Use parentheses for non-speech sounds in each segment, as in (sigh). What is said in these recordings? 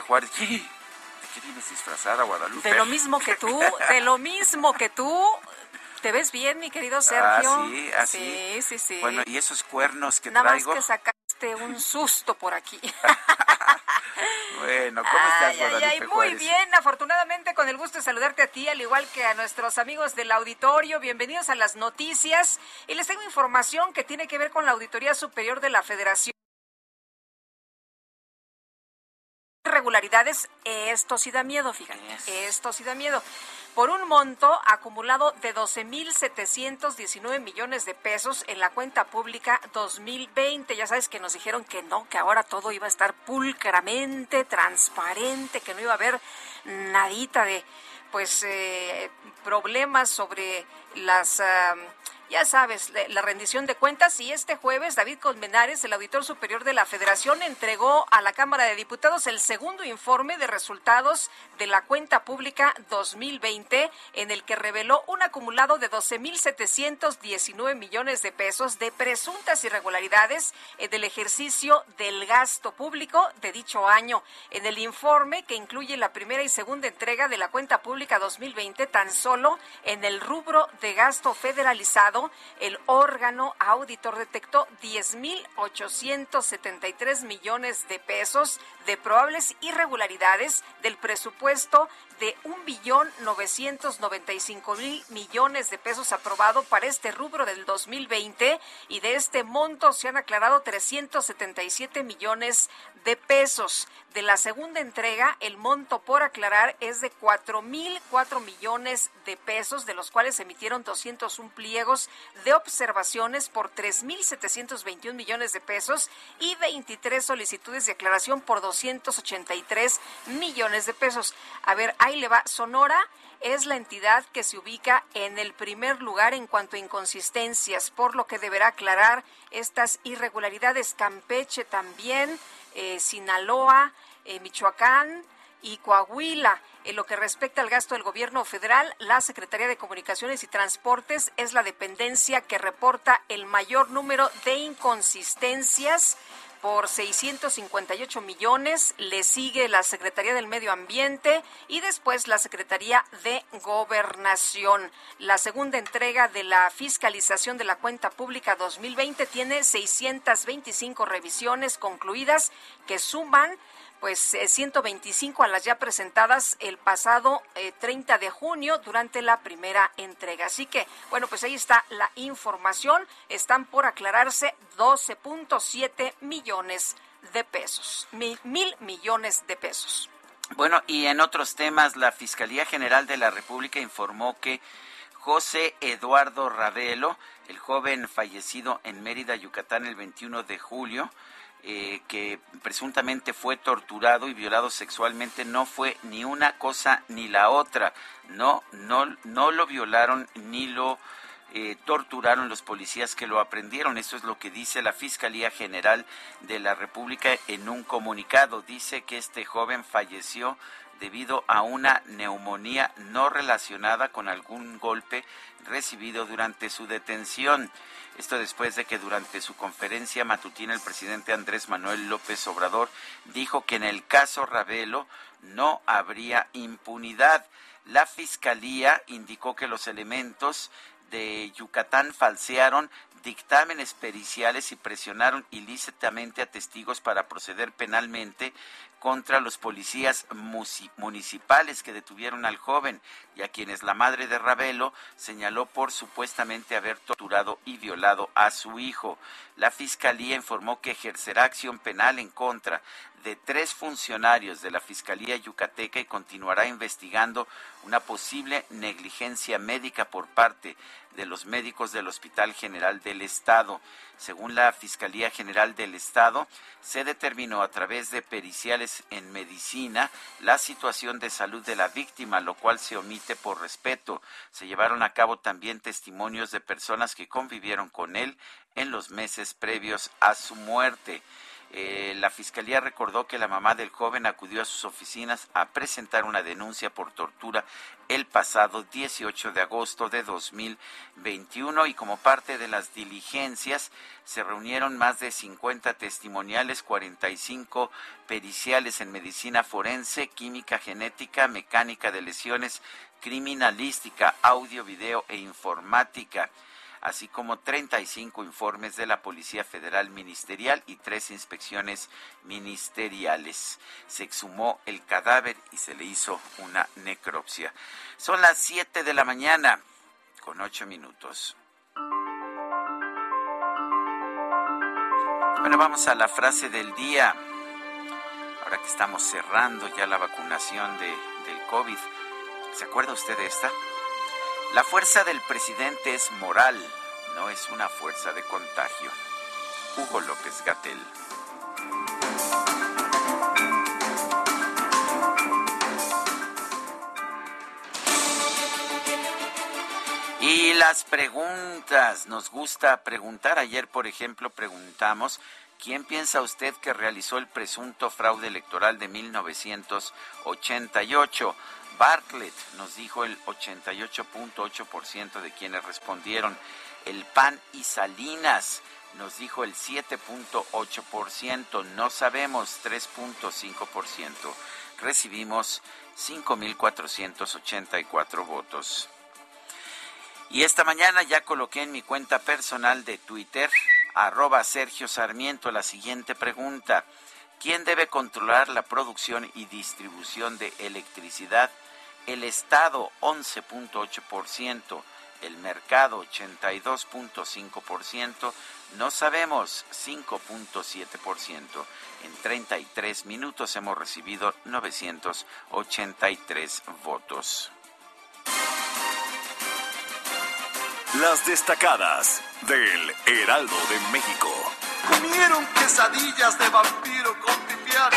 Juárez. ¿De qué vienes disfrazada, Guadalupe? De lo mismo que tú, de lo mismo que tú. ¿Te ves bien, mi querido Sergio? Ah, sí, así. Sí, sí, sí. Bueno, y esos cuernos que Nada traigo. más que sacaste un susto por aquí. (laughs) Bueno, ¿cómo estás, Ay, Guadalupe ay, muy bien, afortunadamente con el gusto de saludarte a ti, al igual que a nuestros amigos del auditorio. Bienvenidos a las noticias. Y les tengo información que tiene que ver con la Auditoría Superior de la Federación. Irregularidades, esto sí da miedo, fíjate, esto sí da miedo. Por un monto acumulado de 12.719 millones de pesos en la cuenta pública 2020. Ya sabes que nos dijeron que no, que ahora todo iba a estar pulcramente, transparente, que no iba a haber nadita de pues eh, problemas sobre las ah, ya sabes, la rendición de cuentas y este jueves David Colmenares, el auditor superior de la Federación, entregó a la Cámara de Diputados el segundo informe de resultados de la cuenta pública 2020 en el que reveló un acumulado de 12.719 millones de pesos de presuntas irregularidades en el ejercicio del gasto público de dicho año. En el informe que incluye la primera y segunda entrega de la cuenta pública 2020, tan solo en el rubro de gasto federalizado, el órgano auditor detectó 10.873 millones de pesos de probables irregularidades del presupuesto de un billón 995 mil millones de pesos aprobado para este rubro del 2020 y de este monto se han aclarado 377 millones de pesos. De la segunda entrega, el monto por aclarar es de 4 mil 4 millones de pesos, de los cuales se emitieron 201 pliegos de observaciones por 3 mil 721 millones de pesos y 23 solicitudes de aclaración por 283 millones de pesos. A ver, Sonora es la entidad que se ubica en el primer lugar en cuanto a inconsistencias, por lo que deberá aclarar estas irregularidades. Campeche también, eh, Sinaloa, eh, Michoacán y Coahuila. En lo que respecta al gasto del gobierno federal, la Secretaría de Comunicaciones y Transportes es la dependencia que reporta el mayor número de inconsistencias por 658 millones, le sigue la Secretaría del Medio Ambiente y después la Secretaría de Gobernación. La segunda entrega de la fiscalización de la cuenta pública 2020 tiene 625 revisiones concluidas que suman pues eh, 125 a las ya presentadas el pasado eh, 30 de junio durante la primera entrega. Así que, bueno, pues ahí está la información. Están por aclararse 12.7 millones de pesos, mil, mil millones de pesos. Bueno, y en otros temas, la Fiscalía General de la República informó que José Eduardo Ravelo, el joven fallecido en Mérida, Yucatán, el 21 de julio, eh, que presuntamente fue torturado y violado sexualmente, no fue ni una cosa ni la otra. No, no, no lo violaron ni lo eh, torturaron los policías que lo aprendieron. Eso es lo que dice la Fiscalía General de la República en un comunicado. Dice que este joven falleció debido a una neumonía no relacionada con algún golpe recibido durante su detención. Esto después de que durante su conferencia matutina el presidente Andrés Manuel López Obrador dijo que en el caso Ravelo no habría impunidad. La fiscalía indicó que los elementos de Yucatán falsearon dictámenes periciales y presionaron ilícitamente a testigos para proceder penalmente contra los policías municipales que detuvieron al joven y a quienes la madre de Ravelo señaló por supuestamente haber torturado y violado a su hijo. La fiscalía informó que ejercerá acción penal en contra de tres funcionarios de la Fiscalía Yucateca y continuará investigando una posible negligencia médica por parte de los médicos del Hospital General del Estado. Según la Fiscalía General del Estado, se determinó a través de periciales en medicina la situación de salud de la víctima, lo cual se omite por respeto. Se llevaron a cabo también testimonios de personas que convivieron con él en los meses previos a su muerte. Eh, la fiscalía recordó que la mamá del joven acudió a sus oficinas a presentar una denuncia por tortura el pasado 18 de agosto de 2021 y como parte de las diligencias se reunieron más de 50 testimoniales, 45 periciales en medicina forense, química genética, mecánica de lesiones, criminalística, audio, video e informática así como 35 informes de la Policía Federal Ministerial y tres inspecciones ministeriales. Se exhumó el cadáver y se le hizo una necropsia. Son las 7 de la mañana con 8 minutos. Bueno, vamos a la frase del día. Ahora que estamos cerrando ya la vacunación de, del COVID. ¿Se acuerda usted de esta? La fuerza del presidente es moral, no es una fuerza de contagio. Hugo López Gatel. Y las preguntas, nos gusta preguntar. Ayer, por ejemplo, preguntamos, ¿quién piensa usted que realizó el presunto fraude electoral de 1988? Bartlett nos dijo el 88.8% de quienes respondieron. El PAN y Salinas nos dijo el 7.8%. No sabemos 3.5%. Recibimos 5.484 votos. Y esta mañana ya coloqué en mi cuenta personal de Twitter, arroba Sergio Sarmiento, la siguiente pregunta. ¿Quién debe controlar la producción y distribución de electricidad el Estado 11.8%, el mercado 82.5%, no sabemos 5.7%. En 33 minutos hemos recibido 983 votos. Las destacadas del Heraldo de México. Comieron quesadillas de vampiro con pipián.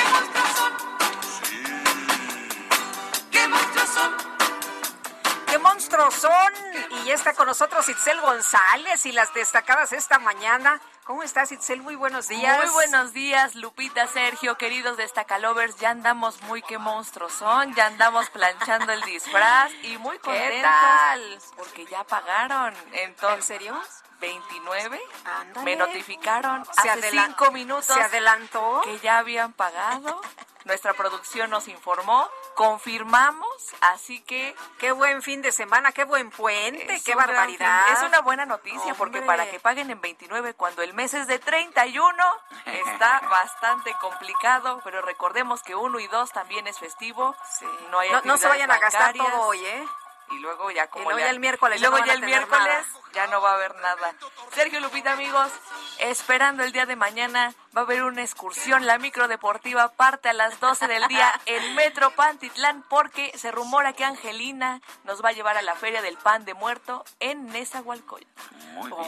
Son? Y ya está con nosotros Itzel González y las destacadas esta mañana. ¿Cómo estás, Itzel? Muy buenos días. Muy buenos días, Lupita, Sergio, queridos destacalovers. Ya andamos muy qué monstruos son, ya andamos planchando el disfraz y muy contentos. ¿Qué tal? Porque ya pagaron. Entonces, ¿En serio? 29 Ándale. me notificaron Se hace cinco minutos ¿Se adelantó? que ya habían pagado. Nuestra producción nos informó, confirmamos, así que Qué buen fin de semana, qué buen puente, qué barbaridad. fin. Es una buena noticia porque para que paguen en 29 cuando el mes es de 31 (laughs) está bastante complicado, pero recordemos que 1 y 2 también es festivo. Sí. No, hay no, no se vayan a gastar todo hoy, ¿eh? Y luego ya como luego le- ya el miércoles y ya luego no ya el miércoles nada. ya no va a haber nada. Sergio Lupita, amigos, esperando el día de mañana va a haber una excursión, la micro deportiva parte a las 12 del día (laughs) en Metro Pantitlán porque se rumora que Angelina nos va a llevar a la Feria del Pan de Muerto en Nezahualcóyotl.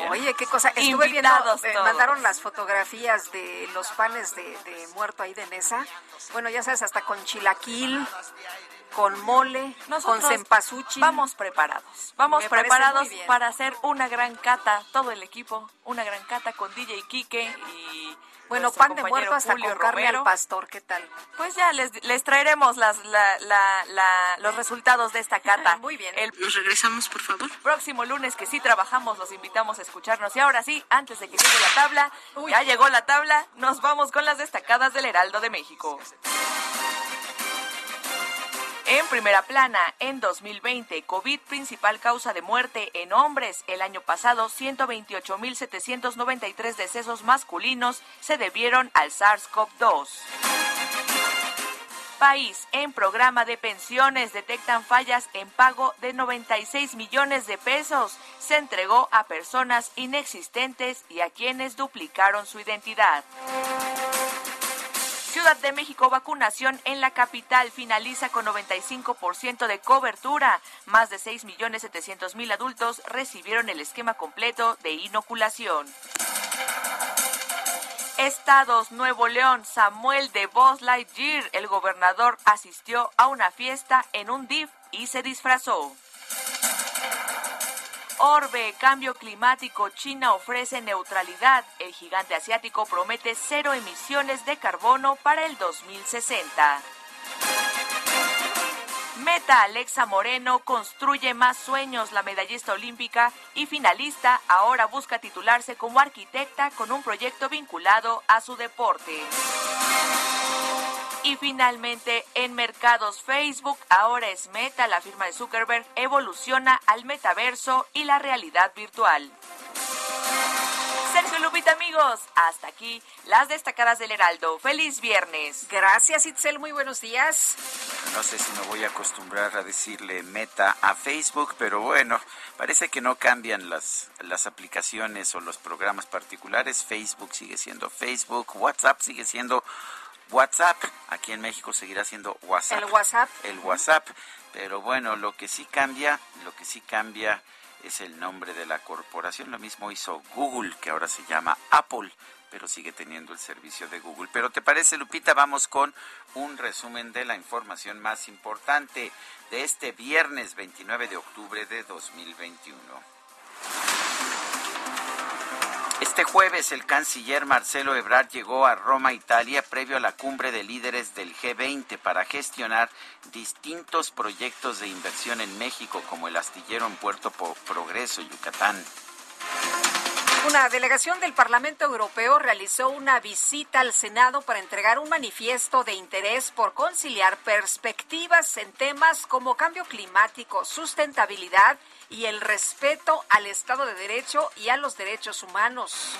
Oye, qué cosa. Estuve viendo, Invitados eh, mandaron las fotografías de los panes de, de muerto ahí de Nesa. Bueno, ya sabes, hasta con chilaquil, con mole, Nosotros con cempasúchil. Vamos preparados. Vamos Me preparados para hacer una gran cata, todo el equipo, una gran cata con DJ Quique y Bueno, pan de muerto hasta Julio con carne Romero. al pastor, ¿qué tal? Pues ya les, les traeremos las, la- la- la- los resultados de esta cata. (laughs) Muy bien. El Nos regresamos, por favor. próximo lunes que sí trabajamos, los invitamos a escucharnos. Y ahora sí, antes de que llegue la tabla, Uy. ya llegó la tabla, nos vamos con las destacadas del Heraldo de México. En primera plana, en 2020, COVID principal causa de muerte en hombres. El año pasado, 128.793 decesos masculinos se debieron al SARS-CoV-2. País, en programa de pensiones detectan fallas en pago de 96 millones de pesos. Se entregó a personas inexistentes y a quienes duplicaron su identidad. Ciudad de México, vacunación en la capital finaliza con 95% de cobertura. Más de 6 millones 700 mil adultos recibieron el esquema completo de inoculación. Estados Nuevo León, Samuel de Buzz Lightyear, el gobernador asistió a una fiesta en un DIF y se disfrazó. Orbe, cambio climático, China ofrece neutralidad. El gigante asiático promete cero emisiones de carbono para el 2060. Meta Alexa Moreno construye más sueños. La medallista olímpica y finalista ahora busca titularse como arquitecta con un proyecto vinculado a su deporte. Y finalmente, en mercados Facebook, ahora es Meta, la firma de Zuckerberg, evoluciona al metaverso y la realidad virtual. Sergio Lupita, amigos, hasta aquí las destacadas del Heraldo. Feliz viernes. Gracias, Itzel. Muy buenos días. no sé si me voy a acostumbrar a decirle meta a Facebook, pero bueno, parece que no cambian las, las aplicaciones o los programas particulares. Facebook sigue siendo Facebook, WhatsApp sigue siendo WhatsApp. Aquí en México seguirá siendo WhatsApp. El WhatsApp. El WhatsApp. Pero bueno, lo que sí cambia, lo que sí cambia es el nombre de la corporación. Lo mismo hizo Google, que ahora se llama Apple, pero sigue teniendo el servicio de Google. Pero ¿te parece, Lupita? Vamos con un resumen de la información más importante de este viernes 29 de octubre de 2021. Este jueves el canciller Marcelo Ebrard llegó a Roma, Italia, previo a la cumbre de líderes del G20 para gestionar distintos proyectos de inversión en México, como el astillero en Puerto Progreso, Yucatán. Una delegación del Parlamento Europeo realizó una visita al Senado para entregar un manifiesto de interés por conciliar perspectivas en temas como cambio climático, sustentabilidad y el respeto al Estado de Derecho y a los derechos humanos.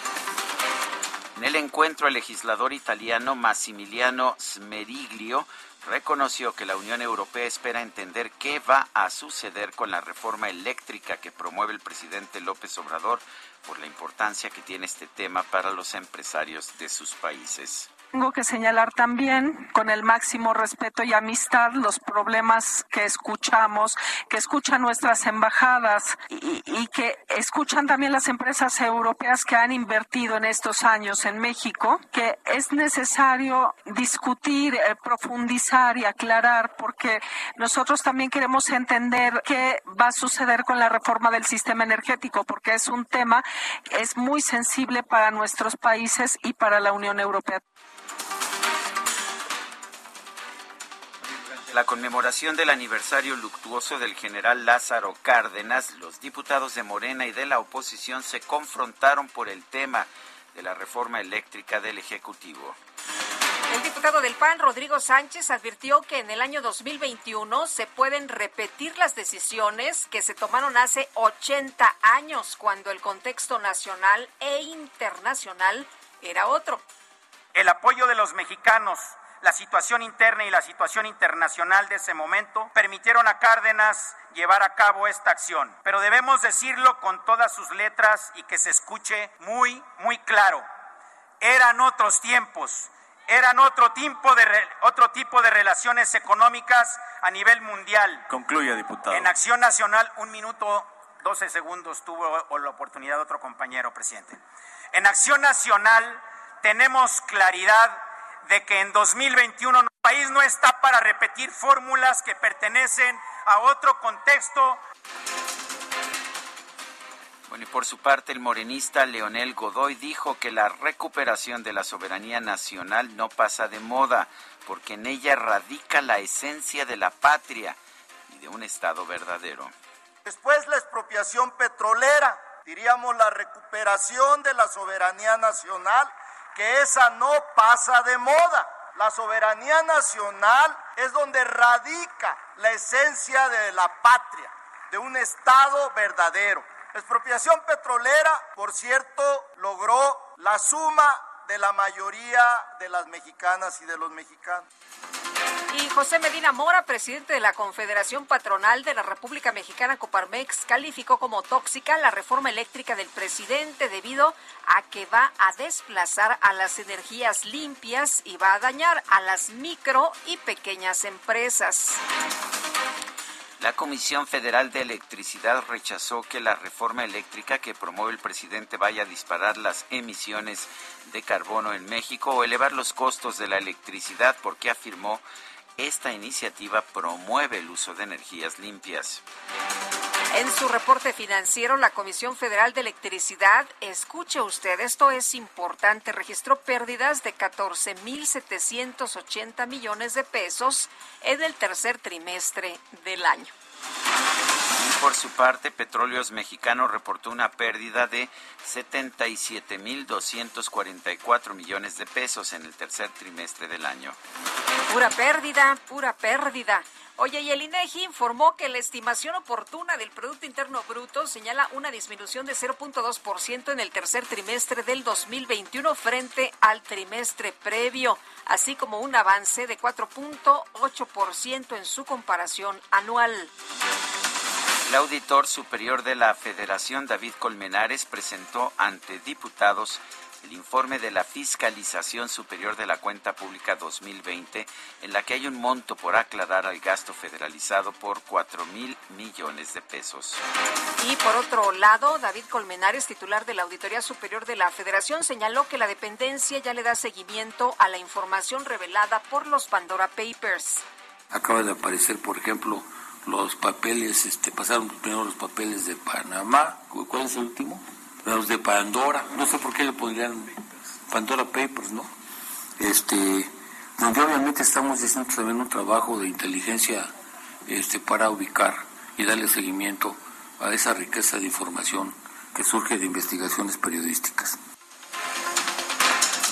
En el encuentro, el legislador italiano Massimiliano Smeriglio reconoció que la Unión Europea espera entender qué va a suceder con la reforma eléctrica que promueve el presidente López Obrador por la importancia que tiene este tema para los empresarios de sus países. Tengo que señalar también, con el máximo respeto y amistad, los problemas que escuchamos, que escuchan nuestras embajadas y, que escuchan también las empresas europeas que han invertido en estos años en México, que es necesario discutir, eh, profundizar y aclarar, porque nosotros también queremos entender qué va a suceder con la reforma del sistema energético, porque es un tema que es muy sensible para nuestros países y para la Unión Europea. La conmemoración del aniversario luctuoso del general Lázaro Cárdenas, los diputados de Morena y de la oposición se confrontaron por el tema de la reforma eléctrica del Ejecutivo. El diputado del PAN, Rodrigo Sánchez, advirtió que en el año 2021 se pueden repetir las decisiones que se tomaron hace 80 años, cuando el contexto nacional e internacional era otro. El apoyo de los mexicanos la situación interna y la situación internacional de ese momento permitieron a Cárdenas llevar a cabo esta acción. Pero debemos decirlo con todas sus letras y que se escuche muy, muy claro. Eran otros tiempos, eran otro tipo de, otro tipo de relaciones económicas a nivel mundial. Concluye, diputado. En Acción Nacional, un minuto, 12 segundos tuvo la oportunidad otro compañero, presidente. En Acción Nacional tenemos claridad de que en 2021 el país no está para repetir fórmulas que pertenecen a otro contexto. Bueno, y por su parte, el morenista Leonel Godoy dijo que la recuperación de la soberanía nacional no pasa de moda, porque en ella radica la esencia de la patria y de un Estado verdadero. Después la expropiación petrolera, diríamos la recuperación de la soberanía nacional que esa no pasa de moda. La soberanía nacional es donde radica la esencia de la patria, de un Estado verdadero. La expropiación petrolera, por cierto, logró la suma de la mayoría de las mexicanas y de los mexicanos. Y José Medina Mora, presidente de la Confederación Patronal de la República Mexicana Coparmex, calificó como tóxica la reforma eléctrica del presidente debido a que va a desplazar a las energías limpias y va a dañar a las micro y pequeñas empresas. La Comisión Federal de Electricidad rechazó que la reforma eléctrica que promueve el presidente vaya a disparar las emisiones de carbono en México o elevar los costos de la electricidad porque afirmó esta iniciativa promueve el uso de energías limpias. En su reporte financiero, la Comisión Federal de Electricidad, escuche usted, esto es importante, registró pérdidas de 14.780 millones de pesos en el tercer trimestre del año. Por su parte, Petróleos Mexicanos reportó una pérdida de 77.244 millones de pesos en el tercer trimestre del año. Pura pérdida, pura pérdida. Oye, y el INEGI informó que la estimación oportuna del Producto Interno Bruto señala una disminución de 0.2% en el tercer trimestre del 2021 frente al trimestre previo, así como un avance de 4.8% en su comparación anual. El auditor superior de la Federación, David Colmenares, presentó ante diputados el informe de la Fiscalización Superior de la Cuenta Pública 2020, en la que hay un monto por aclarar al gasto federalizado por 4 mil millones de pesos. Y por otro lado, David Colmenares, titular de la Auditoría Superior de la Federación, señaló que la dependencia ya le da seguimiento a la información revelada por los Pandora Papers. Acaba de aparecer, por ejemplo, los papeles, este, pasaron primero los papeles de Panamá, ¿cuál es el último? Los de Pandora, no sé por qué le pondrían Pandora Papers, ¿no? Este, donde obviamente estamos haciendo también un trabajo de inteligencia este, para ubicar y darle seguimiento a esa riqueza de información que surge de investigaciones periodísticas.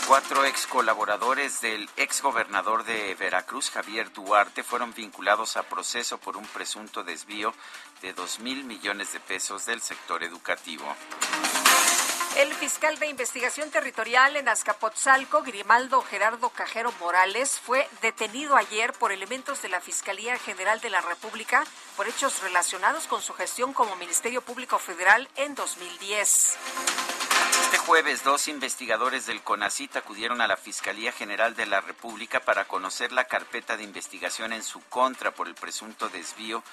Cuatro ex colaboradores del ex gobernador de Veracruz, Javier Duarte, fueron vinculados a proceso por un presunto desvío de dos mil millones de pesos del sector educativo. El fiscal de investigación territorial en Azcapotzalco, Grimaldo Gerardo Cajero Morales, fue detenido ayer por elementos de la Fiscalía General de la República por hechos relacionados con su gestión como Ministerio Público Federal en 2010. Este jueves, dos investigadores del CONACIT acudieron a la Fiscalía General de la República para conocer la carpeta de investigación en su contra por el presunto desvío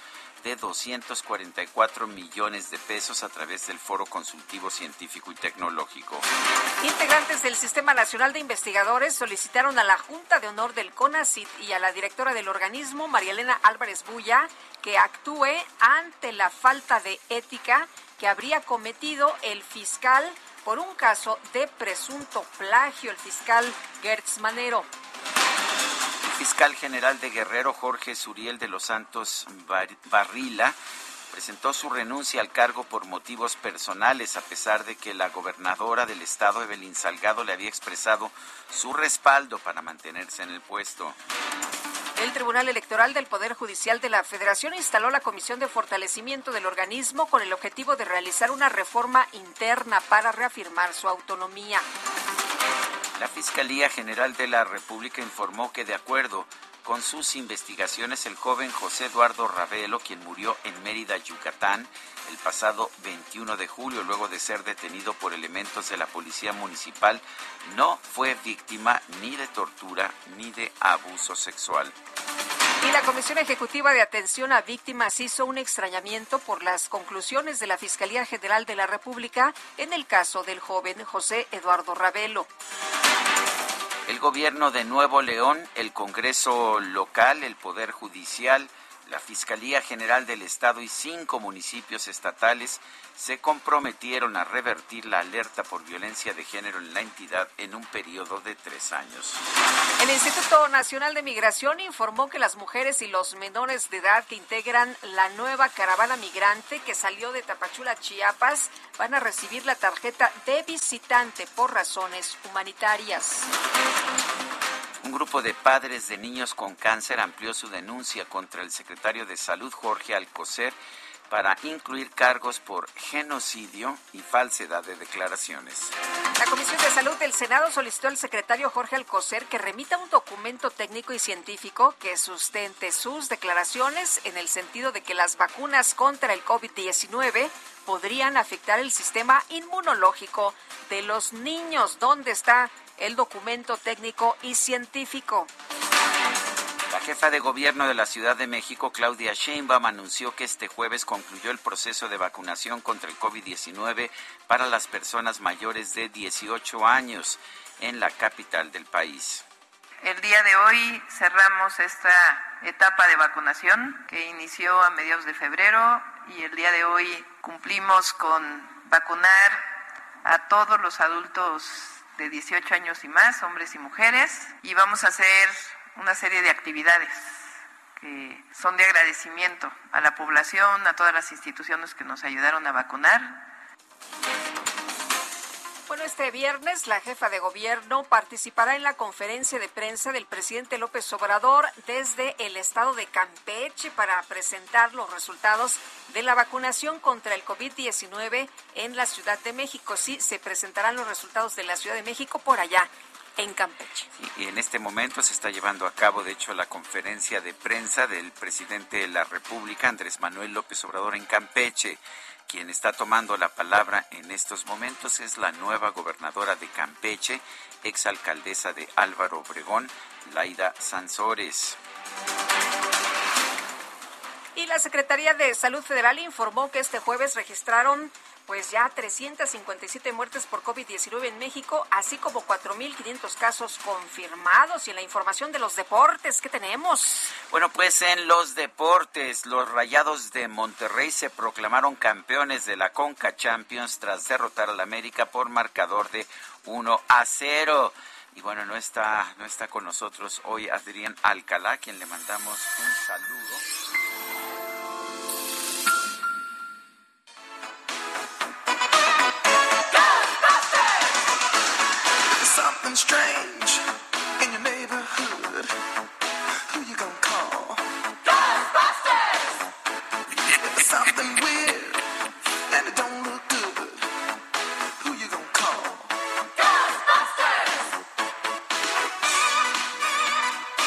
de 244 millones de pesos a través del Foro Consultivo Científico y Tecnológico. Integrantes del Sistema Nacional de Investigadores solicitaron a la Junta de Honor del CONACIT y a la directora del organismo, María Elena Álvarez Bulla, que actúe ante la falta de ética que habría cometido el fiscal por un caso de presunto plagio, el fiscal Gertz Manero. El fiscal general de Guerrero, Jorge Suriel de los Santos Barrila, presentó su renuncia al cargo por motivos personales, a pesar de que la gobernadora del estado, Evelyn Salgado, le había expresado su respaldo para mantenerse en el puesto. El Tribunal Electoral del Poder Judicial de la Federación instaló la Comisión de Fortalecimiento del organismo con el objetivo de realizar una reforma interna para reafirmar su autonomía. La Fiscalía General de la República informó que de acuerdo con sus investigaciones, el joven José Eduardo Ravelo, quien murió en Mérida, Yucatán, el pasado 21 de julio, luego de ser detenido por elementos de la Policía Municipal, no fue víctima ni de tortura ni de abuso sexual. Y la Comisión Ejecutiva de Atención a Víctimas hizo un extrañamiento por las conclusiones de la Fiscalía General de la República en el caso del joven José Eduardo Ravelo. El gobierno de Nuevo León, el Congreso local, el Poder Judicial, la Fiscalía General del Estado y cinco municipios estatales se comprometieron a revertir la alerta por violencia de género en la entidad en un periodo de tres años. El Instituto Nacional de Migración informó que las mujeres y los menores de edad que integran la nueva caravana migrante que salió de Tapachula, Chiapas, van a recibir la tarjeta de visitante por razones humanitarias. Grupo de padres de niños con cáncer amplió su denuncia contra el secretario de Salud, Jorge Alcocer, para incluir cargos por genocidio y falsedad de declaraciones. La Comisión de Salud del Senado solicitó al secretario Jorge Alcocer que remita un documento técnico y científico que sustente sus declaraciones en el sentido de que las vacunas contra el COVID-19 podrían afectar el sistema inmunológico de los niños. ¿Dónde está el documento técnico y científico? La jefa de gobierno de la Ciudad de México, Claudia Sheinbaum, anunció que este jueves concluyó el proceso de vacunación contra el COVID-19 para las personas mayores de 18 años en la capital del país. El día de hoy cerramos esta etapa de vacunación que inició a mediados de febrero y el día de hoy cumplimos con vacunar a todos los adultos de 18 años y más, hombres y mujeres, y vamos a hacer una serie de actividades que son de agradecimiento a la población, a todas las instituciones que nos ayudaron a vacunar. Bueno, este viernes la jefa de gobierno participará en la conferencia de prensa del presidente López Obrador desde el estado de Campeche para presentar los resultados de la vacunación contra el COVID-19 en la Ciudad de México. Sí, se presentarán los resultados de la Ciudad de México por allá en Campeche. y en este momento se está llevando a cabo, de hecho, la conferencia de prensa del presidente de la República, Andrés Manuel López Obrador, en Campeche. Quien está tomando la palabra en estos momentos es la nueva gobernadora de Campeche, exalcaldesa de Álvaro Obregón, Laida Sansores. Y la Secretaría de Salud Federal informó que este jueves registraron pues ya 357 muertes por COVID-19 en México, así como 4.500 casos confirmados. Y en la información de los deportes, ¿qué tenemos? Bueno, pues en los deportes, los Rayados de Monterrey se proclamaron campeones de la Conca Champions tras derrotar al América por marcador de 1 a 0. Y bueno, no está, no está con nosotros hoy Adrián Alcalá, quien le mandamos un saludo. Strange in your neighborhood. Who you gonna call? Ghostbusters! If something weird and it don't look good, who you gonna call? Ghostbusters!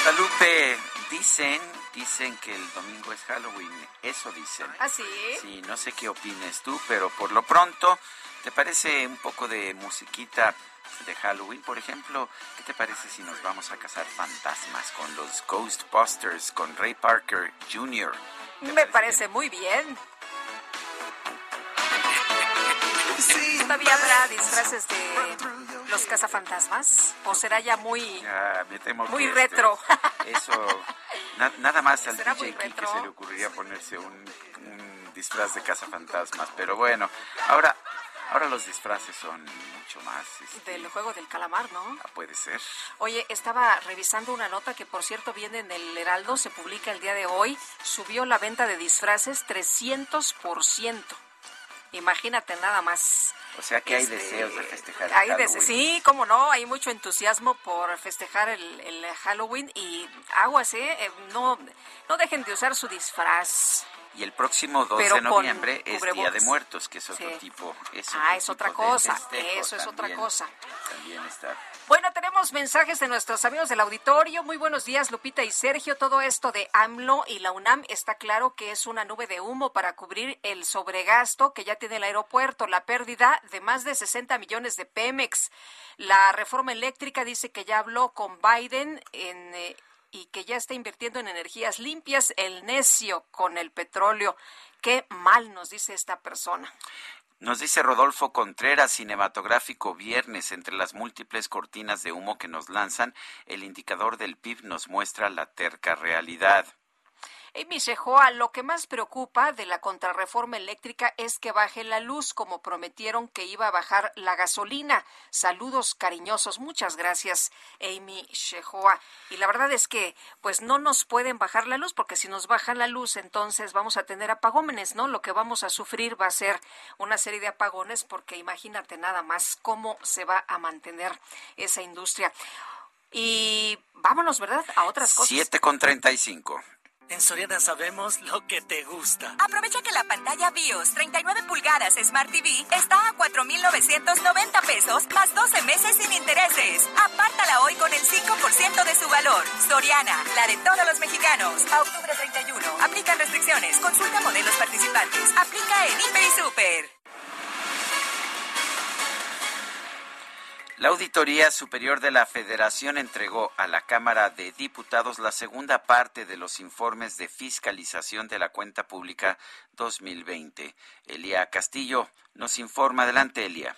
Salupe, dicen, dicen que el domingo es Halloween. Eso dicen. ¿Ah, sí? Sí, no sé qué opines tú, pero por lo pronto, ¿te parece un poco de musiquita? De Halloween. Por ejemplo, ¿qué te parece si nos vamos a cazar fantasmas con los Ghostbusters, con Ray Parker Jr.? Me parece muy bien. (laughs) ¿Todavía habrá disfraces de los cazafantasmas? ¿O será ya muy, ah, muy este, retro? (laughs) eso, nada más al DJ que se le ocurriría ponerse un, un disfraz de cazafantasmas. Pero bueno, ahora Ahora los disfraces son mucho más... Este, del juego del calamar, ¿no? Ah, puede ser. Oye, estaba revisando una nota que por cierto viene en el Heraldo, se publica el día de hoy, subió la venta de disfraces 300%. Imagínate nada más. O sea que hay este, deseos de festejar. Hay Halloween. sí, cómo no, hay mucho entusiasmo por festejar el, el Halloween y aguas, ¿eh? ¿eh? No, no dejen de usar su disfraz. Y el próximo 2 de noviembre es Día de Muertos, que es otro tipo. ah, es otra cosa. Eso es otra cosa. También está. Bueno, tenemos mensajes de nuestros amigos del auditorio. Muy buenos días, Lupita y Sergio. Todo esto de AMLO y la UNAM está claro que es una nube de humo para cubrir el sobregasto que ya tiene el aeropuerto, la pérdida de más de 60 millones de Pemex. La reforma eléctrica dice que ya habló con Biden en. Eh, y que ya está invirtiendo en energías limpias, el necio con el petróleo. Qué mal nos dice esta persona. Nos dice Rodolfo Contreras, cinematográfico viernes, entre las múltiples cortinas de humo que nos lanzan, el indicador del PIB nos muestra la terca realidad. Amy Shehoa, lo que más preocupa de la contrarreforma eléctrica es que baje la luz, como prometieron que iba a bajar la gasolina. Saludos cariñosos. Muchas gracias, Amy Shehoa. Y la verdad es que, pues no nos pueden bajar la luz, porque si nos bajan la luz, entonces vamos a tener apagómenes, ¿no? Lo que vamos a sufrir va a ser una serie de apagones, porque imagínate nada más cómo se va a mantener esa industria. Y vámonos, ¿verdad? A otras cosas. 7 con 35. En Soriana sabemos lo que te gusta. Aprovecha que la pantalla BIOS 39 pulgadas Smart TV está a 4,990 pesos más 12 meses sin intereses. Apártala hoy con el 5% de su valor. Soriana, la de todos los mexicanos. A octubre 31. Aplican restricciones. Consulta modelos participantes. Aplica en Hiper y Super. La Auditoría Superior de la Federación entregó a la Cámara de Diputados la segunda parte de los informes de fiscalización de la cuenta pública 2020. Elia Castillo nos informa. Adelante, Elia.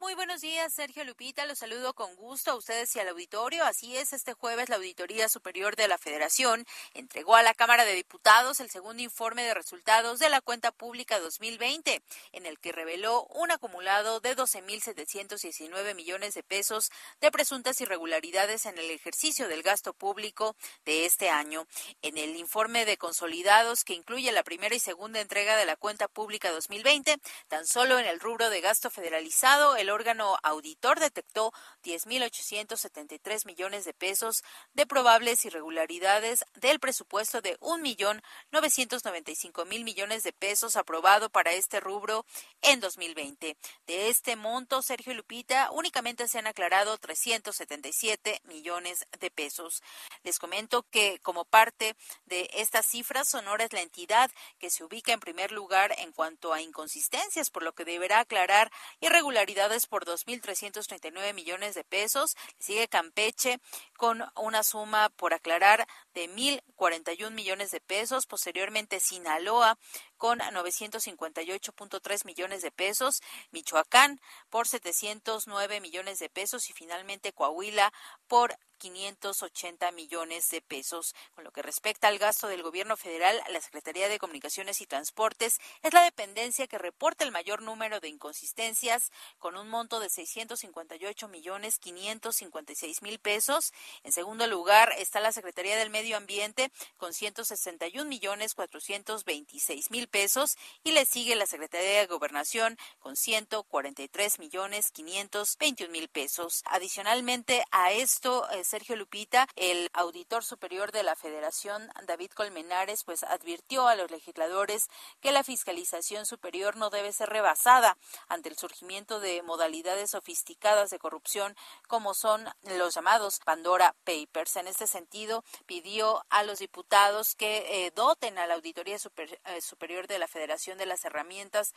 Muy buenos días, Sergio Lupita. Los saludo con gusto a ustedes y al auditorio. Así es, este jueves la Auditoría Superior de la Federación entregó a la Cámara de Diputados el segundo informe de resultados de la cuenta pública 2020, en el que reveló un acumulado de 12.719 millones de pesos de presuntas irregularidades en el ejercicio del gasto público de este año. En el informe de consolidados que incluye la primera y segunda entrega de la cuenta pública 2020, tan solo en el rubro de gasto federalizado, el órgano auditor detectó 10.873 millones de pesos de probables irregularidades del presupuesto de 1.995.000 millones de pesos aprobado para este rubro en 2020. De este monto, Sergio Lupita, únicamente se han aclarado 377 millones de pesos. Les comento que como parte de estas cifras, Sonora es la entidad que se ubica en primer lugar en cuanto a inconsistencias, por lo que deberá aclarar irregularidades por 2.339 millones de pesos. Sigue Campeche con una suma por aclarar de 1.041 millones de pesos. Posteriormente Sinaloa con 958.3 millones de pesos, Michoacán por 709 millones de pesos y finalmente Coahuila por 580 millones de pesos. Con lo que respecta al gasto del gobierno federal, la Secretaría de Comunicaciones y Transportes es la dependencia que reporta el mayor número de inconsistencias, con un monto de 658 millones 556 mil pesos. En segundo lugar está la Secretaría del Medio Ambiente con 161 millones 426 mil pesos y le sigue la Secretaría de Gobernación con 143 millones 521 mil pesos. Adicionalmente a esto, Sergio Lupita, el auditor superior de la Federación, David Colmenares, pues advirtió a los legisladores que la fiscalización superior no debe ser rebasada ante el surgimiento de modalidades sofisticadas de corrupción como son los llamados Pandora Papers. En este sentido, pidió a los diputados que eh, doten a la Auditoría eh, Superior de la Federación de las herramientas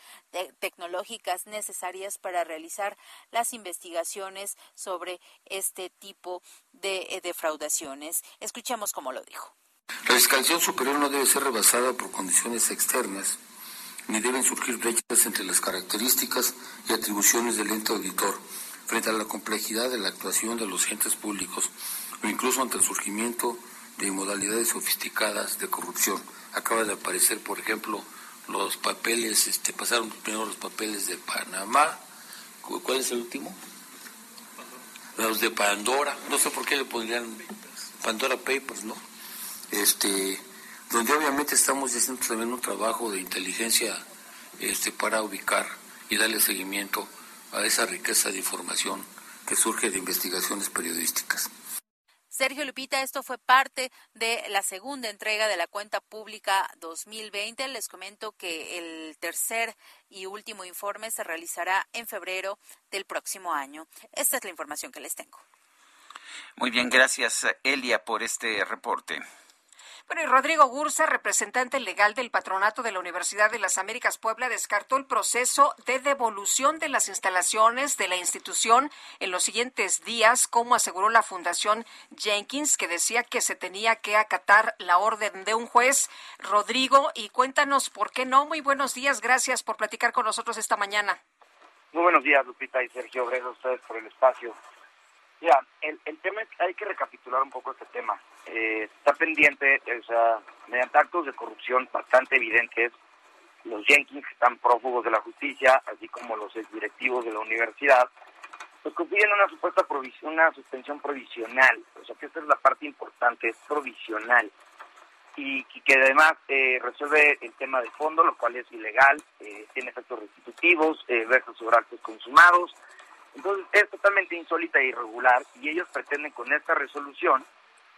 tecnológicas necesarias para realizar las investigaciones sobre este tipo de eh, defraudaciones. Escuchemos cómo lo dijo. La fiscalización superior no debe ser rebasada por condiciones externas, ni deben surgir brechas entre las características y atribuciones del ente auditor frente a la complejidad de la actuación de los entes públicos o incluso ante el surgimiento de modalidades sofisticadas de corrupción. Acaba de aparecer, por ejemplo, los papeles, este, pasaron primero los papeles de Panamá. ¿Cuál es el último? los de Pandora, no sé por qué le pondrían Pandora Papers, ¿no? Este, donde obviamente estamos haciendo también un trabajo de inteligencia este, para ubicar y darle seguimiento a esa riqueza de información que surge de investigaciones periodísticas. Sergio Lupita, esto fue parte de la segunda entrega de la cuenta pública 2020. Les comento que el tercer y último informe se realizará en febrero del próximo año. Esta es la información que les tengo. Muy bien, gracias Elia por este reporte. Bueno, y Rodrigo Gursa, representante legal del patronato de la Universidad de las Américas Puebla, descartó el proceso de devolución de las instalaciones de la institución en los siguientes días, como aseguró la Fundación Jenkins, que decía que se tenía que acatar la orden de un juez. Rodrigo, y cuéntanos por qué no. Muy buenos días, gracias por platicar con nosotros esta mañana. Muy buenos días, Lupita y Sergio. Gracias a ustedes por el espacio. Ya, el, el tema es hay que recapitular un poco este tema. Eh, está pendiente, o sea, mediante actos de corrupción bastante evidentes, los Jenkins están prófugos de la justicia, así como los exdirectivos de la universidad, pues confían una supuesta provisión, una suspensión provisional. O sea, que esta es la parte importante, es provisional. Y, que además eh, resuelve el tema de fondo, lo cual es ilegal, eh, tiene efectos restitutivos, eh, versa sobre actos consumados, entonces es totalmente insólita e irregular y ellos pretenden con esta resolución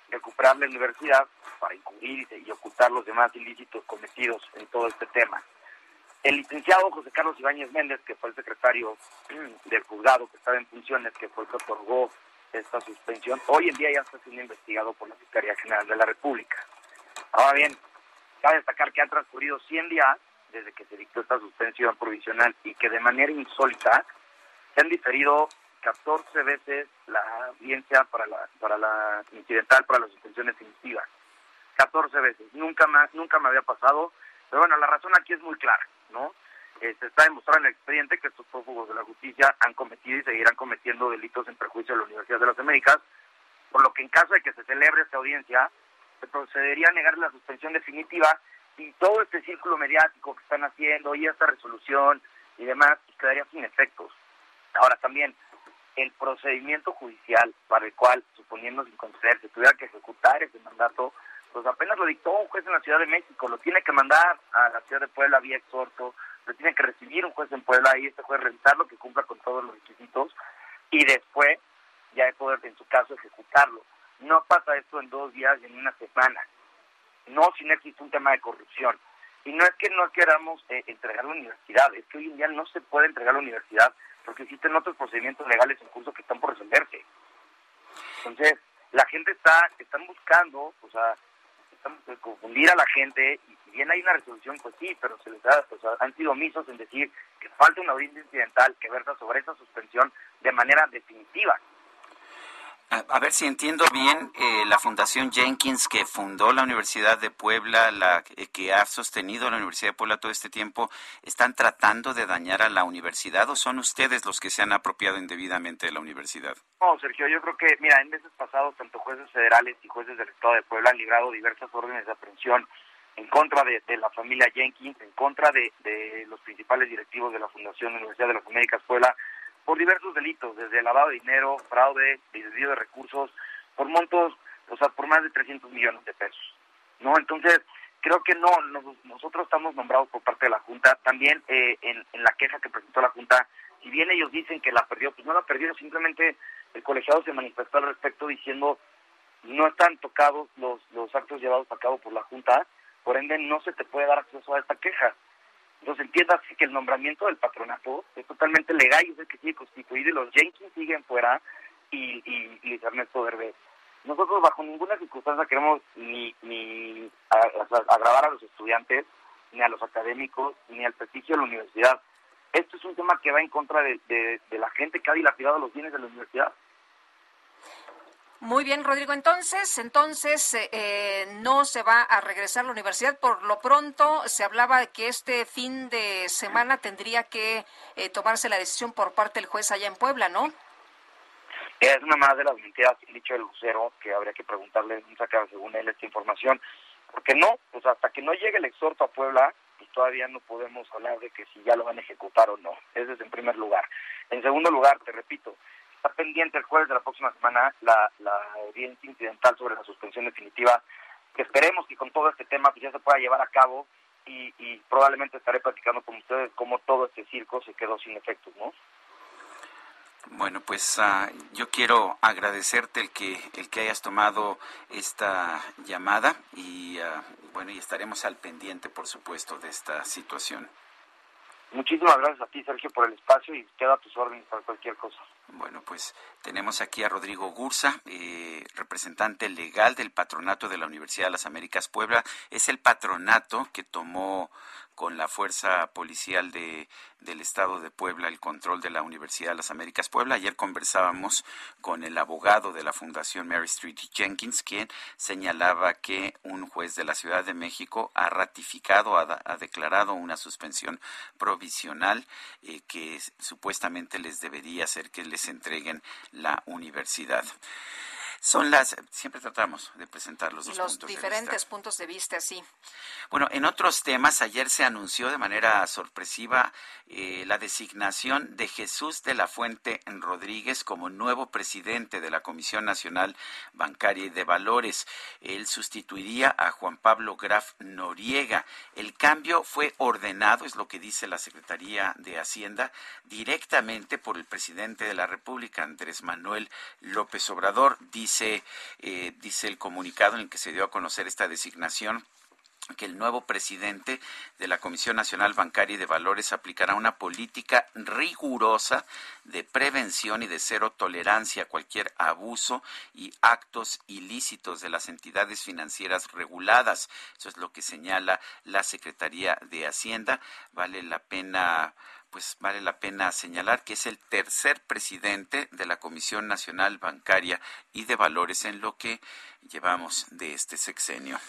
recuperar la universidad para encubrir y ocultar los demás ilícitos cometidos en todo este tema. El licenciado José Carlos Ibáñez Méndez, que fue el secretario (clears throat) del juzgado que estaba en funciones, que fue el que otorgó esta suspensión, hoy en día ya está siendo investigado por la Fiscalía General de la República. Ahora bien, cabe destacar que han transcurrido 100 días desde que se dictó esta suspensión provisional y que de manera insólita se han diferido 14 veces la audiencia para la, para la incidental, para la suspensión definitiva. 14 veces. Nunca más, nunca me había pasado. Pero bueno, la razón aquí es muy clara, ¿no? Eh, se está demostrando en el expediente que estos prófugos de la justicia han cometido y seguirán cometiendo delitos en perjuicio de la Universidad de las Américas, por lo que en caso de que se celebre esta audiencia, se procedería a negar la suspensión definitiva y todo este círculo mediático que están haciendo y esta resolución y demás pues, quedaría sin efectos. Ahora también, el procedimiento judicial para el cual, suponiendo sin conceder, se tuviera que ejecutar ese mandato, pues apenas lo dictó un juez en la Ciudad de México, lo tiene que mandar a la Ciudad de Puebla vía exhorto, lo tiene que recibir un juez en Puebla y este juez revisarlo, que cumpla con todos los requisitos, y después ya de poder, en su caso, ejecutarlo. No pasa esto en dos días y en una semana. No si no existe un tema de corrupción. Y no es que no queramos eh, entregar la universidad, es que hoy en día no se puede entregar la universidad porque existen otros procedimientos legales en curso que están por resolverse. Entonces, la gente está, están buscando, o sea, están confundir a la gente y si bien hay una resolución, pues sí, pero se les da, o sea, han sido omisos en decir que falta una audiencia incidental que versa sobre esa suspensión de manera definitiva. A, a ver si entiendo bien, eh, la Fundación Jenkins que fundó la Universidad de Puebla, la eh, que ha sostenido la Universidad de Puebla todo este tiempo, ¿están tratando de dañar a la universidad o son ustedes los que se han apropiado indebidamente de la universidad? No, Sergio, yo creo que, mira, en meses pasados, tanto jueces federales y jueces del Estado de Puebla han librado diversas órdenes de aprehensión en contra de, la familia Jenkins, en contra de, de los principales directivos de la Fundación Universidad de las Américas Puebla, por diversos delitos, desde lavado de dinero, fraude, desvío de recursos, por montos, o sea, por más de 300 millones de pesos. ¿No? Entonces, creo que no, nos- nosotros estamos nombrados por parte de la Junta, también eh, en, en la queja que presentó la Junta, si bien ellos dicen que la perdió, pues no la perdieron, simplemente el colegiado se manifestó al respecto diciendo no están tocados los, los actos llevados a cabo por la Junta, por ende no se te puede dar acceso a esta queja. Entonces entiendas que el nombramiento del patronato es totalmente legal y es el que sigue constituido y los Jenkins siguen fuera y, Luis Ernesto Derbez. Nosotros bajo ninguna circunstancia queremos ni, ni agravar a los estudiantes, ni a los académicos, ni al prestigio de la universidad. Esto es un tema que va en contra de, de- de la gente que ha dilapidado los bienes de la universidad. Muy bien, Rodrigo. Entonces, entonces eh, eh, no se va a regresar a la universidad. Por lo pronto, se hablaba de que este fin de semana tendría que eh, tomarse la decisión por parte del juez allá en Puebla, ¿no? Es una más de las mentiras que dicho el lucero, que habría que preguntarle, sacar según él esta información, porque no, pues hasta que no llegue el exhorto a Puebla, pues todavía no podemos hablar de que si ya lo van a ejecutar o no. Ese es en primer lugar. En segundo lugar, te repito, está pendiente el jueves de la próxima semana la, la audiencia incidental sobre la suspensión definitiva, que esperemos que con todo este tema pues ya se pueda llevar a cabo y, y probablemente estaré platicando con ustedes cómo todo este circo se quedó sin efectos, ¿no? Bueno, pues ah, yo quiero agradecerte el que el que hayas tomado esta llamada y ah, bueno, y estaremos al pendiente, por supuesto, de esta situación. Muchísimas gracias a ti, Sergio, por el espacio y queda a tus órdenes para cualquier cosa. Bueno, pues tenemos aquí a Rodrigo Gursa, eh, representante legal del patronato de la Universidad de las Américas Puebla. Es el patronato que tomó con la fuerza policial de, del estado de Puebla el control de la Universidad de las Américas Puebla. Ayer conversábamos con el abogado de la Fundación Mary Street Jenkins, quien señalaba que un juez de la Ciudad de México ha ratificado, ha, declarado una suspensión provisional eh, que es- supuestamente les debería hacer que les entreguen la universidad. Son las, siempre tratamos de presentar los dos Los puntos de diferentes vista. puntos de vista, sí. Bueno, en otros temas, ayer se anunció de manera sorpresiva eh, la designación de Jesús de la Fuente Rodríguez como nuevo presidente de la Comisión Nacional Bancaria y de Valores. Él sustituiría a Juan Pablo Graf Noriega. El cambio fue ordenado, es lo que dice la Secretaría de Hacienda, directamente por el presidente de la República, Andrés Manuel López Obrador. Dice dice, eh, dice el comunicado en el que se dio a conocer esta designación que el nuevo presidente de la Comisión Nacional Bancaria y de Valores aplicará una política rigurosa de prevención y de cero tolerancia a cualquier abuso y actos ilícitos de las entidades financieras reguladas. Eso es lo que señala la Secretaría de Hacienda. Vale la pena pues vale la pena señalar que es el tercer presidente de la Comisión Nacional Bancaria y de Valores en lo que llevamos de este sexenio.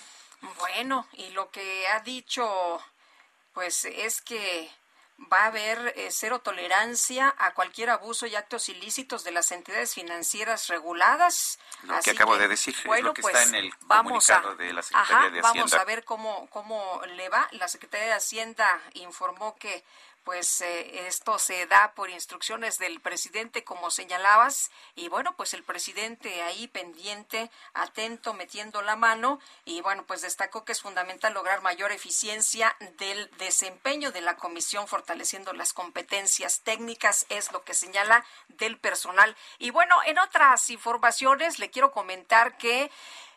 Bueno, y lo que ha dicho, pues es que va a haber eh, cero tolerancia a cualquier abuso y actos ilícitos de las entidades financieras reguladas. Lo que acabo de decir es lo que está pues, en el vamos comunicado a, de la Secretaría ajá, de Hacienda. Vamos a ver cómo, cómo le va. La Secretaría de Hacienda informó que pues eh, esto se da por instrucciones del presidente, como señalabas, y bueno, pues el presidente ahí pendiente, atento, metiendo la mano, y bueno, pues destacó que es fundamental lograr mayor eficiencia del desempeño de la comisión, fortaleciendo las competencias técnicas, es lo que señala del personal. Y bueno, en otras informaciones le quiero comentar que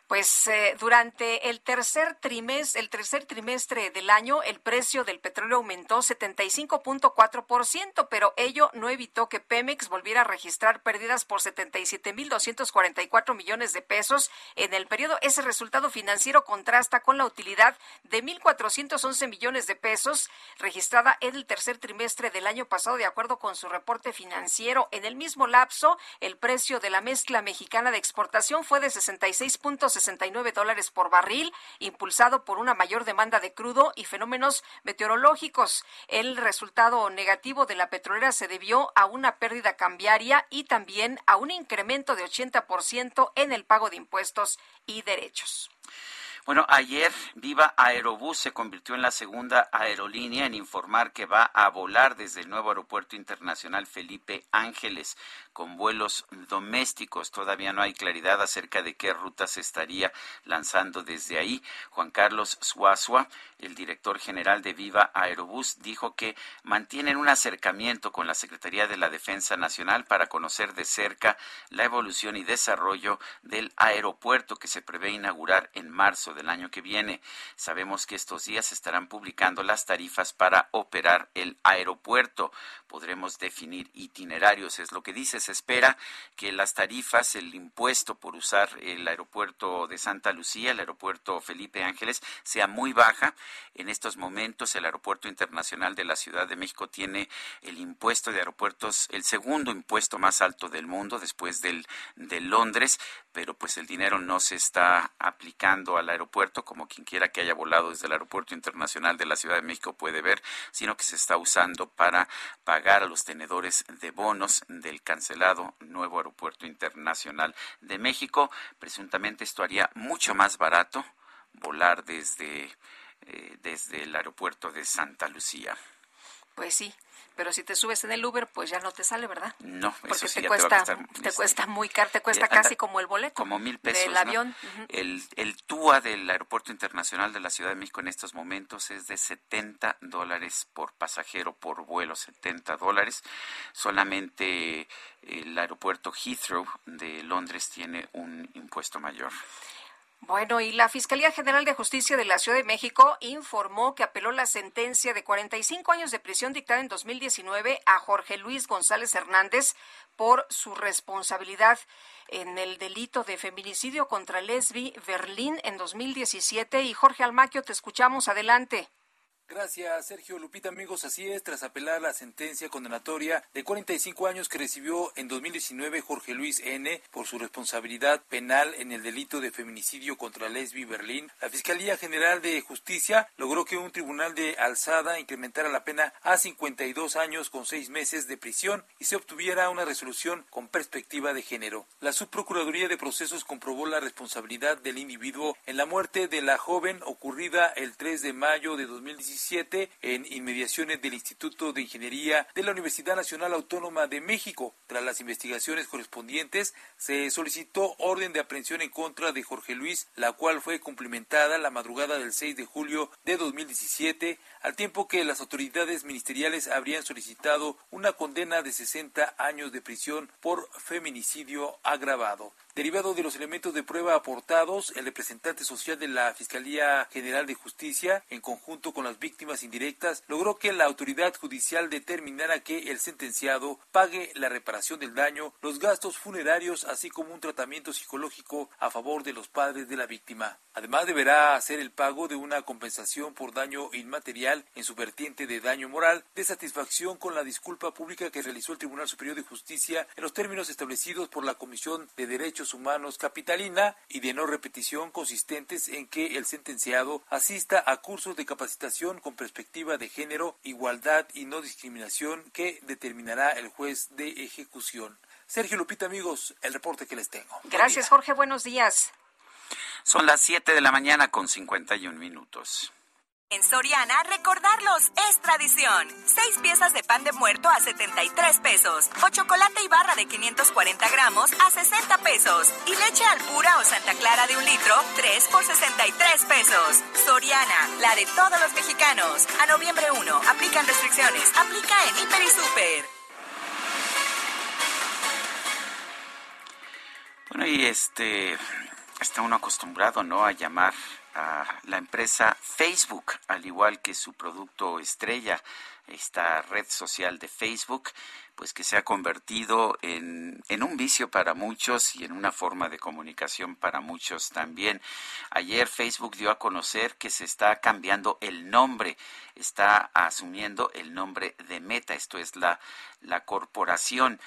pues eh, durante el tercer trimestre, el tercer trimestre del año, el precio del petróleo aumentó 75.4%, pero ello no evitó que Pemex volviera a registrar pérdidas por 77.244 millones de pesos en el periodo. Ese resultado financiero contrasta con la utilidad de 1.411 millones de pesos registrada en el tercer trimestre del año pasado, de acuerdo con su reporte financiero. En el mismo lapso, el precio de la mezcla mexicana de exportación fue de 66. 69 dólares por barril, impulsado por una mayor demanda de crudo y fenómenos meteorológicos. El resultado negativo de la petrolera se debió a una pérdida cambiaria y también a un incremento de 80% en el pago de impuestos y derechos. Bueno, ayer Viva Aerobús se convirtió en la segunda aerolínea en informar que va a volar desde el nuevo aeropuerto internacional Felipe Ángeles con vuelos domésticos. Todavía no hay claridad acerca de qué rutas se estaría lanzando desde ahí. Juan Carlos Suazua, el director general de Viva Aerobús, dijo que mantienen un acercamiento con la Secretaría de la Defensa Nacional para conocer de cerca la evolución y desarrollo del aeropuerto que se prevé inaugurar en marzo del año que viene. Sabemos que estos días estarán publicando las tarifas para operar el aeropuerto. Podremos definir itinerarios, es lo que dice. Se espera que las tarifas, el impuesto por usar el aeropuerto de Santa Lucía, el aeropuerto Felipe Ángeles, sea muy baja. En estos momentos el aeropuerto internacional de la Ciudad de México tiene el impuesto de aeropuertos, el segundo impuesto más alto del mundo después del de Londres, pero pues el dinero no se está aplicando al aeropuerto como quien quiera que haya volado desde el aeropuerto internacional de la Ciudad de México puede ver, sino que se está usando para pagar a los tenedores de bonos del cancelado nuevo aeropuerto internacional de México. Presuntamente esto haría mucho más barato volar desde, eh, desde el aeropuerto de Santa Lucía. Pues sí, pero si te subes en el Uber, pues ya no te sale, ¿verdad? No, Porque eso sí te ya cuesta, te va a costar, te este, cuesta muy caro, te cuesta eh, anda casi como el boleto. como mil pesos Del ¿no? avión. El, el TUA del Aeropuerto Internacional de la Ciudad de México en estos momentos es de 70 dólares por pasajero por vuelo, 70 dólares. Solamente el aeropuerto Heathrow de Londres tiene un impuesto mayor. Bueno, y la Fiscalía General de Justicia de la Ciudad de México informó que apeló la sentencia de 45 años de prisión dictada en 2019 a Jorge Luis González Hernández por su responsabilidad en el delito de feminicidio contra Lesbi Berlín en 2017. Y Jorge Almaquio, te escuchamos. Adelante. Gracias, Sergio Lupita, amigos. Así es, tras apelar la sentencia condenatoria de 45 años que recibió en 2019 Jorge Luis N. por su responsabilidad penal en el delito de feminicidio contra Lesbi Berlín, la Fiscalía General de Justicia logró que un tribunal de alzada incrementara la pena a 52 años con seis meses de prisión y se obtuviera una resolución con perspectiva de género. La Subprocuraduría de Procesos comprobó la responsabilidad del individuo en la muerte de la joven ocurrida el 3 de mayo de 2017 en inmediaciones del Instituto de Ingeniería de la Universidad Nacional Autónoma de México. Tras las investigaciones correspondientes, se solicitó orden de aprehensión en contra de Jorge Luis, la cual fue cumplimentada la madrugada del 6 de julio de 2017, al tiempo que las autoridades ministeriales habrían solicitado una condena de 60 años de prisión por feminicidio agravado. Derivado de los elementos de prueba aportados, el representante social de la Fiscalía General de Justicia, en conjunto con las víctimas indirectas, logró que la autoridad judicial determinara que el sentenciado pague la reparación del daño, los gastos funerarios, así como un tratamiento psicológico a favor de los padres de la víctima. Además, deberá hacer el pago de una compensación por daño inmaterial en su vertiente de daño moral, de satisfacción con la disculpa pública que realizó el Tribunal Superior de Justicia en los términos establecidos por la Comisión de Derechos Humanos Capitalina y de no repetición consistentes en que el sentenciado asista a cursos de capacitación con perspectiva de género, igualdad y no discriminación que determinará el juez de ejecución. Sergio Lupita, amigos, el reporte que les tengo. Gracias, Jorge. Buenos días. Son las 7 de la mañana con 51 minutos. En Soriana, recordarlos es tradición. Seis piezas de pan de muerto a 73 pesos. O chocolate y barra de 540 gramos a 60 pesos. Y leche Alpura o Santa Clara de un litro, 3 por 63 pesos. Soriana, la de todos los mexicanos. A noviembre 1, aplican restricciones. Aplica en Hiper y Super. Bueno, y este está uno acostumbrado, ¿no? A llamar la empresa Facebook, al igual que su producto estrella, esta red social de Facebook, pues que se ha convertido en, en, un vicio para muchos y en una forma de comunicación para muchos también. Ayer Facebook dio a conocer que se está cambiando el nombre, está asumiendo el nombre de Meta, esto es la, la corporación,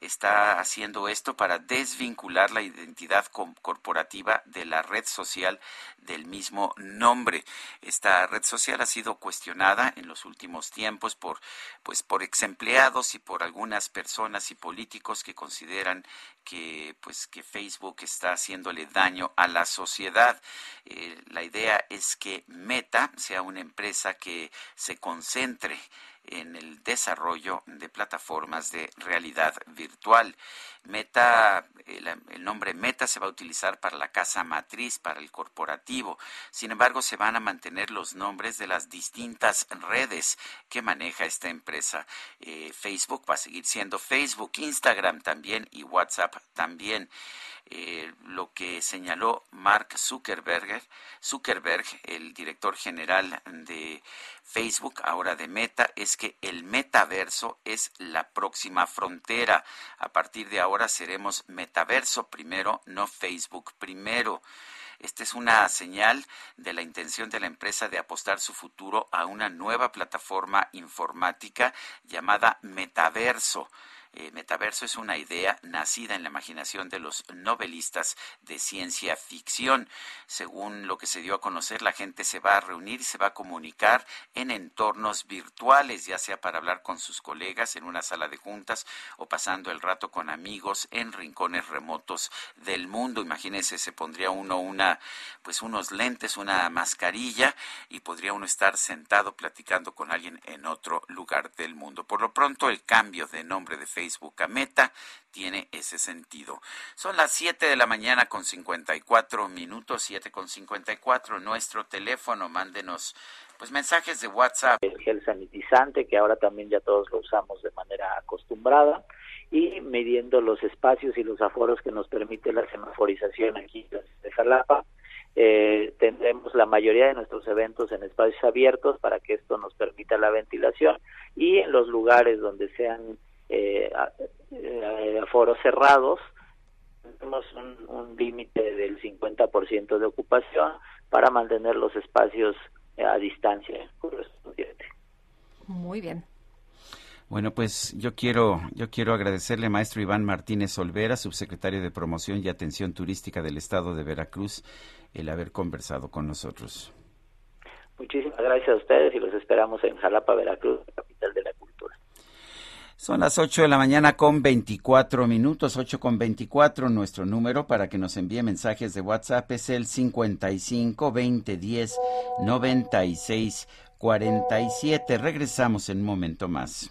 está haciendo esto para desvincular la identidad corporativa de la red social del mismo nombre. Esta red social ha sido cuestionada en los últimos tiempos por, pues, por ex empleados y por algunas personas y políticos que consideran que pues que Facebook está haciéndole daño a la sociedad. Eh, la idea es que Meta sea una empresa que se concentre en el desarrollo de plataformas de realidad virtual. Meta, el, nombre Meta se va a utilizar para la casa matriz, para el corporativo. Sin embargo, se van a mantener los nombres de las distintas redes que maneja esta empresa. Eh, Facebook va a seguir siendo Facebook, Instagram también y WhatsApp también. Eh, lo que señaló Mark Zuckerberg, Zuckerberg, el director general de Facebook, ahora de Meta, es que el metaverso es la próxima frontera. A partir de ahora seremos metaverso primero, no Facebook primero. Esta es una señal de la intención de la empresa de apostar su futuro a una nueva plataforma informática llamada Metaverso. Eh, metaverso es una idea nacida en la imaginación de los novelistas de ciencia ficción. Según lo que se dio a conocer, la gente se va a reunir y se va a comunicar en entornos virtuales, ya sea para hablar con sus colegas en una sala de juntas o pasando el rato con amigos en rincones remotos del mundo. Imagínense, se pondría uno una, pues unos lentes, una mascarilla y podría uno estar sentado platicando con alguien en otro lugar del mundo. Por lo pronto, el cambio de nombre de Facebook a Meta tiene ese sentido. Son las 7 de la mañana con 54 minutos, 7 con 54. Nuestro teléfono, mándenos pues mensajes de WhatsApp. El gel sanitizante, que ahora también ya todos lo usamos de manera acostumbrada, y midiendo los espacios y los aforos que nos permite la semaforización aquí de Jalapa. Eh, tendremos la mayoría de nuestros eventos en espacios abiertos para que esto nos permita la ventilación y en los lugares donde sean eh, eh, aforos cerrados, tenemos un, un límite del 50% de ocupación para mantener los espacios a distancia correspondiente. Muy bien. Bueno, pues yo quiero, yo quiero agradecerle, maestro Iván Martínez Olvera, subsecretario de Promoción y Atención Turística del Estado de Veracruz, el haber conversado con nosotros. Muchísimas gracias a ustedes y los esperamos en Jalapa, Veracruz, capital de la. Son las 8 de la mañana con 24 minutos, 8 con 24. Nuestro número para que nos envíe mensajes de WhatsApp es el 55 20 10 96 47. Regresamos en un momento más.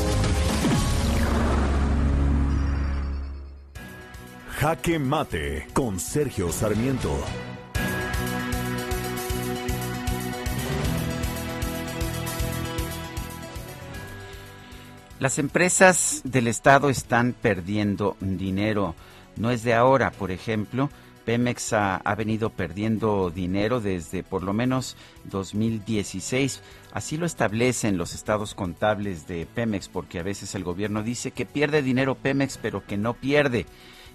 Jaque Mate con Sergio Sarmiento. Las empresas del Estado están perdiendo dinero. No es de ahora, por ejemplo. Pemex ha, ha, venido perdiendo dinero desde por lo menos 2016. Así lo establecen los estados contables de Pemex, porque a veces el gobierno dice que pierde dinero Pemex, pero que no pierde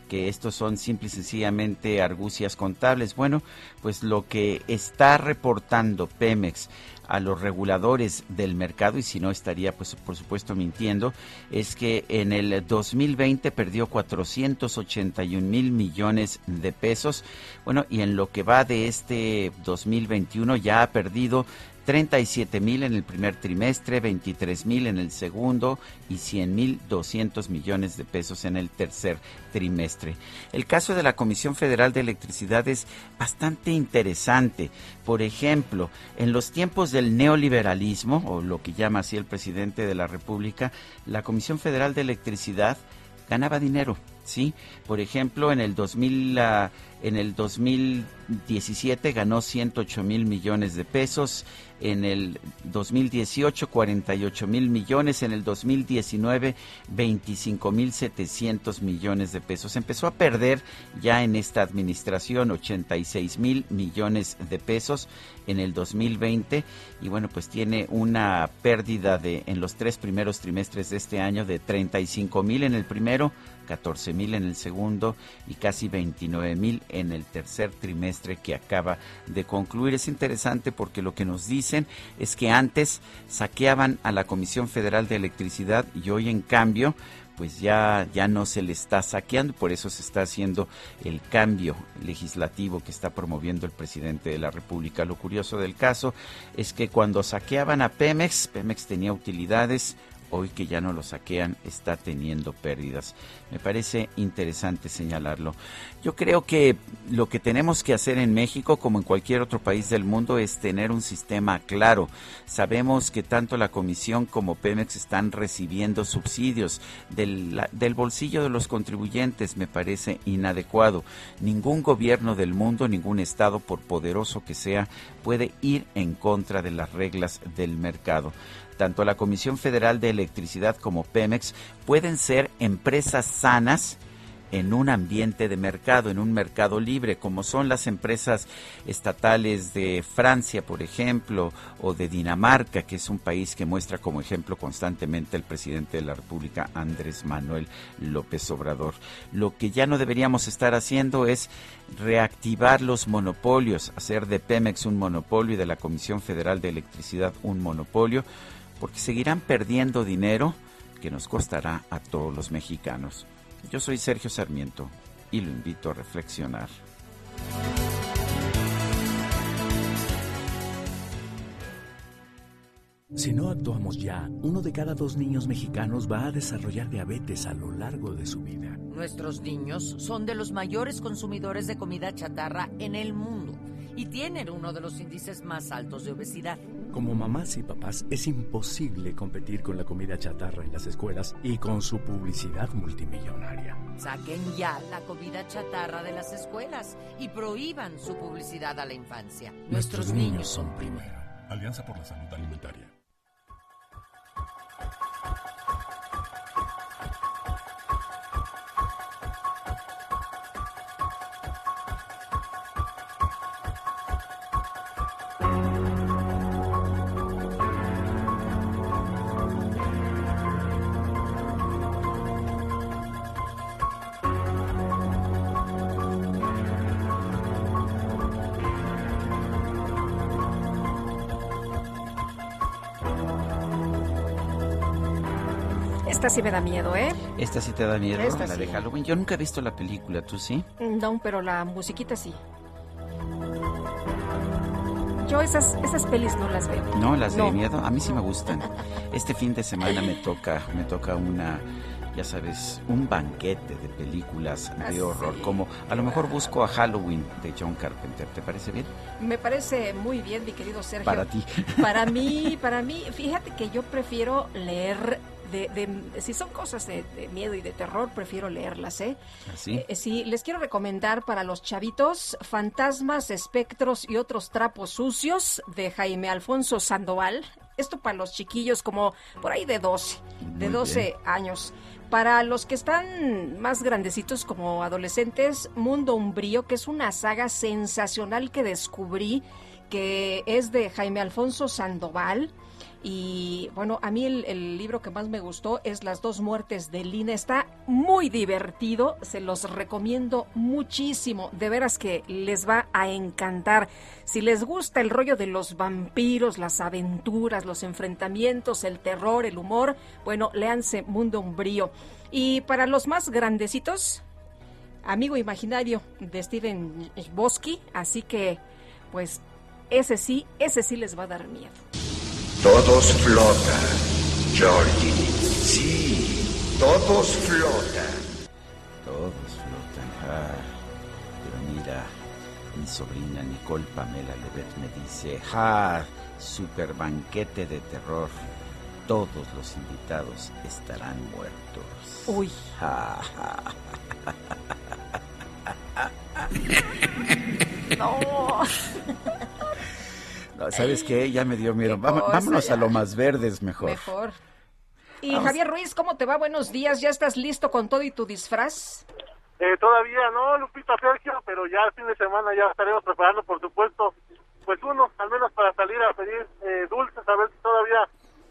que estos son simple y sencillamente argucias contables. Bueno, pues lo que está reportando Pemex a los reguladores del mercado y si no estaría pues por supuesto mintiendo es que en el 2020 perdió 481 mil millones de pesos bueno y en lo que va de este 2021 ya ha perdido 37 mil en el primer trimestre, 23 mil en el segundo y 100 mil 200 millones de pesos en el tercer trimestre. El caso de la Comisión Federal de Electricidad es bastante interesante. Por ejemplo, en los tiempos del neoliberalismo, o lo que llama así el presidente de la República, la Comisión Federal de Electricidad ganaba dinero, ¿sí? Por ejemplo, en el 2000, uh, en el 2017 ganó 108 mil millones de pesos, en el 2018 48 mil millones, en el 2019 25 mil 700 millones de pesos. Empezó a perder ya en esta administración 86 mil millones de pesos en el 2020 y bueno pues tiene una pérdida de en los tres primeros trimestres de este año de 35 mil en el primero 14 mil en el segundo y casi 29 mil en el tercer trimestre que acaba de concluir. Es interesante porque lo que nos dicen es que antes saqueaban a la Comisión Federal de Electricidad y hoy en cambio pues ya, ya no se le está saqueando, por eso se está haciendo el cambio legislativo que está promoviendo el presidente de la República. Lo curioso del caso es que cuando saqueaban a Pemex, Pemex tenía utilidades, hoy que ya no lo saquean está teniendo pérdidas. Me parece interesante señalarlo. Yo creo que lo que tenemos que hacer en México, como en cualquier otro país del mundo, es tener un sistema claro. Sabemos que tanto la Comisión como Pemex están recibiendo subsidios del, del bolsillo de los contribuyentes. Me parece inadecuado. Ningún gobierno del mundo, ningún Estado, por poderoso que sea, puede ir en contra de las reglas del mercado tanto la Comisión Federal de Electricidad como Pemex pueden ser empresas sanas en un ambiente de mercado, en un mercado libre, como son las empresas estatales de Francia, por ejemplo, o de Dinamarca, que es un país que muestra como ejemplo constantemente el presidente de la República, Andrés Manuel López Obrador. Lo que ya no deberíamos estar haciendo es reactivar los monopolios, hacer de Pemex un monopolio y de la Comisión Federal de Electricidad un monopolio, porque seguirán perdiendo dinero que nos costará a todos los mexicanos. Yo soy Sergio Sarmiento y lo invito a reflexionar. Si no actuamos ya, uno de cada dos niños mexicanos va a desarrollar diabetes a lo largo de su vida. Nuestros niños son de los mayores consumidores de comida chatarra en el mundo y tienen uno de los índices más altos de obesidad. Como mamás y papás es imposible competir con la comida chatarra en las escuelas y con su publicidad multimillonaria. Saquen ya la comida chatarra de las escuelas y prohíban su publicidad a la infancia. Nuestros, niños son primero. Alianza por la Salud Alimentaria. Esta sí me da miedo, ¿eh? Esta sí te da miedo, Esta la de. Halloween. Yo nunca he visto la película, ¿tú sí? No, pero la musiquita sí. Yo esas, esas pelis no las veo. No, las de No. miedo, a mí sí me gustan. Este fin de semana me toca, me toca una, ya sabes, un banquete de películas Ah, de horror, sí. como a lo mejor busco a Halloween de John Carpenter, ¿te parece bien? Me parece muy bien, mi querido Sergio. Para ti. Para mí, para mí, fíjate que yo prefiero leer de, de- si son cosas de, de miedo y de terror, prefiero leerlas, ¿eh? Eh, sí, les quiero recomendar para los chavitos Fantasmas, Espectros y otros trapos sucios de Jaime Alfonso Sandoval. Esto para los chiquillos como por ahí de 12, de Muy 12 bien. años. Para los que están más grandecitos como adolescentes, Mundo Umbrío, que es una saga sensacional que descubrí que es de Jaime Alfonso Sandoval. Y bueno, a mí el, libro que más me gustó es Las dos muertes de Lina. Está muy divertido, se los recomiendo muchísimo. De veras que les va a encantar. Si les gusta el rollo de los vampiros, las aventuras, los enfrentamientos, el terror, el humor, bueno, léanse Mundo Umbrío. Y para los más grandecitos, Amigo Imaginario de Steven Bosky. Así que, pues, ese sí, ese sí les va a dar miedo. Todos flotan, Georgie. Sí, todos flotan. Todos flotan. Ah, pero mira, mi sobrina Nicole Pamela Levet me dice, ¡ja! Super banquete de terror. Todos los invitados estarán muertos. Uy. Ja, (laughs) ja. No, (laughs) ¿Sabes qué? Ya me dio miedo. Cosa, vámonos ya. a lo más verdes mejor. Mejor. Y Vamos. Javier Ruiz, ¿cómo te va? Buenos días. ¿Ya estás listo con todo y tu disfraz? Eh, todavía no, Lupita Sergio, pero ya el fin de semana ya estaremos preparando, por supuesto, pues uno, al menos para salir a pedir eh, dulces, a ver si todavía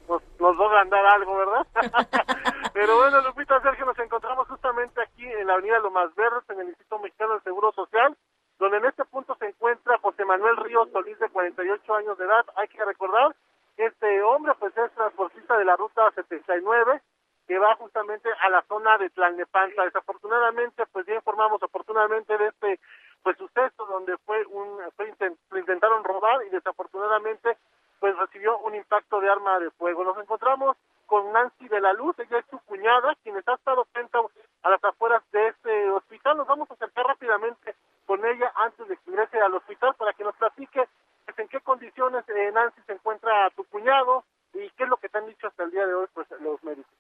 nos, nos logran dar algo, ¿verdad? (laughs) pero bueno, Lupita Sergio, nos encontramos justamente aquí en la avenida Lomas Verdes, en el Instituto Mexicano del Seguro Social, donde en este punto se encuentra José Manuel Ríos Solís, de 48 años de edad. Hay que recordar que este hombre, pues es transportista de la ruta 79, que va justamente a la zona de Tlalnepantla. Desafortunadamente, pues ya informamos oportunamente de este pues suceso donde fue un fue lo intentaron robar y desafortunadamente pues recibió un impacto de arma de fuego. Nos encontramos con Nancy de la Luz, ella es su cuñada, quien ha estado atenta a las afueras de este hospital. Nos vamos a acercar rápidamente con ella antes de que ingrese al hospital para que nos platique pues, en qué condiciones eh, Nancy se encuentra tu cuñado y qué es lo que te han dicho hasta el día de hoy pues los médicos.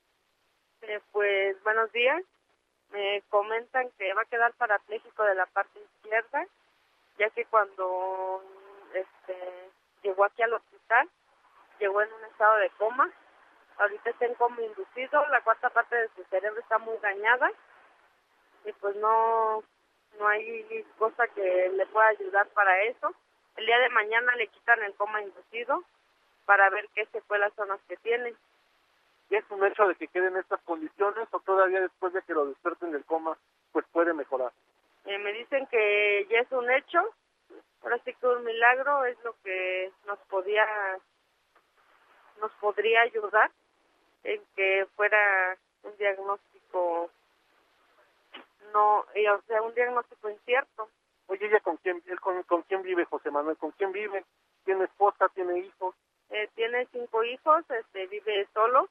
Eh, pues buenos días. Me comentan que va a quedar parapléjico de la parte izquierda, ya que cuando este, llegó aquí al hospital, llegó en un estado de coma. Ahorita está en coma inducido, la cuarta parte de su cerebro está muy dañada y pues no, no hay cosa que le pueda ayudar para eso. El día de mañana le quitan el coma inducido para ver qué secuelas son las que tiene. ¿Y es un hecho de que quede en estas condiciones o todavía después de que lo despierten del coma pues puede mejorar? Eh, me dicen que ya es un hecho, ahora sí que un milagro es lo que nos podía, nos podría ayudar en que fuera un diagnóstico no, eh, o sea, un diagnóstico incierto. Oye, ¿ella con quién, él con, con quién vive, José Manuel? ¿Con quién vive? ¿Tiene esposa? ¿Tiene hijos? Eh, tiene cinco hijos, este, vive solo,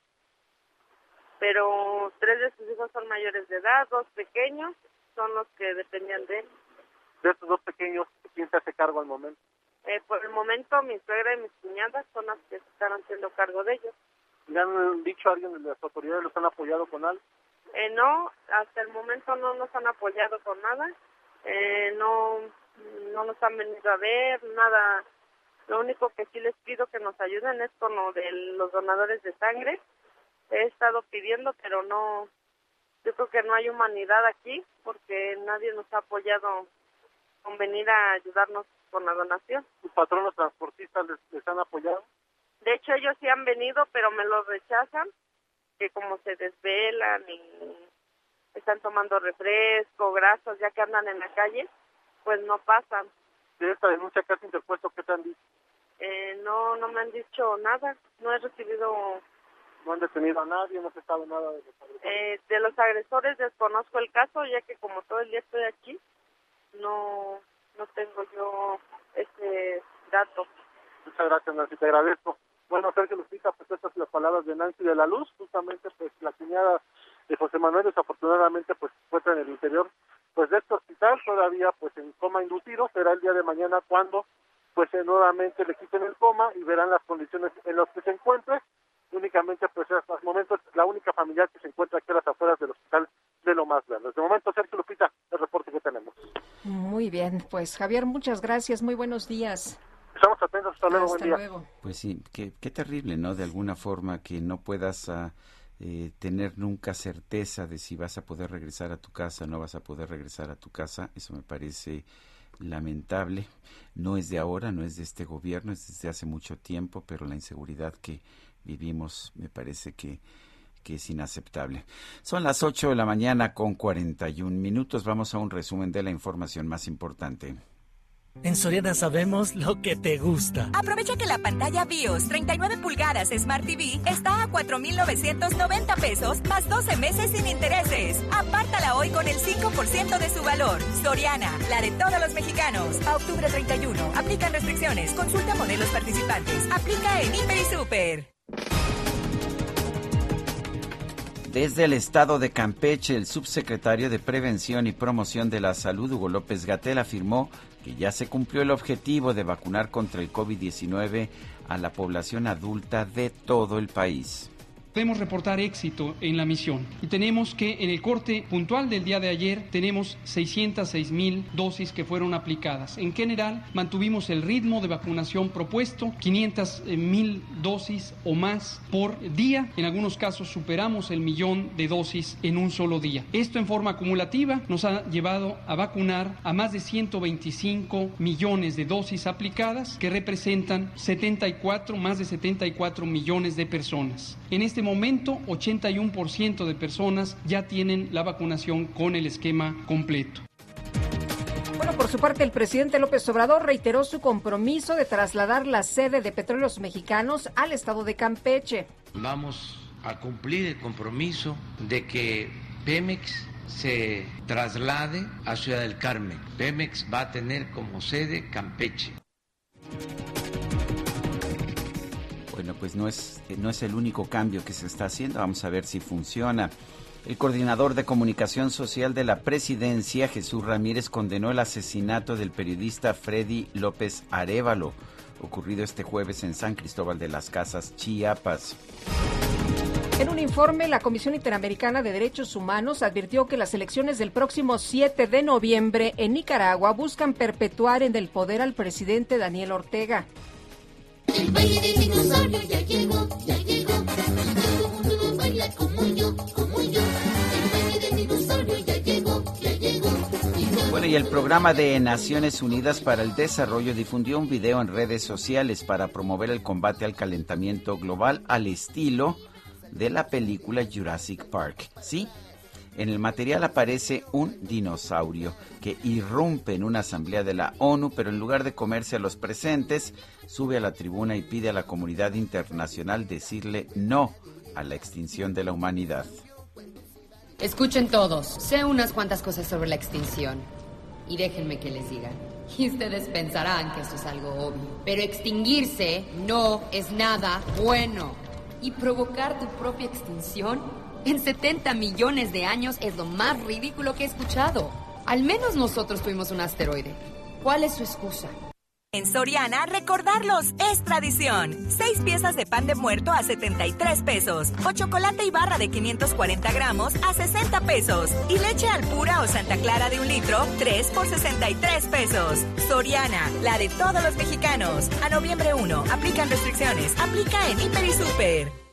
pero tres de sus hijos son mayores de edad, dos pequeños son los que dependían de él. De estos dos pequeños, ¿quién se hace cargo al momento? Eh, por el momento mi suegra y mis cuñadas son las que se están haciendo cargo de ellos. ¿Le han dicho a alguien de las autoridades, los han apoyado con algo? Eh, no, hasta el momento no nos han apoyado con nada, eh, no, no nos han venido a ver, nada. Lo único que sí les pido que nos ayuden es con lo de los donadores de sangre. He estado pidiendo, pero no, yo creo que no hay humanidad aquí porque nadie nos ha apoyado con venir a ayudarnos con la donación. ¿Sus patronos transportistas les, les han apoyado? De hecho, ellos sí han venido, pero me lo rechazan, que como se desvelan y están tomando refresco, grasas, ya que andan en la calle, pues no pasan. De esta denuncia que has interpuesto, ¿qué te han dicho? Eh, no, no me han dicho nada, no he recibido no han detenido a nadie, no se sabe nada de los agresores. Eh, de los agresores desconozco el caso, ya que como todo el día estoy aquí, no, no tengo yo ese dato. Muchas gracias, Nancy, te agradezco. Bueno, Sergio Lupita, pues estas las palabras de Nancy de la Luz, justamente pues la cuñada de José Manuel desafortunadamente pues se encuentra en el interior pues de este hospital, todavía pues en coma inducido, será el día de mañana cuando pues nuevamente le quiten el coma y verán las condiciones en las que se encuentre. Únicamente pues hasta el momento la única familiar que se encuentra aquí a las afueras del hospital de lo más grande. De momento, Sergio Lupita, el reporte que tenemos. Muy bien, pues Javier, muchas gracias, muy buenos días. Estamos atentos, hasta luego, Hasta buen día. luego. Pues sí, qué, qué terrible, ¿no? De alguna forma que no puedas ah, eh, tener nunca certeza de si vas a poder regresar a tu casa, no vas a poder regresar a tu casa. Eso me parece lamentable. No es de ahora, no es de este gobierno, es desde hace mucho tiempo, pero la inseguridad que vivimos me parece que, que es inaceptable. Son las 8 de la mañana con 41 minutos. Vamos a un resumen de la información más importante. En Soriana sabemos lo que te gusta. Aprovecha que la pantalla BIOS 39 pulgadas Smart TV está a 4,990 pesos más 12 meses sin intereses. Apártala hoy con el 5% de su valor. Soriana, la de todos los mexicanos. A octubre 31. Aplican restricciones. Consulta modelos participantes. Aplica en Hiper Super. Desde el estado de Campeche, el subsecretario de Prevención y Promoción de la Salud, Hugo López Gatel, afirmó que ya se cumplió el objetivo de vacunar contra el COVID-19 a la población adulta de todo el país. Podemos reportar éxito en la misión y tenemos que en el corte puntual del día de ayer tenemos 606 mil dosis que fueron aplicadas. En general mantuvimos el ritmo de vacunación propuesto, 500 mil dosis o más por día. En algunos casos superamos el millón de dosis en un solo día. Esto en forma acumulativa nos ha llevado a vacunar a más de 125 millones de dosis aplicadas que representan 74, más de 74 millones de personas. En este momento, 81% de personas ya tienen la vacunación con el esquema completo. Bueno, por su parte, el presidente López Obrador reiteró su compromiso de trasladar la sede de Petróleos Mexicanos al estado de Campeche. Vamos a cumplir el compromiso de que Pemex se traslade a Ciudad del Carmen. Pemex va a tener como sede Campeche. Bueno, pues no es, no es el único cambio que se está haciendo. Vamos a ver si funciona. El coordinador de comunicación social de la presidencia, Jesús Ramírez, condenó el asesinato del periodista Freddy López Arevalo, ocurrido este jueves en San Cristóbal de las Casas, Chiapas. En un informe, la Comisión Interamericana de Derechos Humanos advirtió que las elecciones del próximo 7 de noviembre en Nicaragua buscan perpetuar en el poder al presidente Daniel Ortega. Bueno, y el programa de Naciones Unidas para el Desarrollo difundió un video en redes sociales para promover el combate al calentamiento global al estilo de la película Jurassic Park. Sí, en el material aparece un dinosaurio que irrumpe en una asamblea de la ONU, pero en lugar de comerse a los presentes, sube a la tribuna y pide a la comunidad internacional decirle no a la extinción de la humanidad. Escuchen todos, sé unas cuantas cosas sobre la extinción. Y déjenme que les diga. Y ustedes pensarán que eso es algo obvio. Pero extinguirse no es nada bueno. Y provocar tu propia extinción en 70 millones de años es lo más ridículo que he escuchado. Al menos nosotros tuvimos un asteroide. ¿Cuál es su excusa? En Soriana, recordarlos es tradición. Seis piezas de pan de muerto a 73 pesos. O chocolate y barra de 540 gramos a 60 pesos. Y leche al pura o Santa Clara de un litro, 3 por 63 pesos. Soriana, la de todos los mexicanos. A noviembre 1, aplican restricciones. Aplica en Hiper y Super.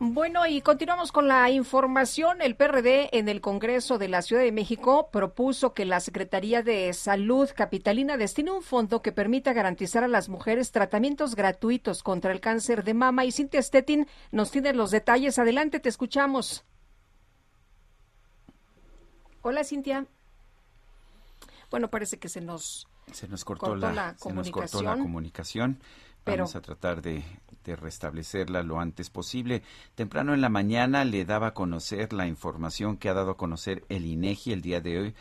Bueno, y continuamos con la información. El PRD en el Congreso de la Ciudad de México propuso que la Secretaría de Salud Capitalina destine un fondo que permita garantizar a las mujeres tratamientos gratuitos contra el cáncer de mama. Y Cintia Stettin nos tiene los detalles. Adelante, te escuchamos. Hola, Cintia. Bueno, parece que se nos Se nos cortó, cortó la, la se nos cortó la comunicación. comunicación. Pero- Vamos a tratar de, de restablecerla lo antes posible. Temprano en la mañana le daba a conocer la información que ha dado a conocer el INEGI el día de hoy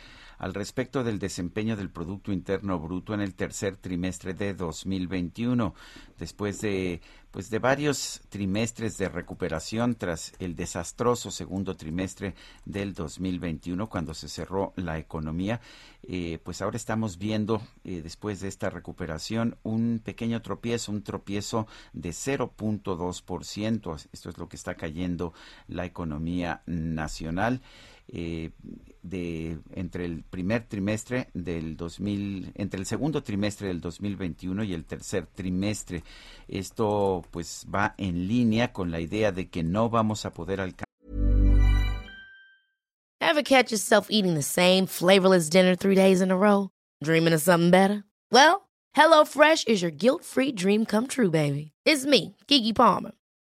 al respecto del desempeño del Producto Interno Bruto en el tercer trimestre de 2021, después de pues de varios trimestres de recuperación tras el desastroso segundo trimestre del 2021 cuando se cerró la economía, eh, pues ahora estamos viendo eh, después de esta recuperación un pequeño tropiezo, un tropiezo de 0.2%. Esto es lo que está cayendo la economía nacional. eh, de entre el primer trimestre del 2000 entre el segundo trimestre del 2021 y el tercer trimestre esto pues va en línea con la idea de que no vamos a poder alcanzar Ever catch yourself eating the same flavorless dinner three days in a row? Dreaming of something better? Well, HelloFresh is your guilt-free dream come true, baby. It's me, Kiki Palmer.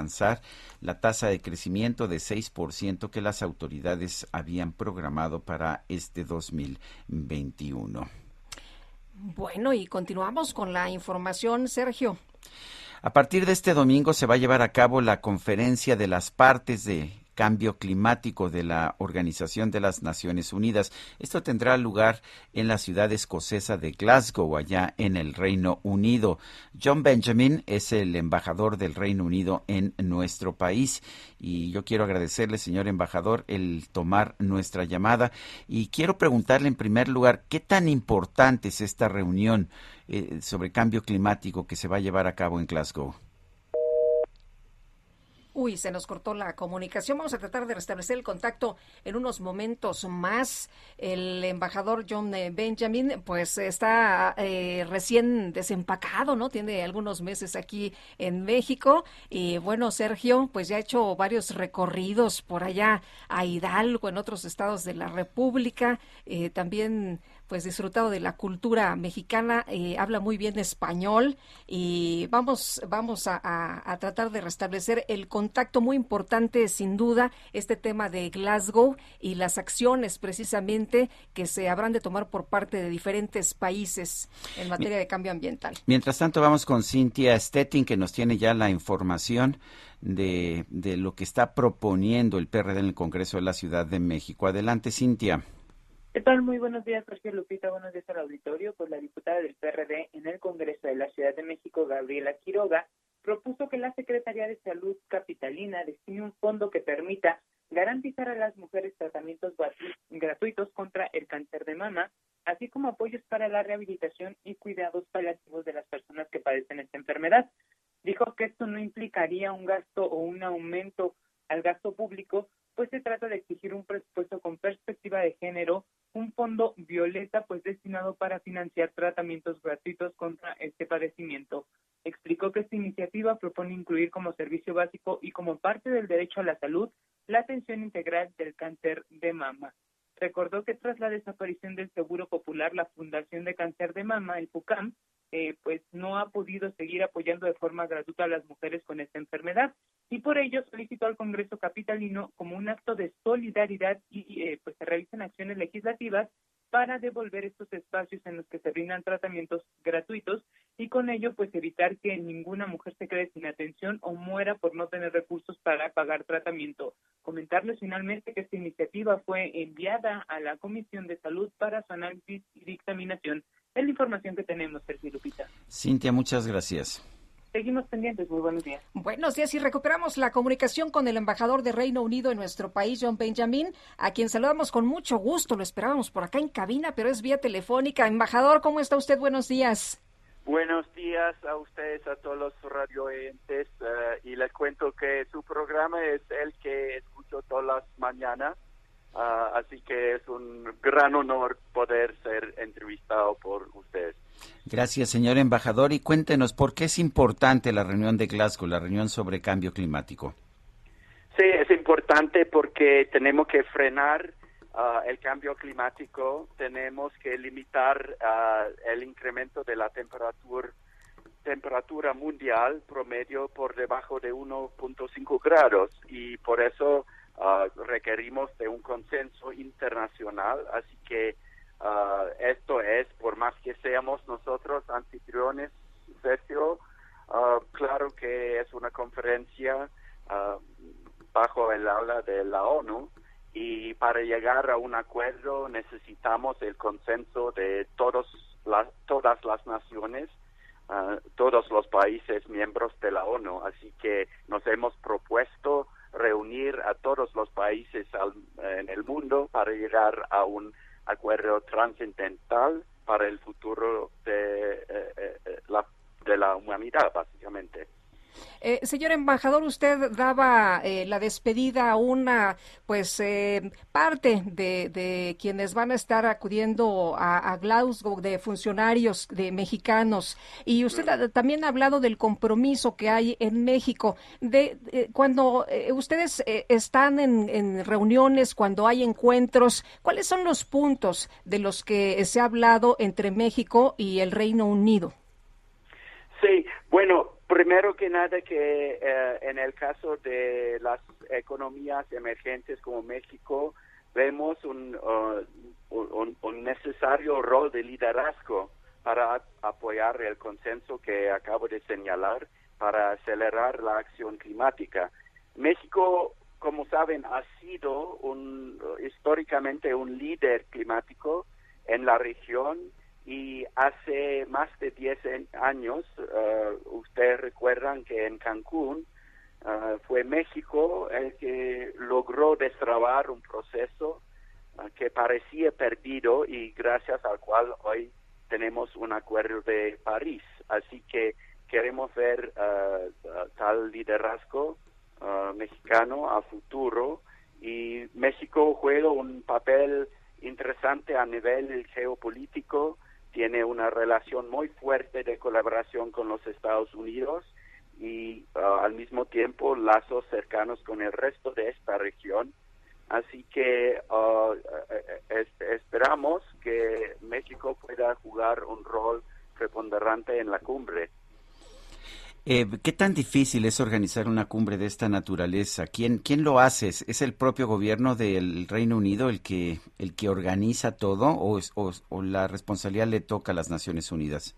Alcanzar la tasa de crecimiento de 6% que las autoridades habían programado para este 2021. Bueno, y continuamos con la información, Sergio. A partir de este domingo se va a llevar a cabo la conferencia de las partes de cambio climático de la Organización de las Naciones Unidas. Esto tendrá lugar en la ciudad escocesa de Glasgow, allá en el Reino Unido. John Benjamin es el embajador del Reino Unido en nuestro país y yo quiero agradecerle, señor embajador, el tomar nuestra llamada y quiero preguntarle en primer lugar qué tan importante es esta reunión eh, sobre cambio climático que se va a llevar a cabo en Glasgow. Uy, se nos cortó la comunicación. Vamos a tratar de restablecer el contacto en unos momentos más. El embajador John eh, Benjamin, pues está eh, recién desempacado, ¿no? Tiene algunos meses aquí en México. Y bueno, Sergio, pues ya ha hecho varios recorridos por allá a Hidalgo, en otros estados de la República. Eh, también pues disfrutado de la cultura mexicana, eh, habla muy bien español y vamos, vamos a, a, a, tratar de restablecer el contacto muy importante, sin duda, este tema de Glasgow y las acciones precisamente que se habrán de tomar por parte de diferentes países en materia de cambio ambiental. Mientras tanto, vamos con Cintia Stettin, que nos tiene ya la información de, de lo que está proponiendo el PRD en el Congreso de la Ciudad de México. Adelante, Cintia. ¿Qué? Muy buenos días, Sergio Lupita. Buenos días al auditorio. Pues la diputada del PRD en el Congreso de la Ciudad de México, Gabriela Quiroga, propuso que la Secretaría de Salud Capitalina destine un fondo que permita garantizar a las mujeres tratamientos gratuitos contra el cáncer de mama, así como apoyos para la rehabilitación y cuidados paliativos de las personas que padecen esta enfermedad. Dijo que esto no implicaría un gasto o un aumento al gasto público, pues se trata de exigir un presupuesto con perspectiva de género, un fondo violeta pues destinado para financiar tratamientos gratuitos contra este padecimiento. Explicó que esta iniciativa propone incluir como servicio básico y como parte del derecho a la salud la atención integral del cáncer de mama. Recordó que tras la desaparición del Seguro Popular, la Fundación de Cáncer de Mama, el FUCAM, eh, pues no ha podido seguir apoyando de forma gratuita a las mujeres con esta enfermedad y por ello solicitó al Congreso capitalino como un acto de solidaridad y eh, pues se realicen acciones legislativas para devolver estos espacios en los que se brindan tratamientos gratuitos y con ello pues evitar que ninguna mujer se quede sin atención o muera por no tener recursos para pagar tratamiento. Comentarles finalmente que esta iniciativa fue enviada a la Comisión de Salud para su análisis y dictaminación. Es la información que tenemos, Sergio Lupita. Cintia, muchas gracias. Seguimos pendientes. Muy buenos días. Buenos días y recuperamos la comunicación con el embajador de Reino Unido en nuestro país, John Benjamin, a quien saludamos con mucho gusto. Lo esperábamos por acá en cabina, pero es vía telefónica. Embajador, ¿cómo está usted? Buenos días. Buenos días a ustedes, a todos los radioentes, uh, y les cuento que su programa es el que escucho todas las mañanas, uh, así que es un gran honor poder ser entrevistado por ustedes. Gracias, señor embajador. Y cuéntenos, ¿por qué es importante la reunión de Glasgow, la reunión sobre cambio climático? Sí, es importante porque tenemos que frenar ah, el cambio climático, tenemos que limitar ah, el incremento de la temperatura temperatura mundial promedio por debajo de 1.5 grados y por eso ah, requerimos de un consenso internacional. Así que ah, esto es, por más que seamos nosotros anfitriones, Sergio, ah, claro que es una conferencia bajo el aula de la ONU y para llegar a un acuerdo necesitamos el consenso de todos las, todas las naciones todos los países miembros de la ONU. Así que nos hemos propuesto reunir a todos los países en el mundo para llegar a un acuerdo trascendental para el futuro de, eh, eh, eh, la, de la humanidad, básicamente. Eh, señor embajador, usted daba eh, la despedida a una, pues, eh, parte de, quienes van a estar acudiendo a, Glasgow, de funcionarios de mexicanos, y usted también ha hablado del compromiso que hay en México. De cuando ustedes están en, en reuniones, cuando hay encuentros, ¿cuáles son los puntos de los que se ha hablado entre México y el Reino Unido? Sí, bueno, Primero que nada que eh, en el caso de las economías emergentes como México, vemos un, uh, un, necesario rol de liderazgo para apoyar el consenso que acabo de señalar para acelerar la acción climática. México, como saben, ha sido un, históricamente un líder climático en la región y hace más de 10 años, uh, ustedes recuerdan que en Cancún uh, fue México el que logró destrabar un proceso uh, que parecía perdido y gracias al cual hoy tenemos un acuerdo de París. Así que queremos ver tal liderazgo mexicano a futuro y México juega un papel interesante a nivel geopolítico tiene una relación muy fuerte de colaboración con los Estados Unidos y uh, al mismo tiempo lazos cercanos con el resto de esta región. Así que uh, eh, esperamos que México pueda jugar un rol preponderante en la cumbre. Eh, ¿Qué tan difícil es organizar una cumbre de esta naturaleza? ¿Quién, quién lo hace? ¿Es el propio gobierno del Reino Unido el que, el que organiza todo o, o, la responsabilidad le toca a las Naciones Unidas?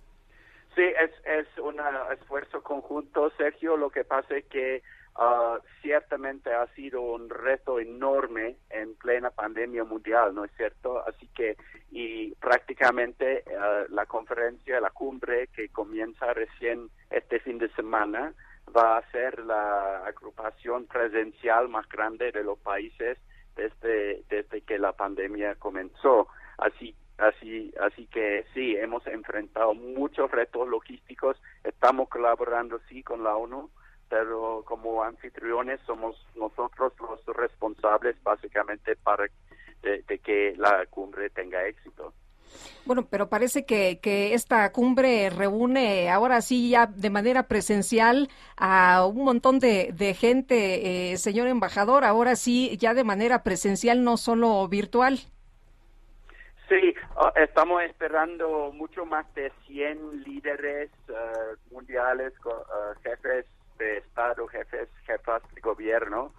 Sí, es, es un esfuerzo conjunto, Sergio. Lo que pasa es que uh, ciertamente ha sido un reto enorme en plena pandemia mundial, ¿no es cierto? Así que, y prácticamente uh, la conferencia, la cumbre que comienza recién este fin de semana, va a ser la agrupación presencial más grande de los países desde, desde que la pandemia comenzó. Así Así, así que sí, hemos enfrentado muchos retos logísticos, estamos colaborando sí con la ONU, pero como anfitriones somos nosotros los responsables básicamente para de, que la cumbre tenga éxito. Bueno, pero parece que, que, esta cumbre reúne ahora sí ya de manera presencial a un montón de, de gente, eh, señor embajador, ahora sí ya de manera presencial, no solo virtual. Sí, ah, estamos esperando mucho más de 100 líderes eh, mundiales, uh, jefes de Estado, jefes, jefas de gobierno.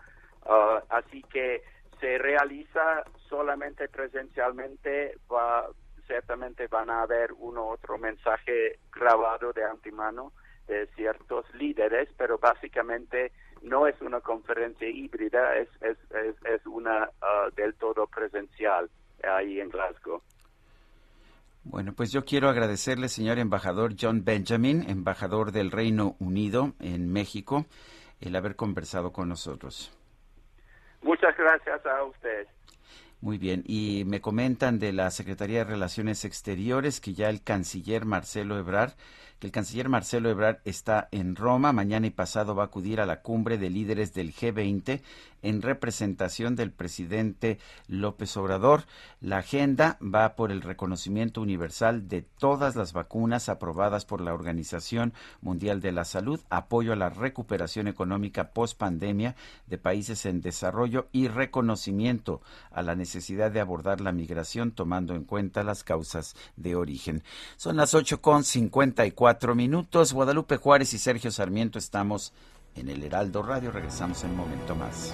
Uh, así que se realiza solamente presencialmente, va, ciertamente van a haber uno otro mensaje grabado de antemano de ciertos líderes, pero básicamente no es una conferencia híbrida, es, es, es, una uh, del todo presencial ahí en Glasgow. Bueno, pues yo quiero agradecerle, señor embajador John Benjamin, embajador del Reino Unido en México, el haber conversado con nosotros. Muchas gracias a usted. Muy bien, y me comentan de la Secretaría de Relaciones Exteriores que ya el canciller Marcelo Ebrard que el canciller Marcelo Ebrard está en Roma. Mañana y pasado va a acudir a la cumbre de líderes del G20 en representación del presidente López Obrador. La agenda va por el reconocimiento universal de todas las vacunas aprobadas por la Organización Mundial de la Salud, apoyo a la recuperación económica post pandemia de países en desarrollo y reconocimiento a la necesidad de abordar la migración tomando en cuenta las causas de origen. Son las ocho con cincuenta y cuatro minutos. Guadalupe Juárez y Sergio Sarmiento estamos en el Heraldo Radio. Regresamos en un momento más.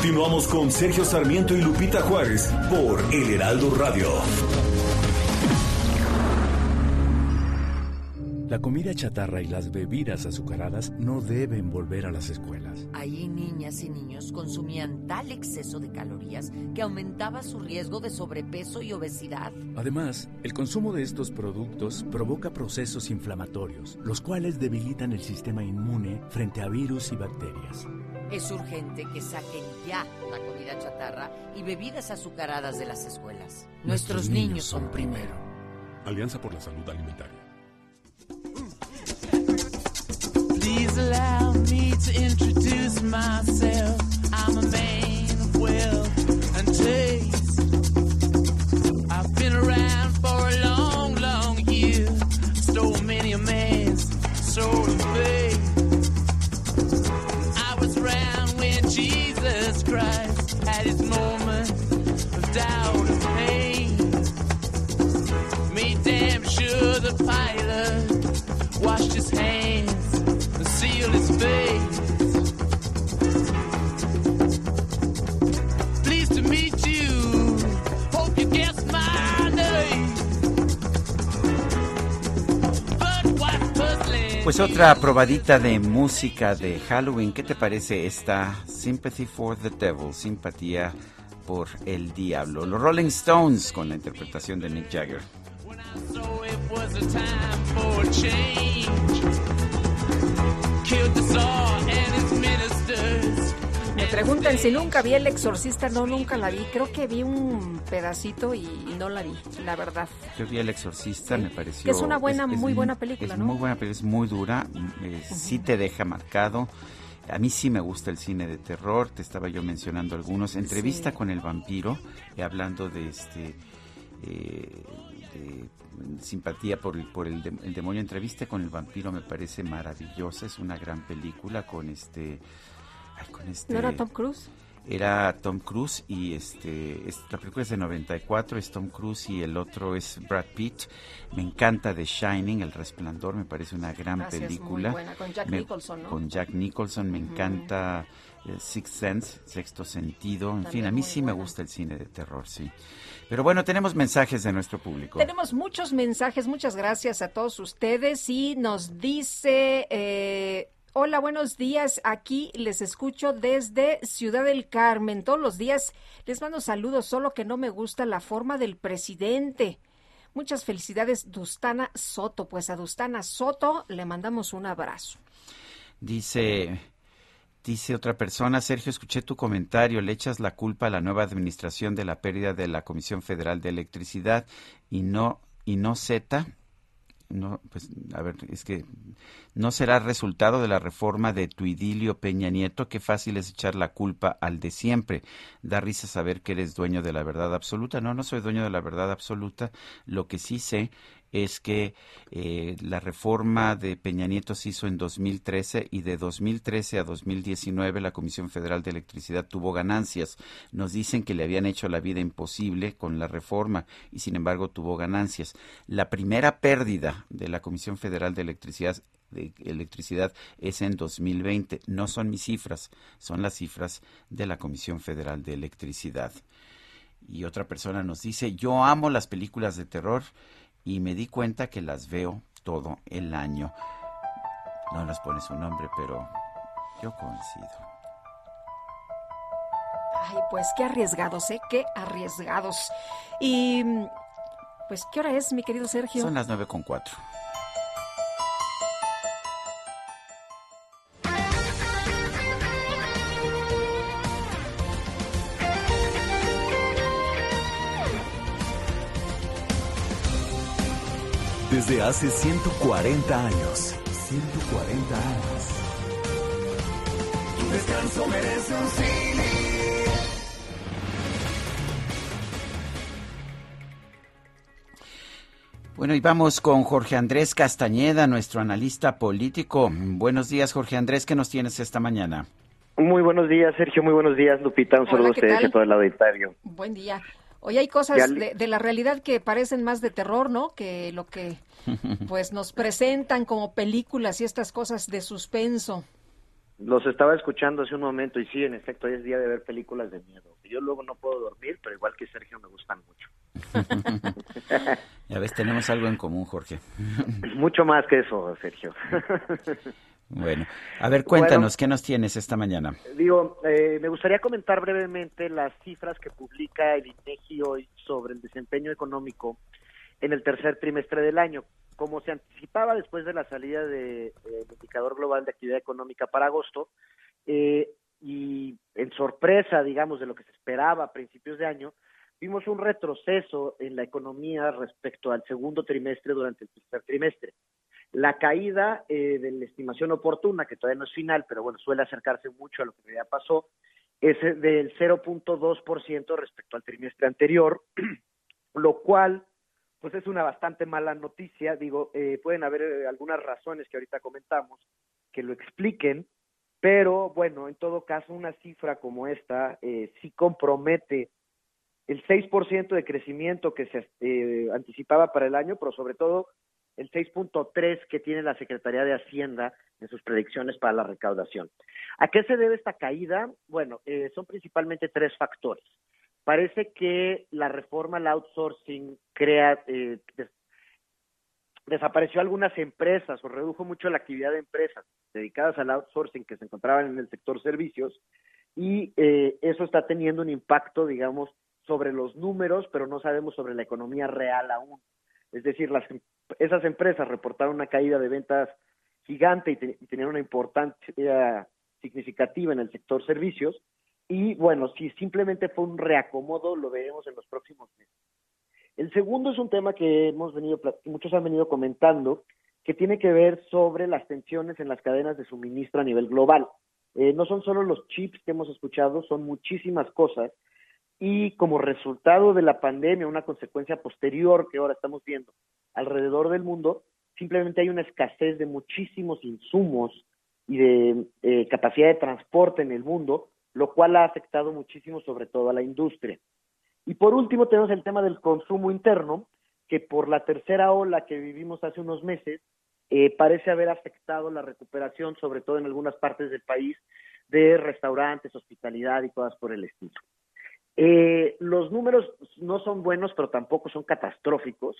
Continuamos con Sergio Sarmiento y Lupita Juárez por El Heraldo Radio. La comida chatarra y las bebidas azucaradas no deben volver a las escuelas. Ahí niñas y niños consumían tal exceso de calorías que aumentaba su riesgo de sobrepeso y obesidad. Además, el consumo de estos productos provoca procesos inflamatorios, los cuales debilitan el sistema inmune frente a virus y bacterias. Es urgente que saquen ya la comida chatarra y bebidas azucaradas de las escuelas. Nuestros, niños, son primero. Alianza por la Salud Alimentaria. Please allow me to introduce myself. I'm a man of wealth and taste. I've been around for a long, long year. Stole many a man's soul of faith. Jesus Christ had his moment of doubt and pain. Made damn sure the pilot washed his hands and sealed his face. Pues otra probadita de música de Halloween. ¿Qué te parece esta Sympathy for the Devil? Simpatía por el diablo. Los Rolling Stones con la interpretación de Mick Jagger. Preguntan si nunca vi El Exorcista. No, nunca la vi. Creo que vi un pedacito y no la vi, la verdad. Yo vi El Exorcista, me pareció. Que es una buena, muy buena película, es ¿no? muy buena, pero es muy dura. eh, Sí te deja marcado. A mí sí me gusta el cine de terror. Te estaba yo mencionando algunos. Entrevista Sí. con el vampiro, eh, hablando de este. eh, de simpatía por el, por el, de- el demonio. Entrevista con el vampiro me parece maravillosa. Es una gran película con este. Ay, con este ¿No era Tom Cruise? era Tom Cruise y este es- la película es de 94 es Tom Cruise y el otro es Brad Pitt. Me encanta The Shining El Resplandor me parece una gran Gracias, muy película. buena, con Jack Me- Nicholson, ¿no? con Jack Nicholson me encanta eh, Sixth Sense Sexto Sentido en fin a mí muy sí me gusta el cine de terror sí. Pero bueno tenemos mensajes de nuestro público. Tenemos muchos mensajes, muchas gracias a todos ustedes y nos dice, eh, hola, buenos días, aquí les escucho desde Ciudad del Carmen, todos los días les mando saludos, solo que no me gusta la forma del presidente. Muchas felicidades, Dustana Soto. Pues a Dustana Soto le mandamos un abrazo. Dice, dice otra persona, Sergio, escuché tu comentario, le echas la culpa a la nueva administración de la pérdida de la Comisión Federal de Electricidad y no, y no Z. No, pues, a ver, es que no será resultado de la reforma de tu idilio Peña Nieto. Qué fácil es echar la culpa al de siempre. Da risa saber que eres dueño de la verdad absoluta. No, no soy dueño de la verdad absoluta. Lo que sí sé es que eh, la reforma de Peña Nieto se hizo en 2013 y de 2013 a 2019 la Comisión Federal de Electricidad tuvo ganancias. Nos dicen que le habían hecho la vida imposible con la reforma y sin embargo tuvo ganancias. La primera pérdida de la Comisión Federal de Electricidad de electricidad es en 2020. No son mis cifras, son las cifras de la Comisión Federal de Electricidad. Y otra persona nos dice, yo amo las películas de terror y me di cuenta que las veo todo el año. No las pone su nombre, pero yo coincido. Ay, pues qué arriesgados, ¿eh? Qué arriesgados. Y, pues, ¿qué hora es, mi querido Sergio? Son las nueve con cuatro. Desde hace 140 años. 140 años. Tu descanso merece un cine. Bueno, y vamos con Jorge Andrés Castañeda, nuestro analista político. Buenos días, Jorge Andrés, ¿qué nos tienes esta mañana? Muy buenos días, Sergio. Muy buenos días, Lupita. Un saludo Hola, a ¿qué ustedes y a todo el auditorio. Buen día. Hoy hay cosas de la realidad que parecen más de terror, ¿no? Que lo que (laughs) pues nos presentan como películas y estas cosas de suspenso. Los estaba escuchando hace un momento y sí, en efecto, hoy es día de ver películas de miedo. Yo luego no puedo dormir, pero igual que Sergio me gustan mucho. (laughs) Ya ves, tenemos algo en común, Jorge. mucho más que eso, Sergio. (laughs) Bueno, a ver, cuéntanos, ¿qué nos tienes esta mañana? Digo, eh, me gustaría comentar brevemente las cifras que publica el INEGI hoy sobre el desempeño económico en el tercer trimestre del año. Como se anticipaba después de la salida del indicador global de actividad económica para agosto, eh, y en sorpresa, digamos, de lo que se esperaba a principios de año, vimos un retroceso en la economía respecto al segundo trimestre durante el tercer trimestre. La caída eh, de la estimación oportuna, que todavía no es final, pero bueno, suele acercarse mucho a lo que ya pasó, es eh, del 0.2% respecto al trimestre anterior, (clears throat) lo cual pues es una bastante mala noticia. Digo, eh, pueden haber eh, algunas razones que ahorita comentamos que lo expliquen, pero bueno, en todo caso, una cifra como esta eh, sí compromete el 6% de crecimiento que se eh, anticipaba para el año, pero sobre todo el 6.3 que tiene la Secretaría de Hacienda en sus predicciones para la recaudación. ¿A qué se debe esta caída? Bueno, eh, son principalmente tres factores. Parece que la reforma al outsourcing crea, eh, des- desapareció algunas empresas o redujo mucho la actividad de empresas dedicadas al outsourcing que se encontraban en el sector servicios y eh, eso está teniendo un impacto, digamos, sobre los números, pero no sabemos sobre la economía real aún. Es decir, las, em- esas empresas reportaron una caída de ventas gigante y, te- y tenían una importancia significativa en el sector servicios. Y bueno, si simplemente fue un reacomodo, lo veremos en los próximos meses. El segundo es un tema que hemos venido, muchos han venido comentando, que tiene que ver sobre las tensiones en las cadenas de suministro a nivel global. Eh, no son solo los chips que hemos escuchado, son muchísimas cosas. Y como resultado de la pandemia, una consecuencia posterior que ahora estamos viendo alrededor del mundo, simplemente hay una escasez de muchísimos insumos y de eh, capacidad de transporte en el mundo, lo cual ha afectado muchísimo sobre todo a la industria. Y por último tenemos el tema del consumo interno, que por la tercera ola que vivimos hace unos meses, eh, parece haber afectado la recuperación, sobre todo en algunas partes del país, de restaurantes, hospitalidad y cosas por el estilo. Eh, los números no son buenos, pero tampoco son catastróficos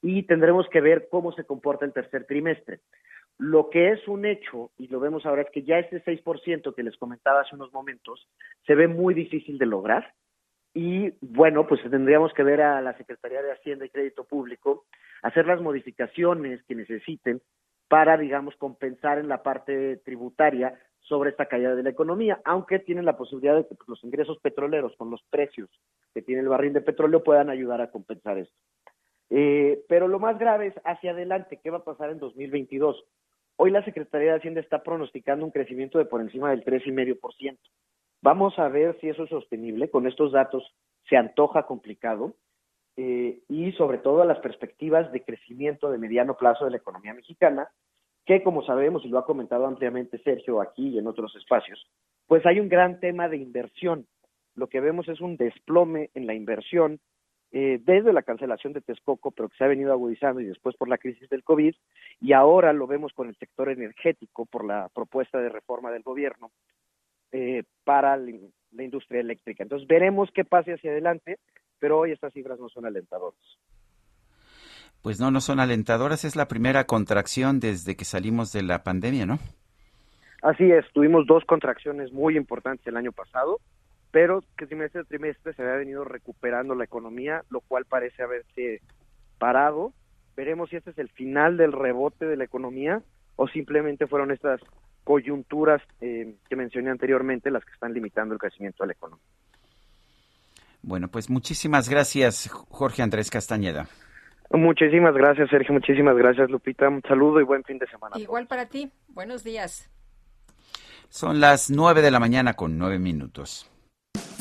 y tendremos que ver cómo se comporta el tercer trimestre. Lo que es un hecho, y lo vemos ahora, es que ya ese 6% que les comentaba hace unos momentos se ve muy difícil de lograr. Y bueno, pues tendríamos que ver a la Secretaría de Hacienda y Crédito Público hacer las modificaciones que necesiten para, digamos, compensar en la parte tributaria sobre esta caída de la economía, aunque tienen la posibilidad de que pues, los ingresos petroleros con los precios que tiene el barril de petróleo puedan ayudar a compensar esto. Eh, pero lo más grave es hacia adelante, ¿qué va a pasar en 2022? Hoy la Secretaría de Hacienda está pronosticando un crecimiento de por encima del 3,5%. Vamos a ver si eso es sostenible. Con estos datos se antoja complicado. eh, y sobre todo las perspectivas de crecimiento de mediano plazo de la economía mexicana, que como sabemos y lo ha comentado ampliamente Sergio aquí y en otros espacios, pues hay un gran tema de inversión. Lo que vemos es un desplome en la inversión eh, desde la cancelación de Texcoco, pero que se ha venido agudizando y después por la crisis del COVID, y ahora lo vemos con el sector energético por la propuesta de reforma del gobierno eh, para la, industria eléctrica. Entonces veremos qué pase hacia adelante, pero hoy estas cifras no son alentadoras. Pues no, no son alentadoras. Es la primera contracción desde que salimos de la pandemia, ¿no? Así es, tuvimos dos contracciones muy importantes el año pasado, pero que trimestre a trimestre se había venido recuperando la economía, lo cual parece haberse parado. Veremos si este es el final del rebote de la economía o simplemente fueron estas coyunturas eh, que mencioné anteriormente las que están limitando el crecimiento de la economía. Bueno, pues muchísimas gracias, Jorge Andrés Castañeda. Muchísimas gracias, Sergio. Muchísimas gracias, Lupita. Un saludo y buen fin de semana. Igual para ti. Buenos días. Son las nueve de la mañana con nueve minutos.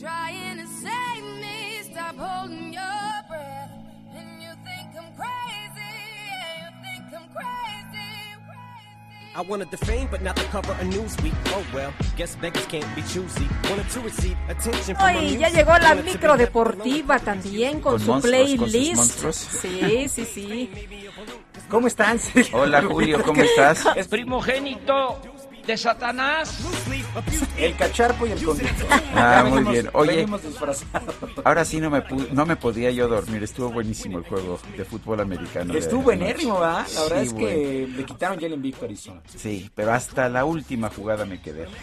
trying to save me, stop holding your breath. And you think I'm crazy, yeah, you think I'm crazy. I wanted the fame, but not the cover of Newsweek. Oh well, guess beggars can't be choosy. Wanted to receive attention from Hoy ya llegó la micro deportiva también con, Con su monstruos, con sus playlist. Sí, sí, sí. ¿Cómo están? Hola, Julio, ¿cómo estás? Es primogénito de Satanás. El cacharpo y el conducto. Ah, Ya muy bien. Oye, ahora sí no me, no me podía yo dormir. Estuvo buenísimo el juego de fútbol americano. Estuvo anoche. enérrimo, ¿verdad? La verdad Sí, es que le quitaron Jalen Victor y Son. Sí, pero hasta la última jugada me quedé. (laughs)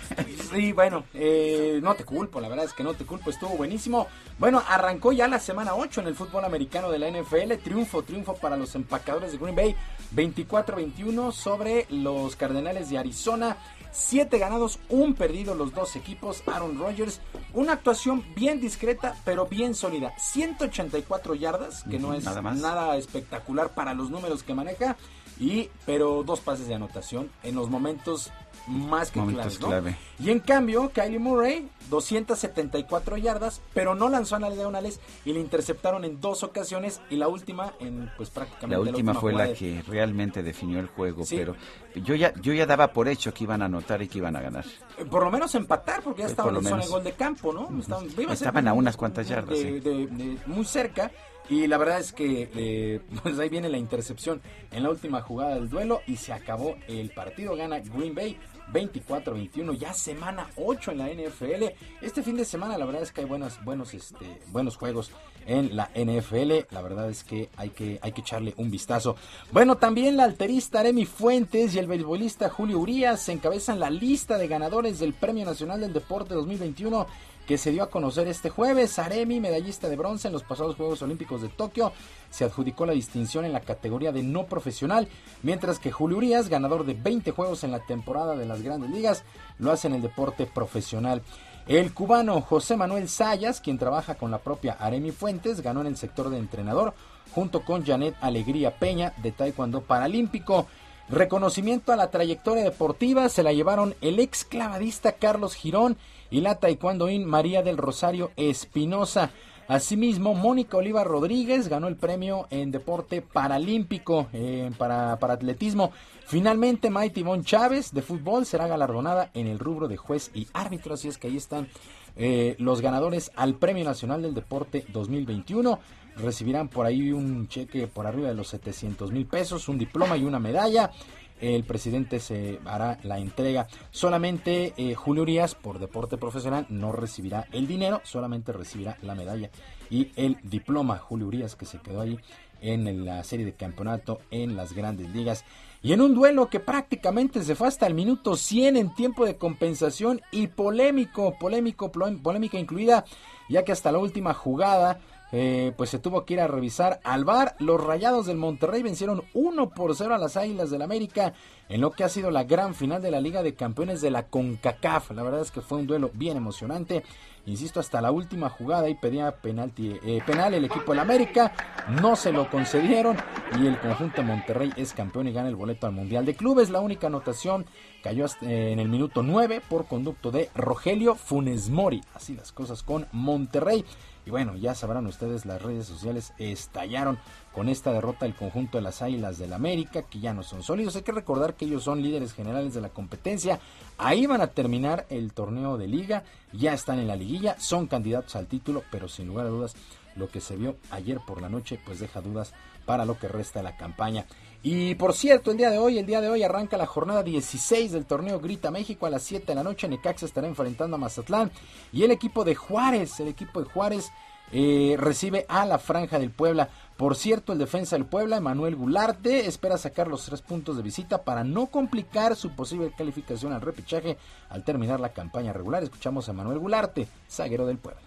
Sí, bueno, eh, no te culpo, la verdad es que no te culpo, estuvo buenísimo. Bueno, arrancó ya la semana 8 en el fútbol americano de la NFL, triunfo, triunfo para los empacadores de Green Bay, 24-21 sobre los Cardenales de Arizona. Siete ganados, un perdido los dos equipos. Aaron Rodgers, una actuación bien discreta, pero bien sólida. 184 yardas, que no es nada más. nada espectacular para los números que maneja. Y, pero dos pases de anotación en los momentos más que Momentos claves, ¿no? clave. Y en cambio, Kylie Murray, 274 yardas, pero no lanzó a diagonales y le interceptaron en dos ocasiones y la última en pues prácticamente La última fue la de- que realmente definió el juego, Sí. pero yo ya yo ya daba por hecho que iban a anotar y que iban a ganar. Eh, Por lo menos empatar, porque ya estaban en lo zona de menos. gol de campo, ¿no? Estaban, iba a Estaban a unas cuantas yardas, de- sí. de- de- muy cerca. Y la verdad es que eh, (laughs) pues ahí viene la intercepción en la última jugada del duelo y se acabó el partido. Gana Green Bay 24-21, ya semana 8 en la NFL. Este fin de semana la verdad es que hay buenas, buenos, este, buenos juegos en la NFL. La verdad es que hay que, hay que echarle un vistazo. Bueno, también la alterista Aremi Fuentes y el beisbolista Julio Urias encabezan la lista de ganadores del Premio Nacional del Deporte 2021 que se dio a conocer este jueves. Aremi, medallista de bronce en los pasados Juegos Olímpicos de Tokio, se adjudicó la distinción en la categoría de no profesional, mientras que Julio Urias, ganador de 20 juegos en la temporada de las grandes ligas, lo hace en el deporte profesional. El cubano José Manuel Sayas, quien trabaja con la propia Aremi Fuentes, ganó en el sector de entrenador, junto con Janet Alegría Peña de Taekwondo Paralímpico. Reconocimiento a la trayectoria deportiva se la llevaron el ex clavadista Carlos Girón y la taekwondoín María del Rosario Espinosa. Asimismo, Mónica Oliva Rodríguez ganó el premio en deporte paralímpico eh, para, para atletismo. Finalmente, Maite Ivonne Chávez de fútbol será galardonada en el rubro de juez y árbitro. Así es que ahí están eh, los ganadores al Premio Nacional del Deporte 2021. Recibirán por ahí un cheque por arriba de los 700 mil pesos, un diploma y una medalla. El presidente se hará la entrega. Solamente eh, Julio Urias, por deporte profesional, no recibirá el dinero, solamente recibirá la medalla y el diploma. Julio Urias, que se quedó ahí en la serie de campeonato en las grandes ligas. Y en un duelo que prácticamente se fue hasta el minuto 100 en tiempo de compensación y polémico, polémico, polémica incluida, ya que hasta la última jugada eh, pues se tuvo que ir a revisar al bar. Los Rayados del Monterrey vencieron 1 por 0 a las Águilas del América en lo que ha sido la gran final de la Liga de Campeones de la CONCACAF. La verdad es que fue un duelo bien emocionante. Insisto, hasta la última jugada y pedía penalti, eh, penal el equipo del América. No se lo concedieron y el conjunto de Monterrey es campeón y gana el boleto al Mundial de Clubes. La única anotación cayó eh, en el minuto 9 por conducto de Rogelio Funes Mori. Así las cosas con Monterrey. Y bueno, ya sabrán ustedes, las redes sociales estallaron con esta derrota del conjunto de las Águilas del América, que ya no son sólidos. Hay que recordar que ellos son líderes generales de la competencia. Ahí van a terminar el torneo de liga, ya están en la liguilla, son candidatos al título, pero sin lugar a dudas, lo que se vio ayer por la noche, pues deja dudas para lo que resta de la campaña. Y por cierto, el día de hoy, el día de hoy arranca la jornada 16 del torneo Grita México a las 7 de la noche. Necaxa estará enfrentando a Mazatlán. Y el equipo de Juárez, el equipo de Juárez eh, recibe a la Franja del Puebla. Por cierto, el defensa del Puebla, Manuel Gularte, espera sacar los tres puntos de visita para no complicar su posible calificación al repechaje al terminar la campaña regular. Escuchamos a Manuel Gularte, zaguero del Puebla.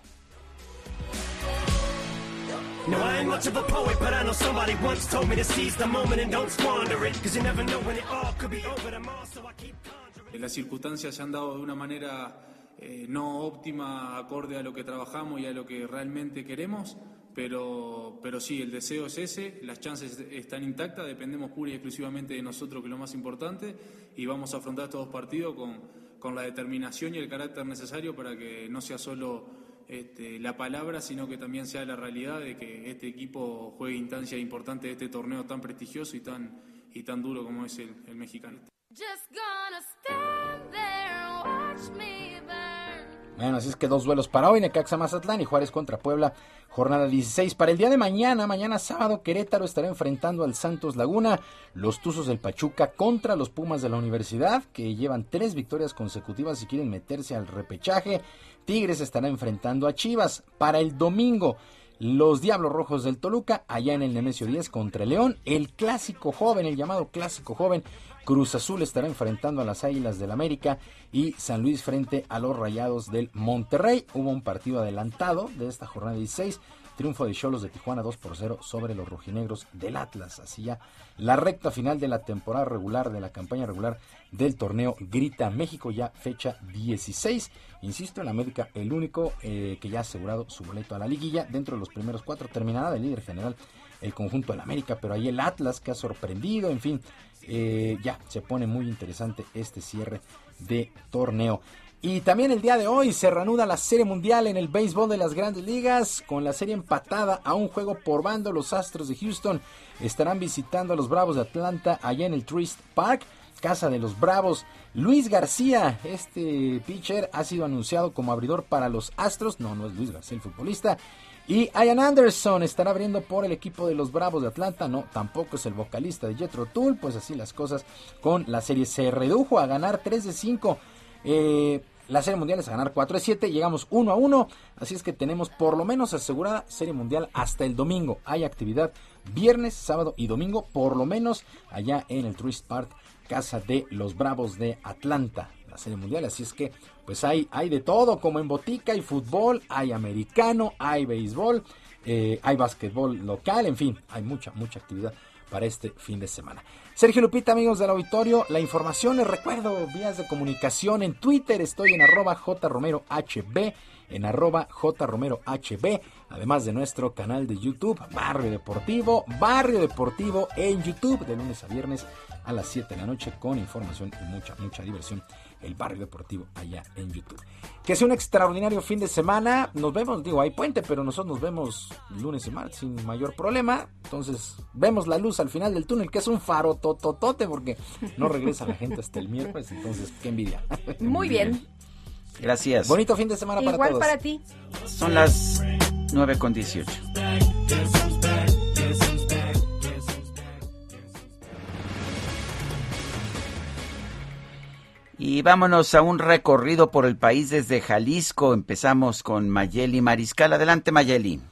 No, I ain't much of a poet, but I know somebody once told me to seize the moment and don't squander it. Cause you never know when it all could be over so I keep conjuring. Las circunstancias se han dado de una manera eh, no óptima, acorde a lo que trabajamos y a lo que realmente queremos, pero, pero sí, el deseo es ese, las chances están intactas, dependemos pura y exclusivamente de nosotros, que es lo más importante, y vamos a afrontar estos dos partidos con, con la determinación y el carácter necesario para que no sea solo este, la palabra, sino que también sea la realidad de que este equipo juegue instancia importante de este torneo tan prestigioso y tan, y tan duro como es el, el mexicano. Bueno, así es que dos duelos para hoy, Necaxa Mazatlán y Juárez contra Puebla, jornada 16. Para el día de mañana, mañana sábado, Querétaro estará enfrentando al Santos Laguna, los Tuzos del Pachuca contra los Pumas de la Universidad, que llevan tres victorias consecutivas y quieren meterse al repechaje. Tigres estará enfrentando a Chivas. Para el domingo, los Diablos Rojos del Toluca, allá en el Nemesio 10 contra León, el clásico joven, el llamado clásico joven, Cruz Azul estará enfrentando a las Águilas del América y San Luis frente a los Rayados del Monterrey. Hubo un partido adelantado de esta jornada 16. Triunfo de Cholos de Tijuana 2 por 0 sobre los rojinegros del Atlas. Así ya la recta final de la temporada regular, de la campaña regular del torneo Grita México, ya fecha 16. Insisto, en América el único eh, que ya ha asegurado su boleto a la liguilla. Dentro de los primeros cuatro terminará de líder general el conjunto del América, pero ahí el Atlas que ha sorprendido, en fin, eh, ya se pone muy interesante este cierre de torneo. Y también el día de hoy se reanuda la Serie Mundial en el béisbol de las grandes ligas, con la serie empatada a un juego por bando. Los Astros de Houston estarán visitando a los Bravos de Atlanta allá en el Trist Park, casa de los Bravos. Luis García, este pitcher, ha sido anunciado como abridor para los Astros. No, no es Luis García el futbolista. Y Ian Anderson estará abriendo por el equipo de los Bravos de Atlanta. No, tampoco es el vocalista de Jetro Tool. Pues así las cosas con la serie. Se redujo a ganar 3 de 5. Eh, la serie mundial es a ganar 4 de 7. Llegamos 1 a 1. Así es que tenemos por lo menos asegurada serie mundial hasta el domingo. Hay actividad viernes, sábado y domingo. Por lo menos allá en el Truist Park, casa de los Bravos de Atlanta la serie mundial. Así es que, pues hay, hay de todo, como en botica, hay fútbol, hay americano, hay béisbol, eh, hay básquetbol local, en fin, hay mucha, mucha actividad para este fin de semana. Sergio Lupita, amigos del auditorio, la información, les recuerdo, vías de comunicación en Twitter, estoy en arroba jromerohb, en arroba jromerohb, además de nuestro canal de YouTube, Barrio Deportivo, Barrio Deportivo en YouTube, de lunes a viernes a las 7 de la noche, con información y mucha, mucha diversión el barrio deportivo allá en YouTube. Que sea un extraordinario fin de semana. Nos vemos, digo, hay puente, pero nosotros nos vemos lunes y martes sin mayor problema. Entonces, vemos la luz al final del túnel, que es un faro tototote, porque no regresa la gente hasta el miércoles. Entonces, qué envidia. Muy bien. Gracias. Bonito fin de semana para todos. Igual para ti. Son las 9 con 18. Y vámonos a un recorrido por el país desde Jalisco. Empezamos con Mayeli Mariscal. Adelante, Mayeli.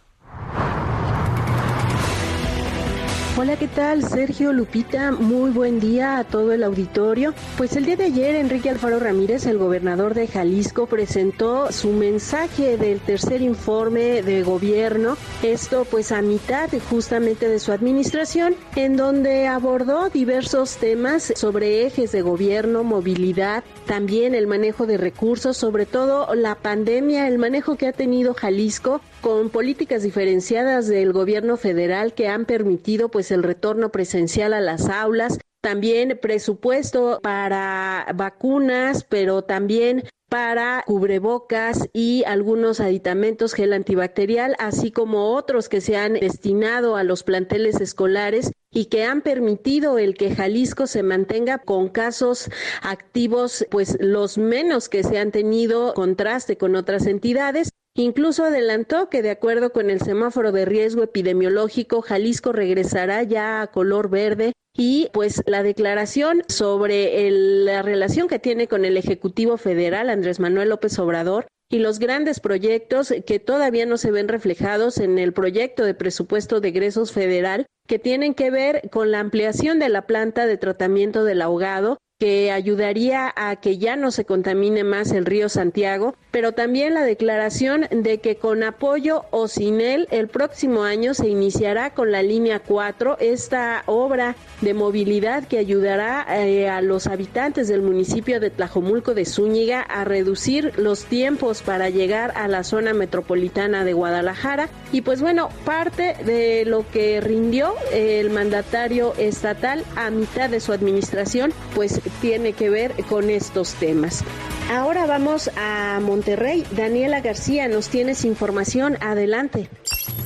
Hola, ¿qué tal? Sergio Lupita, muy buen día a todo el auditorio. Pues el día de ayer Enrique Alfaro Ramírez, el gobernador de Jalisco, presentó su mensaje del tercer informe de gobierno, esto pues a mitad justamente de su administración, en donde abordó diversos temas sobre ejes de gobierno, movilidad, también el manejo de recursos, sobre todo la pandemia, el manejo que ha tenido Jalisco con políticas diferenciadas del gobierno federal que han permitido pues el retorno presencial a las aulas, también presupuesto para vacunas, pero también para cubrebocas y algunos aditamentos gel antibacterial, así como otros que se han destinado a los planteles escolares y que han permitido el que Jalisco se mantenga con casos activos, pues los menos que se han tenido contraste con otras entidades. Incluso adelantó que de acuerdo con el semáforo de riesgo epidemiológico, Jalisco regresará ya a color verde y pues la declaración sobre la relación que tiene con el Ejecutivo Federal, Andrés Manuel López Obrador, y los grandes proyectos que todavía no se ven reflejados en el proyecto de presupuesto de egresos federal que tienen que ver con la ampliación de la planta de tratamiento del ahogado que ayudaría a que ya no se contamine más el río Santiago, pero también la declaración de que con apoyo o sin él el próximo año se iniciará con la línea 4, esta obra de movilidad que ayudará eh, a los habitantes del municipio de Tlajomulco de Zúñiga a reducir los tiempos para llegar a la zona metropolitana de Guadalajara. Y pues bueno, parte de lo que rindió el mandatario estatal a mitad de su administración, pues tiene que ver con estos temas. Ahora vamos a Monterrey. Daniela García, nos tienes información. Adelante.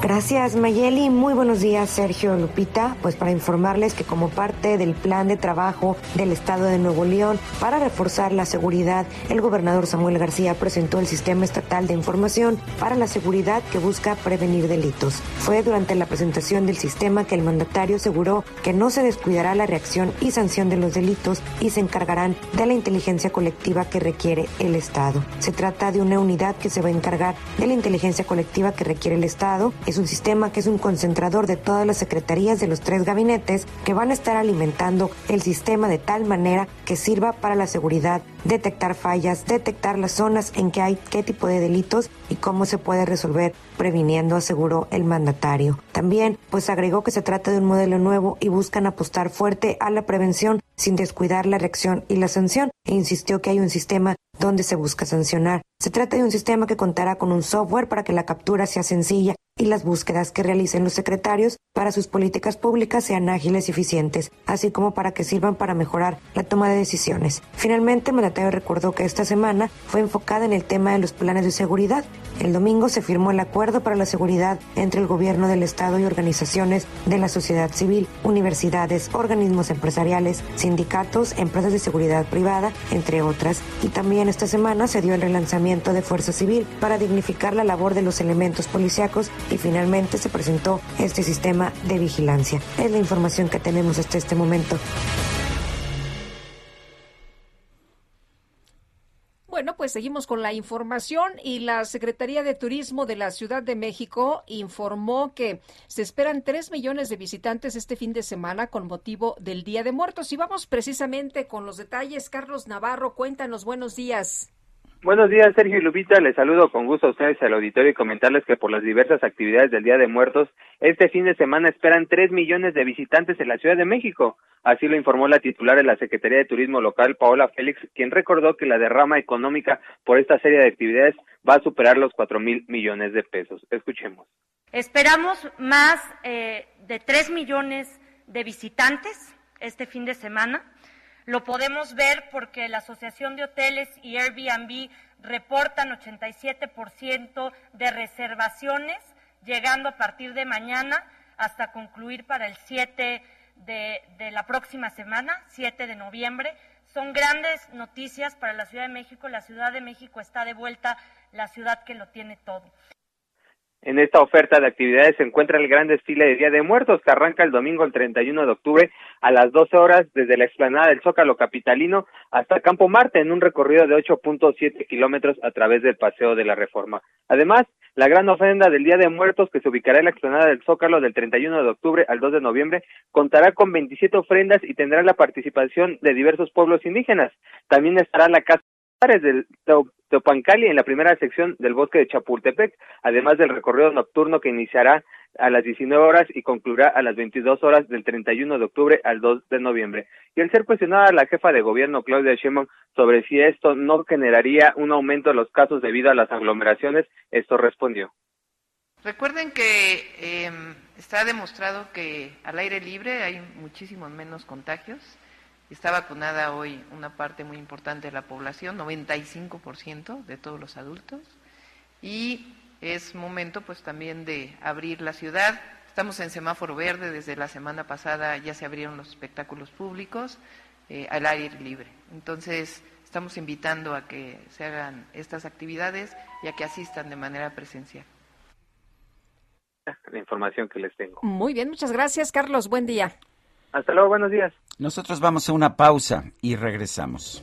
Gracias Mayeli, muy buenos días Sergio Lupita, pues para informarles que como parte del plan de trabajo del Estado de Nuevo León para reforzar la seguridad, el gobernador Samuel García presentó el Sistema Estatal de Información para la Seguridad que busca prevenir delitos. Fue durante la presentación del sistema que el mandatario aseguró que no se descuidará la reacción y sanción de los delitos y se encargarán de la inteligencia colectiva que requiere el Estado. Se trata de una unidad que se va a encargar de la inteligencia colectiva que requiere el Estado es un sistema que es un concentrador de todas las secretarías de los tres gabinetes que van a estar alimentando el sistema de tal manera que sirva para la seguridad, detectar fallas, detectar las zonas en que hay qué tipo de delitos y cómo se puede resolver previniendo, aseguró el mandatario. También, pues agregó que se trata de un modelo nuevo y buscan apostar fuerte a la prevención sin descuidar la reacción y la sanción e insistió que hay un sistema donde se busca sancionar. Se trata de un sistema que contará con un software para que la captura sea sencilla y las búsquedas que realicen los secretarios para sus políticas públicas sean ágiles y eficientes, así como para que sirvan para mejorar la toma de decisiones. Finalmente, el recordó que esta semana fue enfocada en el tema de los planes de seguridad. El domingo se firmó el acuerdo para la seguridad entre el gobierno del Estado y organizaciones de la sociedad civil, universidades, organismos empresariales, sindicatos, empresas de seguridad privada, entre otras. Y también esta semana se dio el relanzamiento de Fuerza Civil para dignificar la labor de los elementos policíacos y finalmente se presentó este sistema de vigilancia. Es la información que tenemos hasta este momento. Bueno, pues seguimos con la información y la Secretaría de Turismo de la Ciudad de México informó que se esperan tres millones de visitantes este fin de semana con motivo del Día de Muertos. Y vamos precisamente con los detalles. Carlos Navarro, cuéntanos, buenos días. Buenos días, Sergio y Lupita. Les saludo con gusto a ustedes al auditorio y comentarles que por las diversas actividades del Día de Muertos, este fin de semana esperan tres millones de visitantes en la Ciudad de México. Así lo informó la titular de la Secretaría de Turismo local, Paola Félix, quien recordó que la derrama económica por esta serie de actividades va a superar los cuatro mil millones de pesos. Escuchemos. Esperamos más eh, de tres millones de visitantes este fin de semana lo podemos ver porque la Asociación de Hoteles y Airbnb reportan 87% de reservaciones, llegando a partir de mañana hasta concluir para el 7 de, la próxima semana, 7 de noviembre. Son grandes noticias para la Ciudad de México. La Ciudad de México está de vuelta, la ciudad que lo tiene todo. En esta oferta de actividades se encuentra el gran desfile de Día de Muertos que arranca el domingo el 31 de octubre a las 12 horas desde la explanada del Zócalo Capitalino hasta Campo Marte en un recorrido de 8.7 kilómetros a través del Paseo de la Reforma. Además, La gran ofrenda del Día de Muertos, que se ubicará en la explanada del Zócalo del 31 de octubre al 2 de noviembre, contará con 27 ofrendas y tendrá la participación de diversos pueblos indígenas. También estará la Casa del Teopancali en la primera sección del bosque de Chapultepec, además del recorrido nocturno que iniciará a las 19 horas y concluirá a las 22 horas del 31 de octubre al 2 de noviembre. Y al ser cuestionada la jefa de gobierno Claudia Sheinbaum sobre si esto no generaría un aumento de los casos debido a las aglomeraciones, esto respondió. Recuerden que eh, está demostrado que al aire libre hay muchísimos menos contagios. Está vacunada hoy una parte muy importante de la población, 95% de todos los adultos. Y es momento pues también de abrir la ciudad. Estamos en semáforo verde, desde la semana pasada ya se abrieron los espectáculos públicos eh, al aire libre. Entonces, estamos invitando a que se hagan estas actividades y a que asistan de manera presencial. La información que les tengo. Muy bien, muchas gracias, Carlos. Buen día. Hasta luego, buenos días. Nosotros vamos a una pausa y regresamos.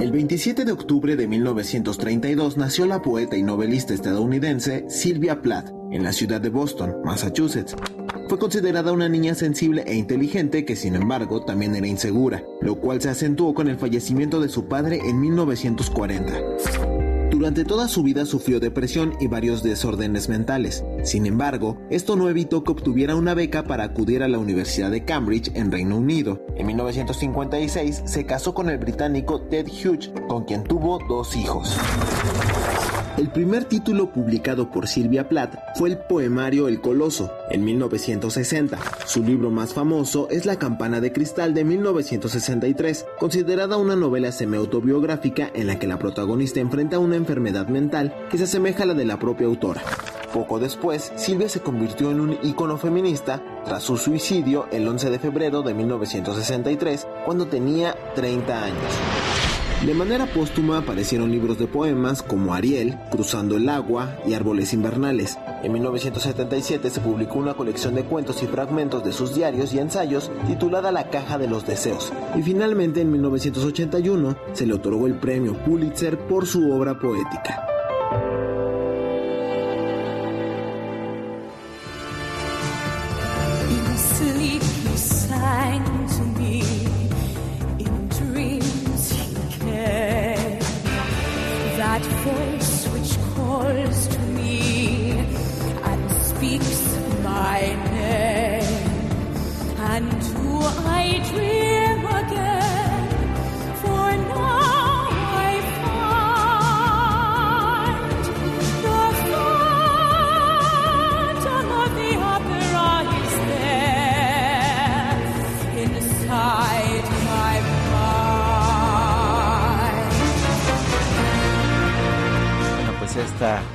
el 27 de octubre de 1932 nació la poeta y novelista estadounidense Sylvia Plath en la ciudad de Boston, Massachusetts. Fue considerada una niña sensible e inteligente que sin embargo también era insegura, lo cual se acentuó con el fallecimiento de su padre en 1940. Durante toda su vida sufrió depresión y varios desórdenes mentales. Sin embargo, esto no evitó que obtuviera una beca para acudir a la Universidad de Cambridge en Reino Unido. En 1956 se casó con el británico Ted Hughes, con quien tuvo dos hijos. El primer título publicado por Sylvia Plath fue el poemario El Coloso, en 1960. Su libro más famoso es La Campana de Cristal de 1963, considerada una novela semi-autobiográfica en la que la protagonista enfrenta una enfermedad mental que se asemeja a la de la propia autora. Poco después, Silvia se convirtió en un ícono feminista tras su suicidio el 11 de febrero de 1963, cuando tenía 30 años. De manera póstuma aparecieron libros de poemas como Ariel, Cruzando el agua y Árboles invernales. En 1977 se publicó una colección de cuentos y fragmentos de sus diarios y ensayos titulada La caja de los deseos. Y finalmente en 1981 se le otorgó el premio Pulitzer por su obra poética.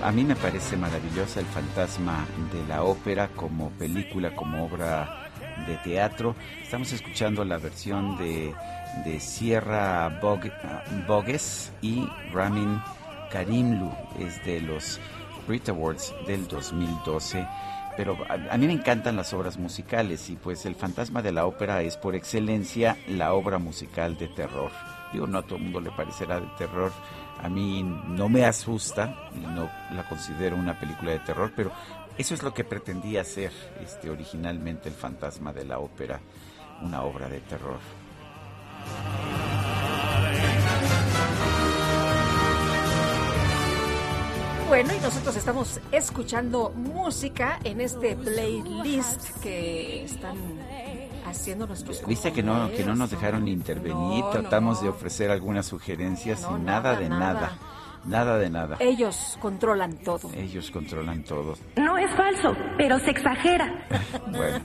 A mí me parece maravillosa El fantasma de la ópera como película, como obra de teatro. Estamos escuchando la versión de, de Sierra Bogues y Ramin Karimlu, es de los Brit Awards del 2012 pero a, mí me encantan las obras musicales y pues El fantasma de la ópera es por excelencia la obra musical de terror. Digo, no a todo el mundo le parecerá de terror, a mí no me asusta no la considero una película de terror, pero eso es lo que pretendía ser este, originalmente El fantasma de la ópera, una obra de terror. Bueno, y nosotros estamos escuchando música en este playlist que están haciendo nuestros Viste que no, que no nos dejaron intervenir, tratamos de ofrecer algunas sugerencias y nada, de nada. nada. de nada. Ellos controlan todo. Ellos controlan todo. No es falso, pero se exagera. (laughs) bueno.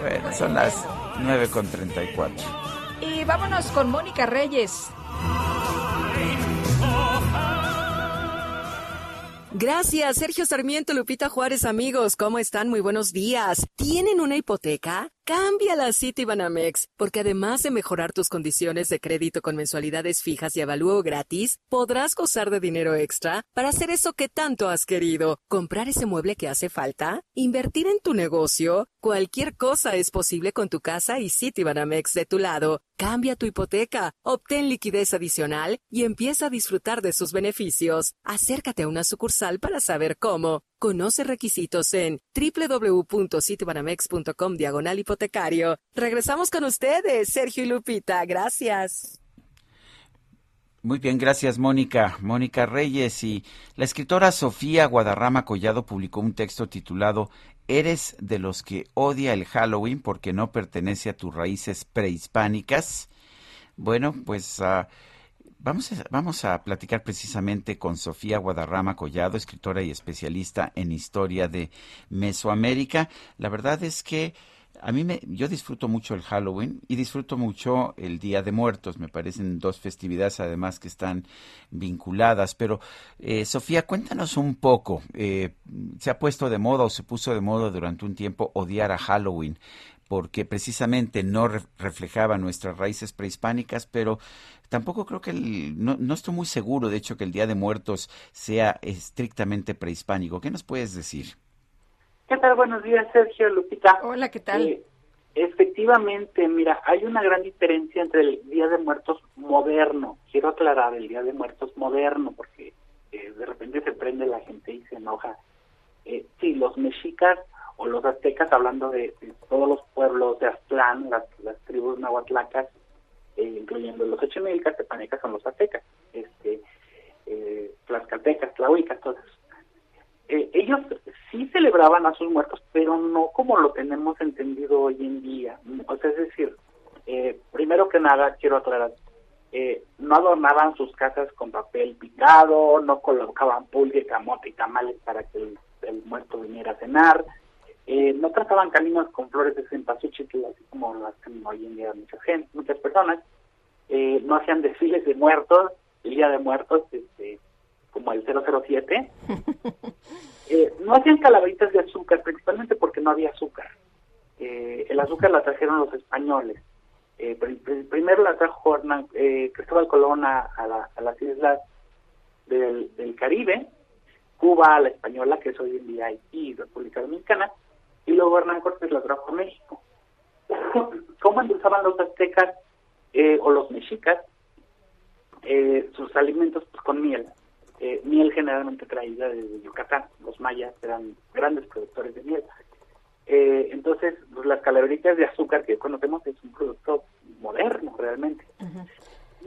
bueno, son las 9 con 34. Y vámonos con Mónica Reyes. Gracias, Sergio Sarmiento, Lupita Juárez, amigos. ¿Cómo están? Muy buenos días. ¿Tienen una hipoteca? Cámbiala a Citibanamex, porque además de mejorar tus condiciones de crédito con mensualidades fijas y avalúo gratis, podrás gozar de dinero extra para hacer eso que tanto has querido. Comprar ese mueble que hace falta, invertir en tu negocio, cualquier cosa es posible con tu casa y Citibanamex de tu lado. Cambia tu hipoteca, obtén liquidez adicional y empieza a disfrutar de sus beneficios. Acércate a una sucursal para saber cómo. Conoce requisitos en www.citibanamex.com diagonal hipotecario. Regresamos con ustedes, Sergio y Lupita. Gracias. Muy bien, gracias Mónica. Mónica Reyes y la escritora Sofía Guadarrama Collado publicó un texto titulado ¿Eres de los que odia el Halloween porque no pertenece a tus raíces prehispánicas? Bueno, pues uh, Vamos a, vamos a platicar precisamente con Sofía Guadarrama Collado, escritora y especialista en historia de Mesoamérica. La verdad es que a mí me, yo disfruto mucho el Halloween y disfruto mucho el Día de Muertos. Me parecen dos festividades además que están vinculadas. Pero eh, Sofía, cuéntanos un poco. Eh, se ha puesto de moda o se puso de moda durante un tiempo odiar a Halloween porque precisamente no reflejaba nuestras raíces prehispánicas, pero tampoco creo que el, no, no, estoy muy seguro, de hecho, que el Día de Muertos sea estrictamente prehispánico. ¿Qué nos puedes decir? ¿Qué tal? Buenos días, Sergio, Lupita. Hola, ¿qué tal? Eh, efectivamente, mira, hay una gran diferencia entre el Día de Muertos moderno. Quiero aclarar, el Día de Muertos moderno, porque eh, de repente se prende la gente y se enoja. Eh, sí, los mexicas o los aztecas, hablando de, todos los pueblos de Aztlán, las, las tribus nahuatlacas, eh, incluyendo los ochimilcas, tepanecas son los aztecas, este, eh, tlaxcaltecas, tlahuicas, todos eh, ellos sí celebraban a sus muertos, pero no como lo tenemos entendido hoy en día. O sea, es decir, eh, primero que nada quiero aclarar, eh, no adornaban sus casas con papel picado, no colocaban pulgue, camote y tamales para que el muerto viniera a cenar, eh, no trataban caminos con flores de cempasúchil, así como lo hacen hoy en día mucha gente, muchas personas. Eh, no hacían desfiles de muertos, el Día de Muertos, este, como el 007. (laughs) eh, no hacían calaveritas de azúcar, principalmente porque no había azúcar. Eh, el azúcar la trajeron los españoles. Eh, primero la trajo eh, Cristóbal Colón a, a, a, las islas del, del Caribe, Cuba, la española, que es hoy en día Haití, República Dominicana, y luego Hernán Cortés la trajo a México. (laughs) ¿Cómo endulzaban los aztecas eh, o los mexicas eh, sus alimentos pues, con miel? Eh, miel generalmente traída desde Yucatán. Los mayas eran grandes productores de miel. Eh, entonces, pues, las calaveritas de azúcar que conocemos es un producto moderno realmente.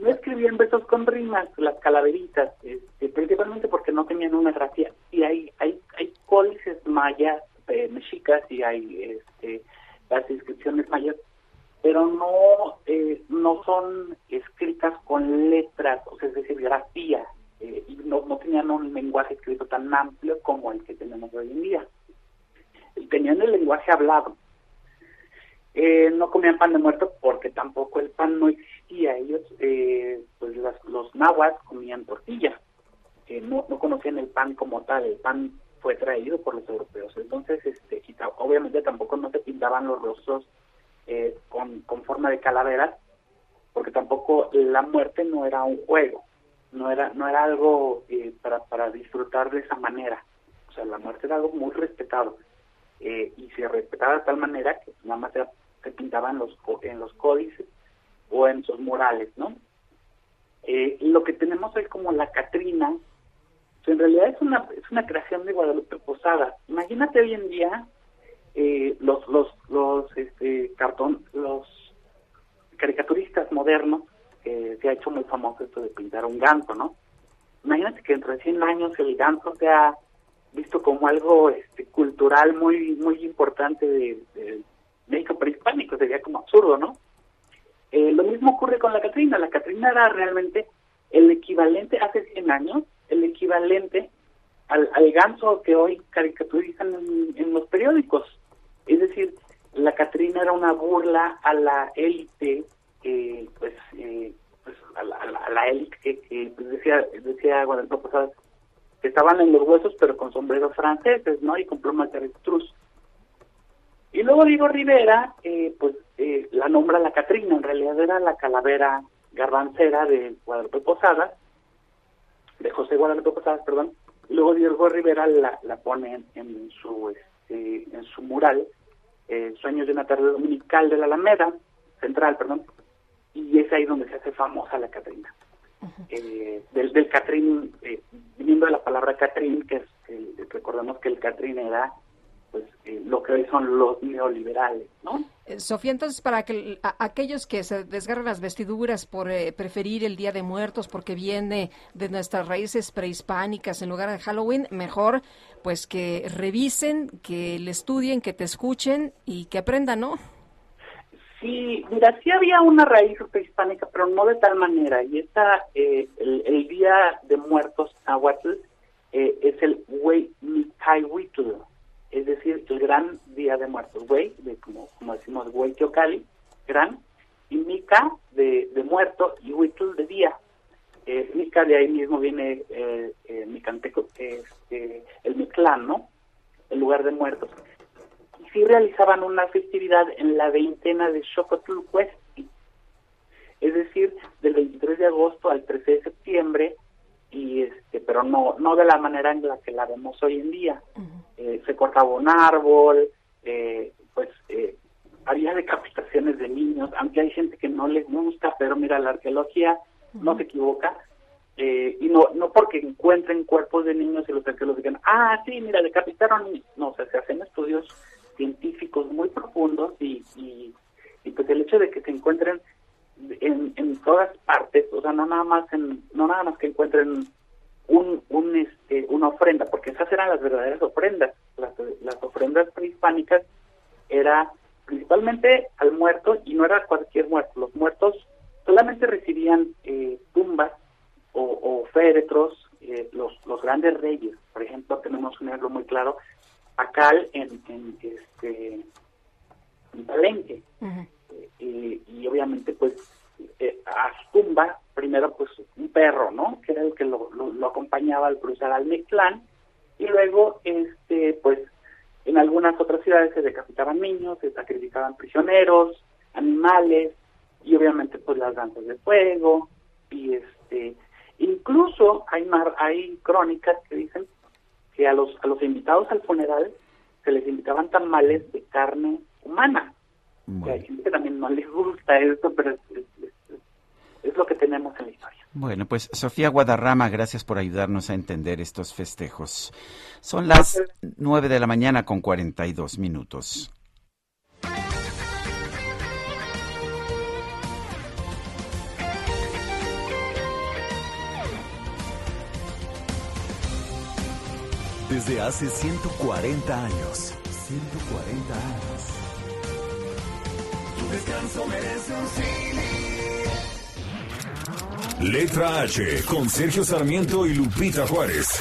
No escribían besos con rimas, las calaveritas, este, principalmente porque no tenían una gracia. Y hay, hay, hay códices mayas eh, mexicas y hay este, las inscripciones mayas, pero no eh, no son escritas con letras, o sea, es decir, grafía, eh, y no, no tenían un lenguaje escrito tan amplio como el que tenemos hoy en día. Tenían el lenguaje hablado. Eh, no comían pan de muerto porque tampoco el pan no existía. Ellos, eh, pues las, los nahuas comían tortilla. eh, no, no conocían el pan como tal, el pan fue traído por los europeos. Entonces, este, obviamente tampoco no se pintaban los rostros eh, con, forma de calaveras, porque tampoco la muerte no era un juego, no era no era algo eh, para, para disfrutar de esa manera. O sea, la muerte era algo muy respetado eh, y se respetaba de tal manera que nada más se, se pintaba en los, en los códices o en sus murales, ¿no? Eh, lo que tenemos hoy como la Catrina, en realidad es una, es una creación de Guadalupe Posada. Imagínate hoy en día eh, los los los este, cartón los caricaturistas modernos que se ha hecho muy famoso esto de pintar un ganso, ¿no? Imagínate que dentro de 100 años el ganso sea visto como algo este, cultural muy muy importante de México prehispánico, sería como absurdo, ¿no? Eh, lo mismo ocurre con la Catrina. La Catrina era realmente el equivalente, hace 100 años, el equivalente al, al ganso que hoy caricaturizan en, los periódicos. Es decir, la Catrina era una burla a la élite, eh, pues, eh, pues a la, a la- élite que, pues, decía, decía Guadalupe Posada, que estaban en los huesos pero con sombreros franceses, ¿no? Y con plumas de avestruz. Y luego Diego Rivera, eh, pues eh, la nombra la Catrina, en realidad era la calavera garbancera de Guadalupe Posada, de José Guadalupe Posada, perdón. Luego Diego Rivera la, la pone en, en su este, en su mural, eh, Sueños de una tarde dominical de la Alameda, central, perdón, y es ahí donde se hace famosa la Catrina. Eh, del, del Catrín, eh, viniendo de la palabra Catrín, que es, el- recordemos que el Catrín era pues eh, lo que hoy son los neoliberales, ¿no? Eh, Sofía, entonces, para que, a- aquellos que se desgarran las vestiduras por eh, preferir el Día de Muertos porque viene de nuestras raíces prehispánicas en lugar de Halloween, mejor pues que revisen, que le estudien, que te escuchen y que aprendan, ¿no? Sí, mira, sí había una raíz prehispánica, pero no de tal manera. Y esta, eh, el, el Día de Muertos Nahuatl eh, es el Huey Mitaihuitl, es decir, el gran Día de Muertos. Huey, de, como, como decimos, Huey Teocali, gran, y Mica, de, de muerto, y Huitl, de día. Eh, Mica, de ahí mismo viene eh, eh, Micanteco, este, el Mictlán, ¿no? El lugar de muertos y sí realizaban una festividad en la veintena de Xocotl-Huespi, es decir, del 23 de agosto al 13 de septiembre, y este, pero no no de la manera en la que la vemos hoy en día. Eh, se cortaba un árbol, eh, pues eh, había decapitaciones de niños, aunque hay gente que no les gusta, pero mira, la arqueología no se equivoca, eh, y no no porque encuentren cuerpos de niños y los arqueólogos digan, ah, sí, mira, decapitaron. No, o sea, se hacen estudios científicos muy profundos y, y, y pues el hecho de que se encuentren en, en todas partes, o sea, no nada más en, no nada más que encuentren un, un este, una ofrenda, porque esas eran las verdaderas ofrendas, las, las ofrendas prehispánicas era principalmente al muerto y no era cualquier muerto, los muertos solamente recibían eh, tumbas o, féretros, eh, los, los grandes reyes, por ejemplo, tenemos un ejemplo muy claro, Acal en, en este en Palenque, eh, y obviamente pues eh, a su tumba primero pues un perro no que era el que lo, lo, acompañaba al cruzar al Mictlán y luego este pues en algunas otras ciudades se decapitaban niños se sacrificaban prisioneros animales y obviamente pues las danzas de fuego y este incluso hay mar, hay crónicas que dicen que a los a los invitados al funeral se les invitaban tamales de carne humana que hay gente que también no les gusta esto, pero es, es- es- es lo que tenemos en la historia. Bueno, pues Sofía Guadarrama, gracias por ayudarnos a entender estos festejos. Son las 9 de la mañana con 42 minutos. Desde hace 140 años. 140 años. Tu descanso merece un Cine. Letra H con Sergio Sarmiento y Lupita Juárez.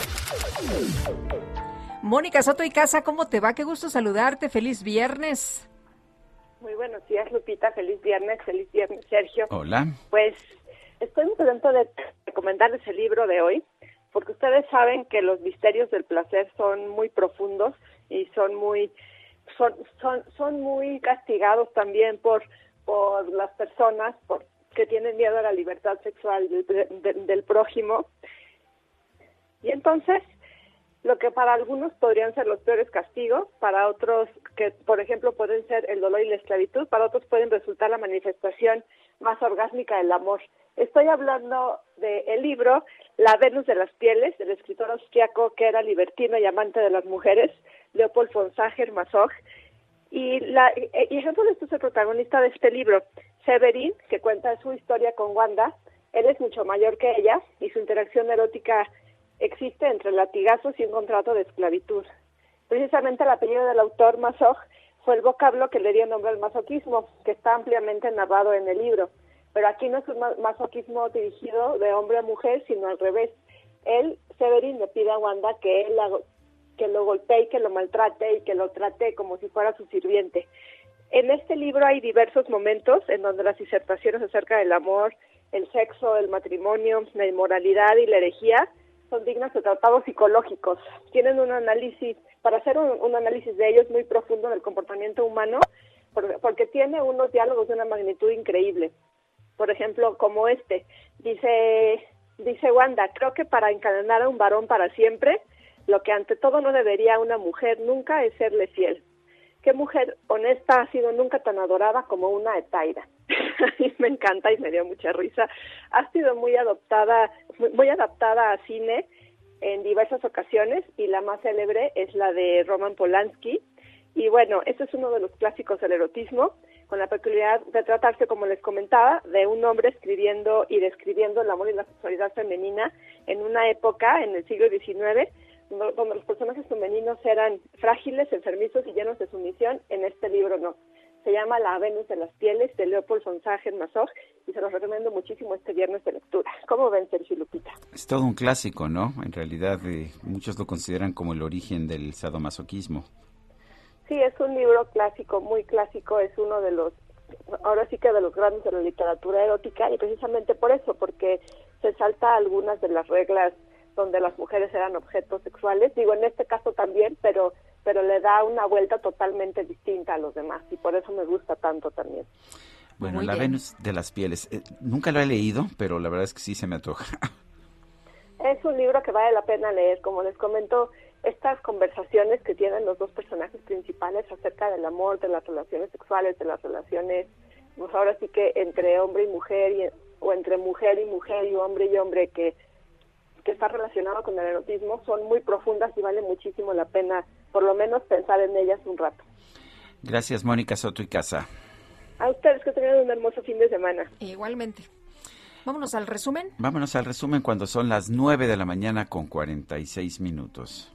Mónica Soto y Casa, ¿cómo te va? Qué gusto saludarte. Feliz viernes. Muy buenos días, Lupita. Feliz viernes, feliz viernes, Sergio. Hola. Pues estoy muy contento de recomendarles el libro de hoy. porque ustedes saben que los misterios del placer son muy profundos y son muy son son son muy castigados también por por las personas por, que tienen miedo a la libertad sexual del prójimo y entonces lo que para algunos podrían ser los peores castigos, para otros que por ejemplo pueden ser el dolor y la esclavitud, para otros pueden resultar la manifestación más orgásmica del amor. Estoy hablando del libro La Venus de las Pieles, del escritor austriaco que era libertino y amante de las mujeres, Leopold von Sacher-Masoch. Y, la, y ejemplo de esto es el protagonista de este libro, Severin, que cuenta su historia con Wanda. Él es mucho mayor que ella y su interacción erótica existe entre latigazos y un contrato de esclavitud. Precisamente el apellido del autor Masoch fue el vocablo que le dio nombre al masoquismo, que está ampliamente narrado en el libro. Pero aquí no es un masoquismo dirigido de hombre a mujer, sino al revés. Él, Severin, le pide a Wanda que él que lo golpee y que lo maltrate y que lo trate como si fuera su sirviente. En este libro hay diversos momentos en donde las disertaciones acerca del amor, el sexo, el matrimonio, la inmoralidad y la herejía son dignas de tratados psicológicos. Tienen un análisis, para hacer un, análisis de ellos muy profundo del comportamiento humano, porque, tiene unos diálogos de una magnitud increíble. Por ejemplo, como este, dice, dice Wanda, creo que para encadenar a un varón para siempre, lo que ante todo no debería una mujer nunca es serle fiel. ¿Qué mujer honesta ha sido nunca tan adorada como una Etaira? (laughs) me encanta y me dio mucha risa. Ha sido muy adoptada, muy adaptada a cine en diversas ocasiones y la más célebre es la de Roman Polanski. Y bueno, este es uno de los clásicos del erotismo, con la peculiaridad de tratarse, como les comentaba, de un hombre escribiendo y describiendo el amor y la sexualidad femenina en una época, en el siglo XIX, donde los personajes femeninos eran frágiles, enfermizos y llenos de sumisión, en este libro no. Se llama La Venus de las Pieles de Leopold von Sacher-Masoch y se los recomiendo muchísimo este viernes de lectura. ¿Cómo ven, Sergio Lupita? Es todo un clásico, ¿no? En realidad, eh, muchos lo consideran como el origen del sadomasoquismo. Sí, es un libro clásico, muy clásico, es uno de los, ahora sí que de los grandes de la literatura erótica y precisamente por eso, porque se salta algunas de las reglas donde las mujeres eran objetos sexuales, digo en este caso también, pero pero le da una vuelta totalmente distinta a los demás y por eso me gusta tanto también. Bueno, La Venus de las Pieles, eh, nunca lo he leído, pero la verdad es que sí se me antoja. (laughs) Es un libro que vale la pena leer, como les comento, estas conversaciones que tienen los dos personajes principales acerca del amor, de las relaciones sexuales, de las relaciones, pues ahora sí que entre hombre y mujer, y, o entre mujer y mujer y hombre y hombre, que que está relacionado con el erotismo son muy profundas y vale muchísimo la pena por lo menos pensar en ellas un rato. Gracias, Mónica Soto y Casa. A ustedes que tengan un hermoso fin de semana. Igualmente. Vámonos al resumen. Vámonos al resumen cuando son las 9 de la mañana con 46 minutos.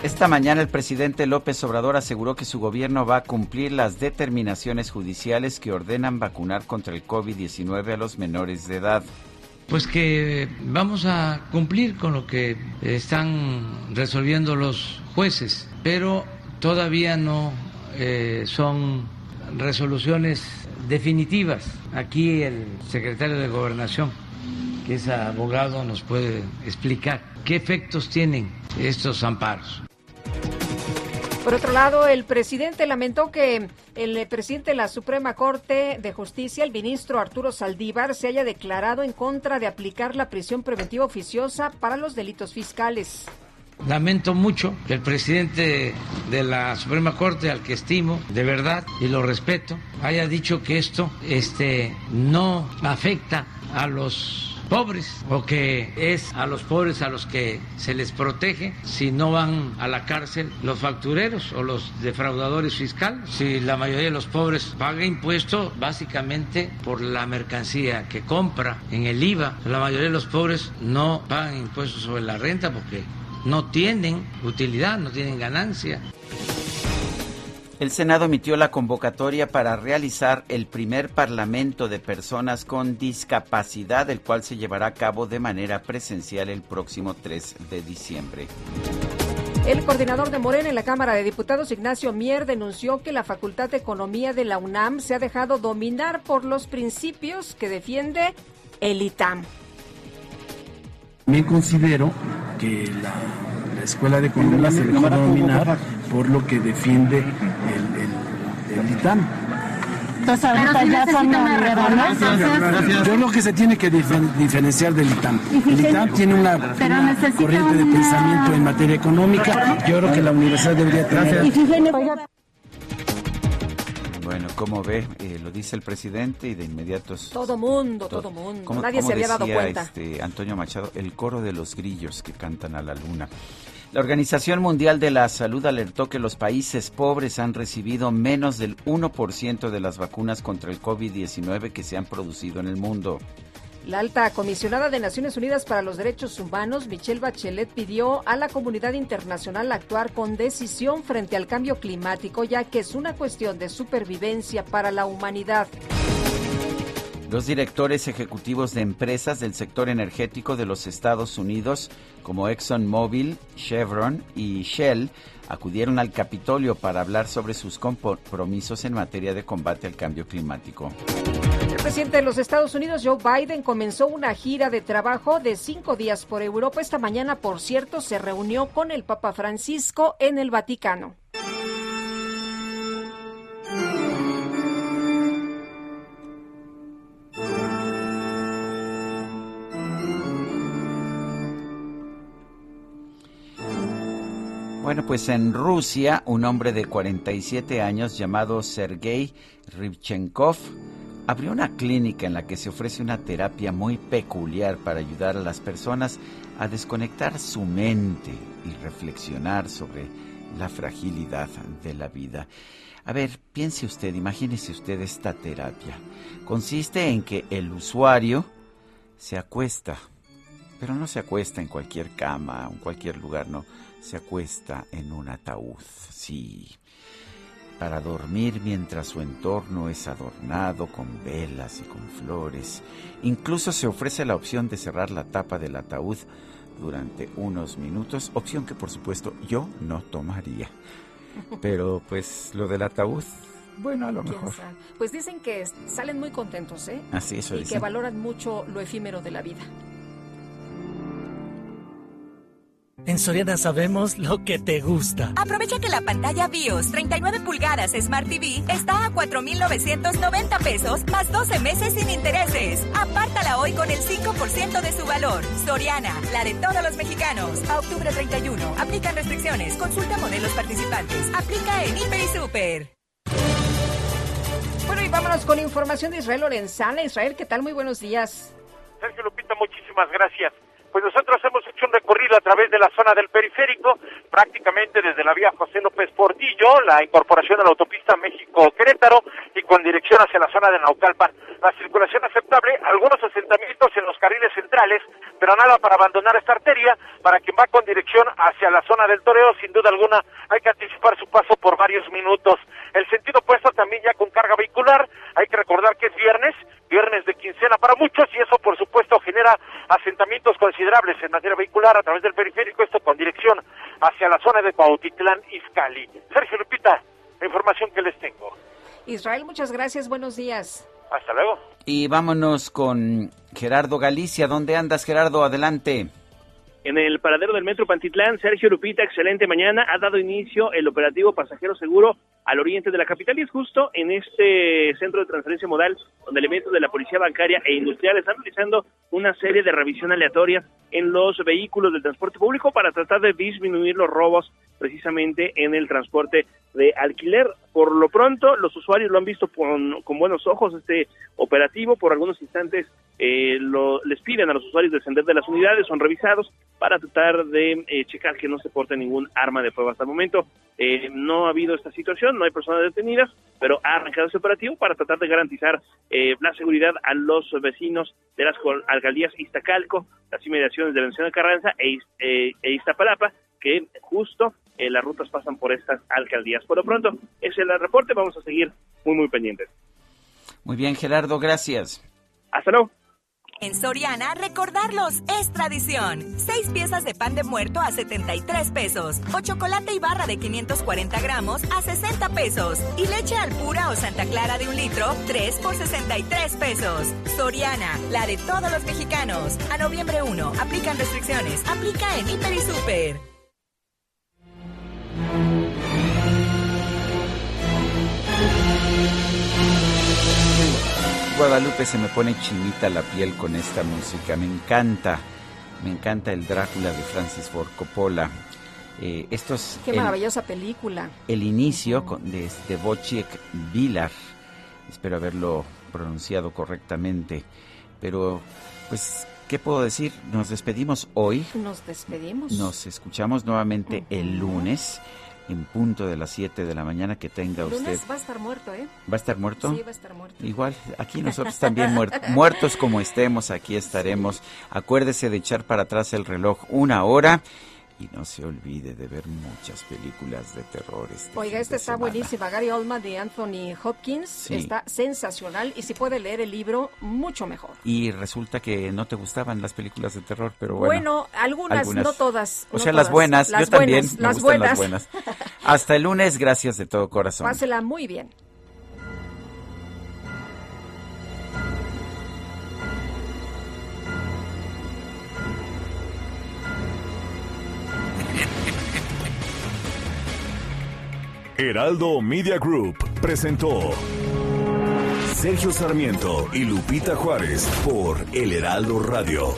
Esta mañana el presidente López Obrador aseguró que su gobierno va a cumplir las determinaciones judiciales que ordenan vacunar contra el COVID-19 a los menores de edad. Pues que vamos a cumplir con lo que están resolviendo los jueces, pero todavía no eh, son resoluciones definitivas. Aquí el secretario de Gobernación, que es abogado, nos puede explicar qué efectos tienen estos amparos. Por otro lado, el presidente lamentó que el presidente de la Suprema Corte de Justicia, el ministro Arturo Saldívar, se haya declarado en contra de aplicar la prisión preventiva oficiosa para los delitos fiscales. Lamento mucho que el presidente de la Suprema Corte, al que estimo de verdad y lo respeto, haya dicho que esto este, no afecta a los pobres o que es a los pobres a los que se les protege si no van a la cárcel los factureros o los defraudadores fiscales. Si la mayoría de los pobres paga impuesto básicamente por la mercancía que compra en el IVA, la mayoría de los pobres no pagan impuestos sobre la renta porque no tienen utilidad, no tienen ganancia. El Senado emitió la convocatoria para realizar el primer Parlamento de Personas con Discapacidad, el cual se llevará a cabo de manera presencial el próximo 3 de diciembre. El coordinador de Morena en la Cámara de Diputados, Ignacio Mier, denunció que la Facultad de Economía de la UNAM se ha dejado dominar por los principios que defiende el ITAM. También considero que la, Escuela de Economía se dejó dominar por lo que defiende el, el, el ITAM. Entonces ahorita ya son Yo creo que se tiene que diferenciar del ITAM. El ITAM tiene una, una corriente de pensamiento en materia económica. Yo creo que la universidad debería tener... Bueno, como ve, eh, lo dice el presidente y de inmediato es... Todo mundo, todo, mundo. Nadie se había dado cuenta. Este, Antonio Machado, el coro de los grillos que cantan a la luna. La Organización Mundial de la Salud alertó que los países pobres han recibido menos del 1% de las vacunas contra el COVID-19 que se han producido en el mundo. La alta comisionada de Naciones Unidas para los Derechos Humanos, Michelle Bachelet, pidió a la comunidad internacional actuar con decisión frente al cambio climático, ya que es una cuestión de supervivencia para la humanidad. Los directores ejecutivos de empresas del sector energético de los Estados Unidos, como ExxonMobil, Chevron y Shell, acudieron al Capitolio para hablar sobre sus compromisos en materia de combate al cambio climático. El presidente de los Estados Unidos, Joe Biden, comenzó una gira de trabajo de cinco días por Europa. Esta mañana, por cierto, se reunió con el Papa Francisco en el Vaticano. Bueno, pues en Rusia, un hombre de 47 años llamado Sergei Rivchenkov abrió una clínica en la que se ofrece una terapia muy peculiar para ayudar a las personas a desconectar su mente y reflexionar sobre la fragilidad de la vida. A ver, piense usted, imagínese usted esta terapia. Consiste en que el usuario se acuesta, pero no se acuesta en cualquier cama, en cualquier lugar, no se acuesta en un ataúd, sí, para dormir mientras su entorno es adornado con velas y con flores. Incluso se ofrece la opción de cerrar la tapa del ataúd durante unos minutos, opción que por supuesto yo no tomaría. Pero pues lo del ataúd, bueno, a lo mejor. Pues dicen que salen muy contentos, ¿eh? Así, eso Y que valoran mucho lo efímero de la vida. En Soriana sabemos lo que te gusta. Aprovecha que la pantalla BIOS 39 pulgadas Smart TV está a 4,990 pesos más 12 meses sin intereses. Apártala hoy con el 5% de su valor. Soriana, la de todos los mexicanos. A octubre 31. Aplican restricciones. Consulta modelos participantes. Aplica en Hiper y Super. Bueno, y vámonos con información de Israel Lorenzana. Israel, ¿qué tal? Muy buenos días. Sergio Lupita, muchísimas gracias pues nosotros hemos hecho un recorrido a través de la zona del periférico, prácticamente desde la vía José López Portillo, la incorporación a la autopista México-Querétaro y con dirección hacia la zona de Naucalpan. La circulación aceptable, algunos asentamientos en los carriles centrales, pero nada para abandonar esta arteria. Para quien va con dirección hacia la zona del toreo, sin duda alguna hay que anticipar su paso por varios minutos. El sentido opuesto también ya con carga vehicular, hay que recordar que es viernes, viernes de quincena para muchos y eso por considerables en materia vehicular a través del periférico, esto con dirección hacia la zona de Cuautitlán, Izcalli. Sergio Lupita, la información que les tengo. Israel, muchas gracias, buenos días. Hasta luego. Y vámonos con Gerardo Galicia. ¿Dónde andas, Gerardo? Adelante. En el paradero del Metro Pantitlán, Sergio Lupita, excelente mañana, ha dado inicio el operativo pasajero seguro al oriente de la capital y es justo en este centro de transferencia modal donde elementos de la Policía Bancaria e Industrial están realizando una serie de revisión aleatoria en los vehículos del transporte público para tratar de disminuir los robos precisamente en el transporte de alquiler. Por lo pronto, los usuarios lo han visto con, con buenos ojos este operativo. Por algunos instantes eh, lo, les piden a los usuarios descender de las unidades, son revisados para tratar de eh, checar que no se porte ningún arma de fuego. Hasta el momento eh, no ha habido esta situación, no hay personas detenidas, pero ha arrancado ese operativo para tratar de garantizar la seguridad a los vecinos de las alcaldías Iztacalco, las inmediaciones de la Nación de Carranza e, e Iztapalapa, que justo eh, las rutas pasan por estas alcaldías. Por lo pronto, ese es el reporte, vamos a seguir muy, muy pendientes. Muy bien, Gerardo, gracias. Hasta luego. En Soriana, recordarlos es tradición. Seis piezas de pan de muerto a 73 pesos. O chocolate y barra de 540 gramos a 60 pesos. Y leche al pura o Santa Clara de un litro, 3 por 63 pesos. Soriana, la de todos los mexicanos. A noviembre 1, aplican restricciones. Aplica en Hiper y Super. Guadalupe se me pone chinita la piel con esta música. Me encanta, me encanta el Drácula de Francis Ford Coppola. Eh, esto es Qué el, maravillosa película. el inicio con- de, de Wojciech Vilar. Espero haberlo pronunciado correctamente. Pero, pues, ¿qué puedo decir? Nos despedimos hoy. Nos despedimos. Nos escuchamos nuevamente el lunes en punto de las 7 de la mañana. Que tenga El usted. lunes va a estar muerto, ¿eh? ¿Va a estar muerto? Sí, va a estar muerto. Igual, aquí nosotros (laughs) también muer- muertos como estemos, aquí estaremos. Acuérdese de echar para atrás el reloj una hora y no se olvide de ver muchas películas de terror. Este Oiga, esta está semana. buenísima. Gary Oldman de Anthony Hopkins. Sí. Está sensacional. Y si puede leer el libro, mucho mejor. Y resulta que no te gustaban las películas de terror, pero bueno. Bueno, algunas, no todas. O no sea, las todas. buenas, Las yo también buenas, me las gustan buenas. las buenas. Hasta el lunes, gracias de todo corazón. Pásela muy bien. Heraldo Media Group presentó Sergio Sarmiento y Lupita Juárez por El Heraldo Radio.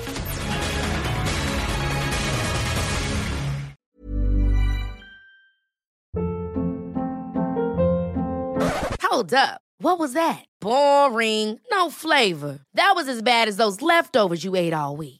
Hold up. What was that? Boring. No flavor. That was as bad as those leftovers you ate all week.